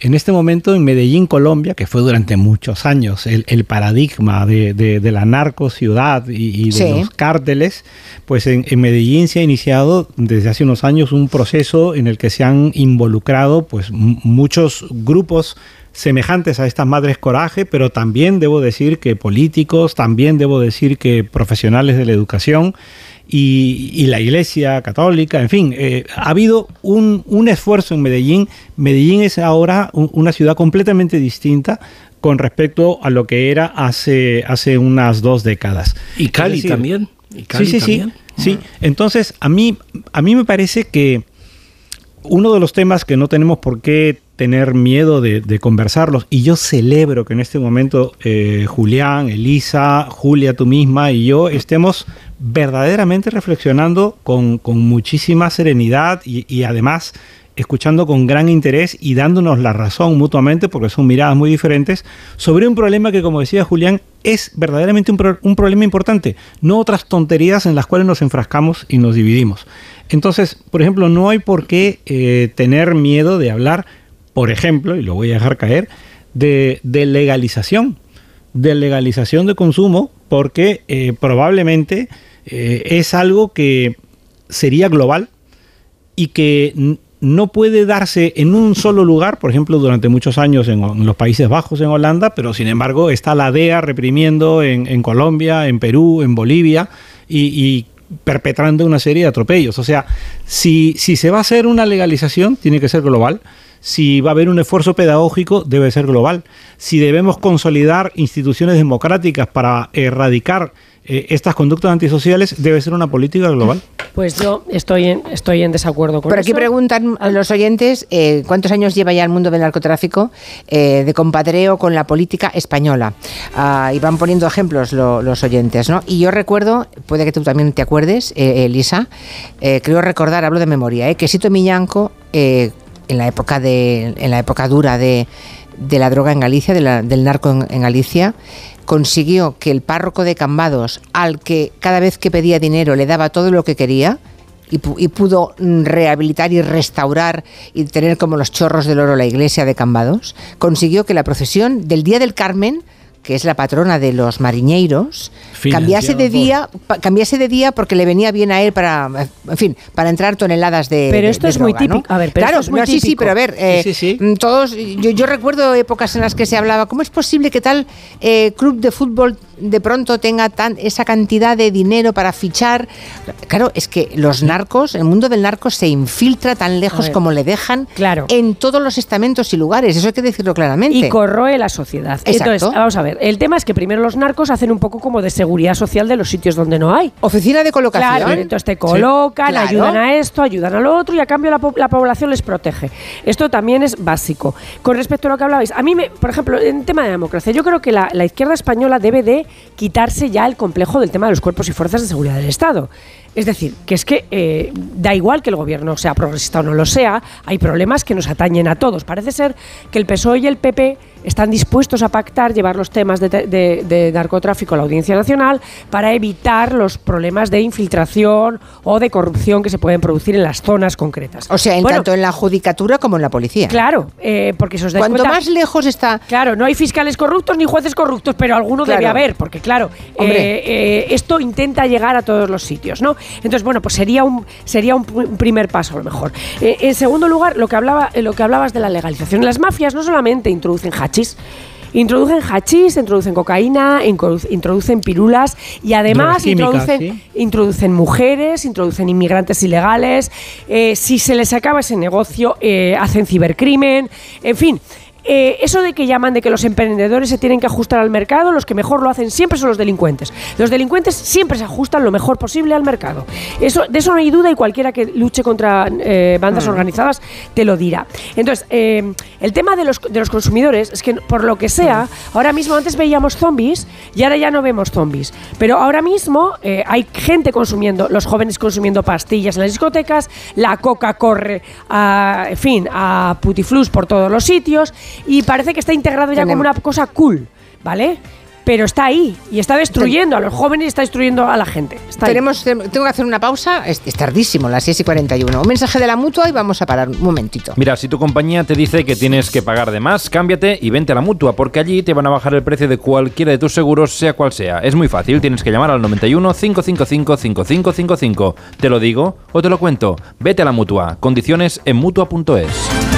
En este momento, en Medellín, Colombia, que fue durante muchos años el, el paradigma de, de- de la narcociudad y, y de Sí. los cárteles, pues en, en Medellín se ha iniciado desde hace unos años un proceso en el que se han involucrado pues, muchos grupos semejantes a estas madres coraje, pero también debo decir que políticos, también debo decir que profesionales de la educación y, y la Iglesia Católica, en fin, eh, ha habido un, un esfuerzo en Medellín. Medellín es ahora un- una ciudad completamente distinta con respecto a lo que era hace, hace unas dos décadas. Y Cali decir, también. Y Cali sí, sí, sí, sí. Entonces, a mí, a mí me parece que uno de los temas que no tenemos por qué tener miedo de, de conversarlos, y yo celebro que en este momento eh, Julián, Elisa, Julia, tú misma y yo estemos verdaderamente reflexionando con, con muchísima serenidad y, y además escuchando con gran interés y dándonos la razón mutuamente, porque son miradas muy diferentes, sobre un problema que, como decía Julián, es verdaderamente un, un problema importante, no otras tonterías en las cuales nos enfrascamos y nos dividimos. Entonces, por ejemplo, no hay por qué eh, tener miedo de hablar, por ejemplo, y lo voy a dejar caer, de, de legalización, de legalización de consumo, porque eh, probablemente eh, es algo que sería global y que no puede darse en un solo lugar, por ejemplo, durante muchos años en, en los Países Bajos, en Holanda, pero sin embargo está la DEA reprimiendo en, en Colombia, en Perú, en Bolivia y, y perpetrando una serie de atropellos. O sea, si, si se va a hacer una legalización, tiene que ser global. Si va a haber un esfuerzo pedagógico, debe ser global. Si debemos consolidar instituciones democráticas para erradicar eh, estas conductas antisociales, debe ser una política global. Pues yo estoy en, estoy en desacuerdo con Por aquí eso. preguntan a los oyentes eh, cuántos años lleva ya el mundo del narcotráfico eh, de compadreo con la política española. Ah, y van poniendo ejemplos lo- los oyentes, ¿no? Y yo recuerdo, puede que tú también te acuerdes, eh, Elisa, eh, creo recordar, hablo de memoria, eh, que Sito Miñanco, eh, en la época de, en la época dura de, de la droga en Galicia, del narco en, Galicia, consiguió que el párroco de Cambados, al que cada vez que pedía dinero le daba todo lo que quería, y pudo mm, rehabilitar y restaurar y tener como los chorros del oro la iglesia de Cambados, consiguió que la procesión del Día del Carmen, que es la patrona de los mariñeiros, cambiase de día, cambiase de día porque le venía bien a él para, en fin, para entrar toneladas de. Pero esto de es muy típico. A ver, pero claro, esto es muy no, sí, sí, pero a ver, eh, Sí, sí, todos, yo, yo recuerdo épocas en las que se hablaba, ¿cómo es posible que tal eh, club de fútbol de pronto tenga tan, esa cantidad de dinero para fichar? Claro, es que los narcos, el mundo del narco se infiltra tan lejos como le dejan en todos los estamentos y lugares, eso hay que decirlo claramente. Y corroe la sociedad. Exacto. Entonces, vamos a ver, el tema es que primero los narcos hacen un poco como de seguridad social de los sitios donde no hay. Oficina de colocación. Claro, entonces te colocan, claro. ayudan a esto, ayudan a lo otro y a cambio la, po- la población les protege. Esto también es básico. Con respecto a lo que hablabais, a mí, me, por ejemplo, en tema de democracia, yo creo que la, la izquierda española debe de quitarse ya el complejo del tema de los cuerpos y fuerzas de seguridad del Estado. Es decir, que es que eh, da igual que el gobierno sea progresista o no lo sea, hay problemas que nos atañen a todos. Parece ser que el PSOE y el PP están dispuestos a pactar llevar los temas de, de- de narcotráfico a la Audiencia Nacional para evitar los problemas de infiltración o de corrupción que se pueden producir en las zonas concretas. O sea, en Bueno, tanto en la judicatura como en la policía. Claro, eh, porque si os Cuanto cuenta- más lejos está. Claro, no hay fiscales corruptos ni jueces corruptos, pero alguno debe haber, porque claro, eh, eh, esto intenta llegar a todos los sitios, ¿no? Entonces, bueno, pues sería un sería un, pr- un primer paso a lo mejor. Eh, en segundo lugar, lo que hablaba, eh, lo que hablabas de la legalización, las mafias no solamente introducen hachís. Introducen hachís, introducen cocaína, introdu- introducen pirulas y además introducen, introducen mujeres, introducen inmigrantes ilegales. Eh, si se les acaba ese negocio, eh, hacen cibercrimen. En fin. Eh, eso de que llaman de que los emprendedores se tienen que ajustar al mercado, los que mejor lo hacen siempre son los delincuentes. Los delincuentes siempre se ajustan lo mejor posible al mercado. Eso, de eso no hay duda y cualquiera que luche contra eh, bandas Mm. organizadas te lo dirá. Entonces, eh, el tema de los, de los consumidores es que por lo que sea, ahora mismo antes veíamos zombies y ahora ya no vemos zombies. Pero ahora mismo hay gente consumiendo, los jóvenes consumiendo pastillas en las discotecas, la coca corre, a, en fin, a putiflus por todos los sitios y parece que está integrado ya como una cosa cool, ¿vale? Pero está ahí y está destruyendo a los jóvenes y está destruyendo a la gente. Está. Tenemos, tengo que hacer una pausa, es, es tardísimo, las 6 y 41. Un mensaje de la mutua y vamos a parar un momentito. Mira, si tu compañía te dice que tienes que pagar de más, cámbiate y vente a la mutua, porque allí te van a bajar el precio de cualquiera de tus seguros, sea cual sea. Es muy fácil, tienes que llamar al 91 555 5555. ¿Te lo digo o te lo cuento? Vete a la mutua. Condiciones en mutua.es.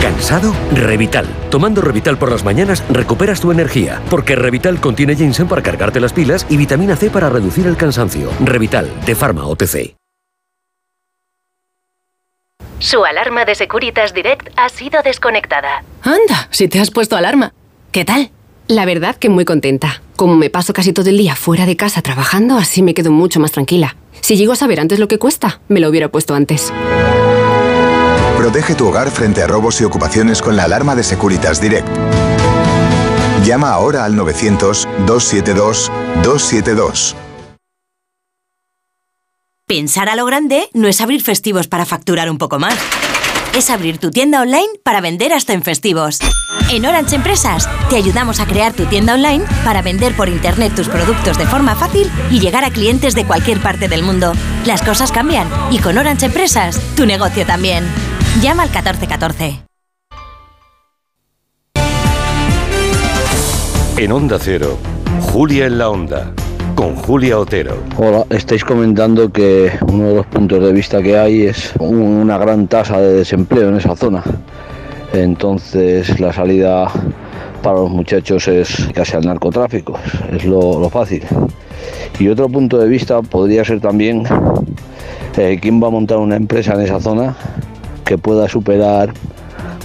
¿Cansado? Revital. Tomando Revital por las mañanas recuperas tu energía, porque Revital contiene ginseng para cargarte las pilas y vitamina C para reducir el cansancio. Revital, de Pharma OTC. Su alarma de Securitas Direct ha sido desconectada. Anda, si te has puesto alarma. ¿Qué tal? La verdad que muy contenta. Como me paso casi todo el día fuera de casa trabajando, así me quedo mucho más tranquila. Si llego a saber antes lo que cuesta, me lo hubiera puesto antes. Protege tu hogar frente a robos y ocupaciones con la alarma de Securitas Direct. Llama ahora al 900-272-272. Pensar a lo grande no es abrir festivos para facturar un poco más. Es abrir tu tienda online para vender hasta en festivos. En Orange Empresas te ayudamos a crear tu tienda online para vender por internet tus productos de forma fácil y llegar a clientes de cualquier parte del mundo. Las cosas cambian y con Orange Empresas tu negocio también. Llama al 1414. En Onda Cero, Julia en la Onda, con Julia Otero. Hola, estáis comentando que uno de los puntos de vista que hay es una gran tasa de desempleo en esa zona. Entonces la salida para los muchachos es casi al narcotráfico, es lo, lo fácil. Y otro punto de vista podría ser también eh, quién va a montar una empresa en esa zona que pueda superar,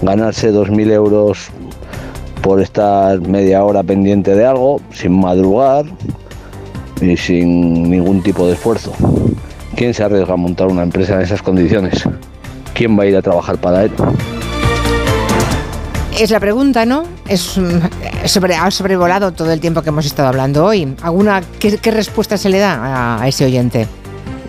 ganarse 2.000 euros por estar media hora pendiente de algo, sin madrugar y sin ningún tipo de esfuerzo. ¿Quién se arriesga a montar una empresa en esas condiciones? ¿Quién va a ir a trabajar para él? Es la pregunta, ¿no? Es mm, sobre, ha sobrevolado todo el tiempo que hemos estado hablando hoy. ¿Alguna qué, qué respuesta se le da a, a ese oyente?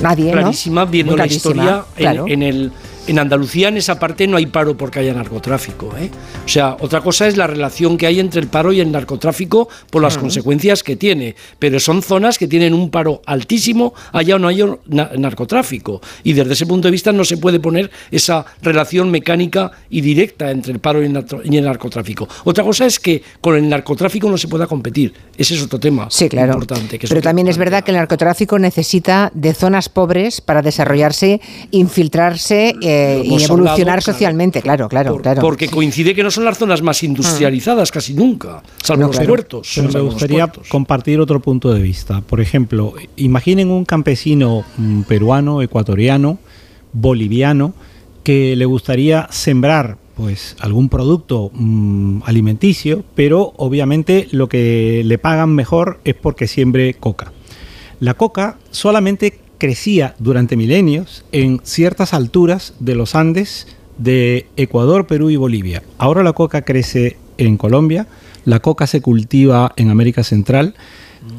Nadie, ¿no? clarísima, viendo Muy la historia en, en el en Andalucía en esa parte no hay paro porque haya narcotráfico. ¿eh? O sea, otra cosa es la relación que hay entre el paro y el narcotráfico por las consecuencias que tiene. Pero son zonas que tienen un paro altísimo allá no hay na- narcotráfico. Y desde ese punto de vista no se puede poner esa relación mecánica y directa entre el paro y el, narco- y el narcotráfico. Otra cosa es que con el narcotráfico no se pueda competir. Ese es otro tema Sí, claro. importante. Que Pero también es verdad que el narcotráfico necesita de zonas pobres para desarrollarse, infiltrarse eh, Y evolucionar hablado, socialmente. Claro, claro, claro. Porque coincide que no son las zonas más industrializadas casi nunca, salvo los puertos. Pero me gustaría puertos. compartir otro punto de vista. Por ejemplo, imaginen un campesino mm, peruano, ecuatoriano, boliviano, que le gustaría sembrar pues algún producto mm, alimenticio, pero obviamente lo que le pagan mejor es porque siembre coca. La coca solamente crecía durante milenios en ciertas alturas de los Andes de Ecuador, Perú y Bolivia. Ahora la coca crece en Colombia, la coca se cultiva en América Central.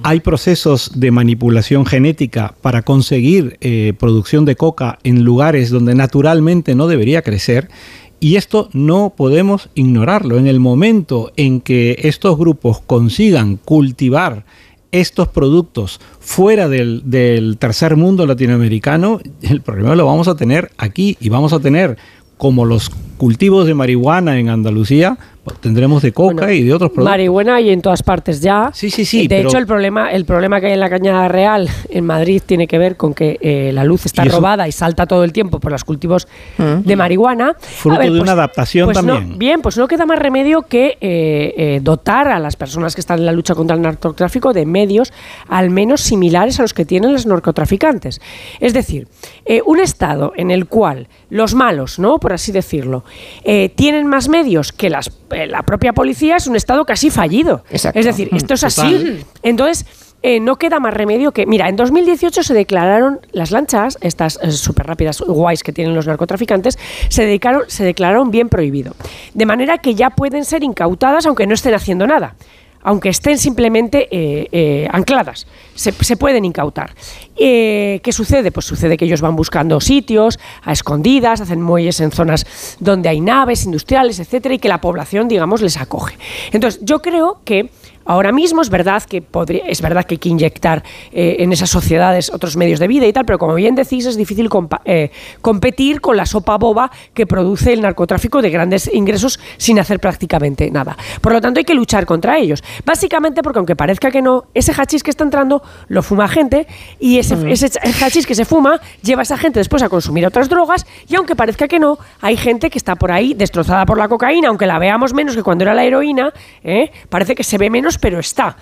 Hay procesos de manipulación genética para conseguir eh, producción de coca en lugares donde naturalmente no debería crecer. Y esto no podemos ignorarlo. En el momento en que estos grupos consigan cultivar estos productos fuera del, del tercer mundo latinoamericano, el problema lo vamos a tener aquí y vamos a tener como los cultivos de marihuana en Andalucía, tendremos de coca y de otros productos. Marihuana y en todas partes ya. Sí, sí, sí. De pero- hecho, el problema, el problema que hay en la Cañada Real en Madrid tiene que ver con que eh, la luz está Y robada y salta todo el tiempo por los cultivos de marihuana. Fruto de una adaptación pues no- también. bien, pues no queda más remedio que eh, eh, dotar a las personas que están en la lucha contra el narcotráfico de medios al menos similares a los que tienen los narcotraficantes. Es decir, eh, un Estado en el cual los malos, ¿no? por así decirlo, eh, tienen más medios que las, la propia policía, es un Estado casi fallido. Exacto. Es decir, esto es así. Total. Entonces, eh, no queda más remedio que. Mira, en 2018 se declararon las lanchas, estas súper rápidas, guays que tienen los narcotraficantes, se, dedicaron, se declararon bien prohibido. De manera que ya pueden ser incautadas aunque no estén haciendo nada. Aunque estén simplemente eh, eh, ancladas, se, pueden incautar. Eh, ¿Qué sucede? Pues sucede que ellos van buscando sitios a escondidas, hacen muelles en zonas donde hay naves industriales, etcétera, y que la población, digamos, les acoge. Entonces, yo creo que Ahora mismo es verdad que podría, es verdad que hay que inyectar eh, en esas sociedades otros medios de vida y tal, pero como bien decís, es difícil compa- eh, competir con la sopa boba que produce el narcotráfico de grandes ingresos sin hacer prácticamente nada. Por lo tanto, hay que luchar contra ellos. Básicamente porque aunque parezca que no, ese hachís que está entrando lo fuma gente y ese, ese hachís que se fuma lleva a esa gente después a consumir otras drogas y aunque parezca que no, hay gente que está por ahí destrozada por la cocaína, aunque la veamos menos que cuando era la heroína, ¿eh? parece que se ve menos, pero está.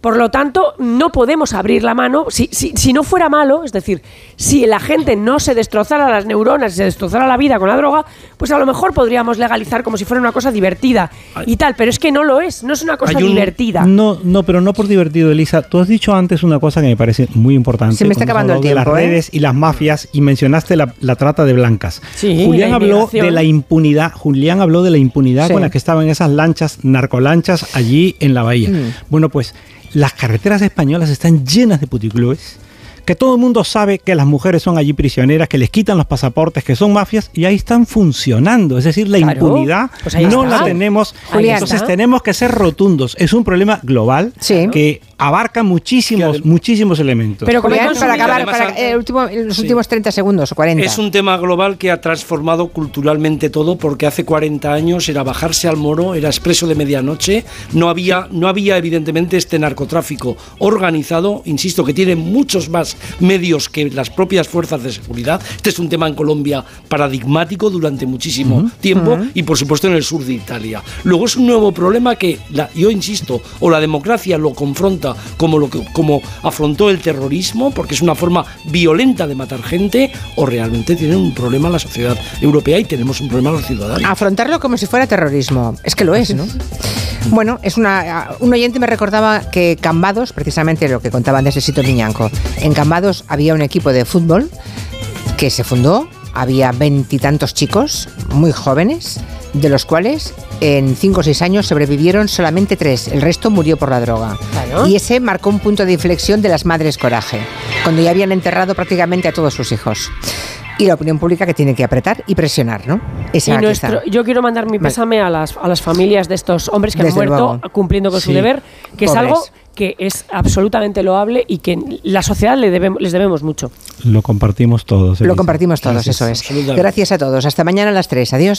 Por lo tanto, no podemos abrir la mano. Si, si, si no fuera malo, es decir, si la gente no se destrozara las neuronas, se destrozara la vida con la droga, pues a lo mejor podríamos legalizar como si fuera una cosa divertida y tal. Pero es que no lo es, no es una cosa un- divertida. No, no, pero no por divertido, Elisa. Tú has dicho antes una cosa que me parece muy importante. Se me está acabando el tiempo, de ¿eh? las redes y las mafias y mencionaste la, la trata de blancas. Sí, Julián habló de la impunidad. Julián habló de la impunidad Sí. con la que estaban esas lanchas, narcolanchas allí en la bahía. Mm. Bueno, pues las carreteras españolas están llenas de puticlubes. Que todo el mundo sabe que las mujeres son allí prisioneras, que les quitan los pasaportes, que son mafias y ahí están funcionando. Es decir, la Claro, impunidad pues no está. la tenemos. Julián. Entonces tenemos que ser rotundos. Es un problema global que abarca muchísimos, muchísimos elementos. Pero hemos para acabar, para, eh, último- los últimos 30 segundos o 40. Es un tema global que ha transformado culturalmente todo porque hace 40 años era bajarse al moro, era expreso de medianoche, no había, no había evidentemente este narcotráfico organizado, insisto, que tiene muchos más medios que las propias fuerzas de seguridad. Este es un tema en Colombia paradigmático durante muchísimo tiempo y por supuesto en el sur de Italia. Luego es un nuevo problema que la- yo insisto, o la democracia lo confronta como lo como afrontó el terrorismo, porque es una forma violenta de matar gente, o realmente tiene un problema la sociedad europea y tenemos un problema los ciudadanos. Afrontarlo como si fuera terrorismo. Es que lo es, ¿no? Bueno, es una, un oyente me recordaba que Cambados, precisamente lo que contaban de ese sitio Miñanco, en Cambados había un equipo de fútbol que se fundó, había veintitantos chicos muy jóvenes, de los cuales en cinco o seis años sobrevivieron solamente tres, el resto murió por la droga. Claro. Y ese marcó un punto de inflexión de las madres coraje, cuando ya habían enterrado prácticamente a todos sus hijos. Y la opinión pública que tiene que apretar y presionar, ¿no? Esa Y nuestro- yo quiero mandar mi pésame a las, a las familias de estos hombres que Desde han muerto luego. cumpliendo con su deber, que es algo que es absolutamente loable y que la sociedad le debemos, les debemos mucho. Lo compartimos todos. Lo Elisa. compartimos todos, Gracias. eso es. Gracias a todos. Hasta mañana a las 3. Adiós.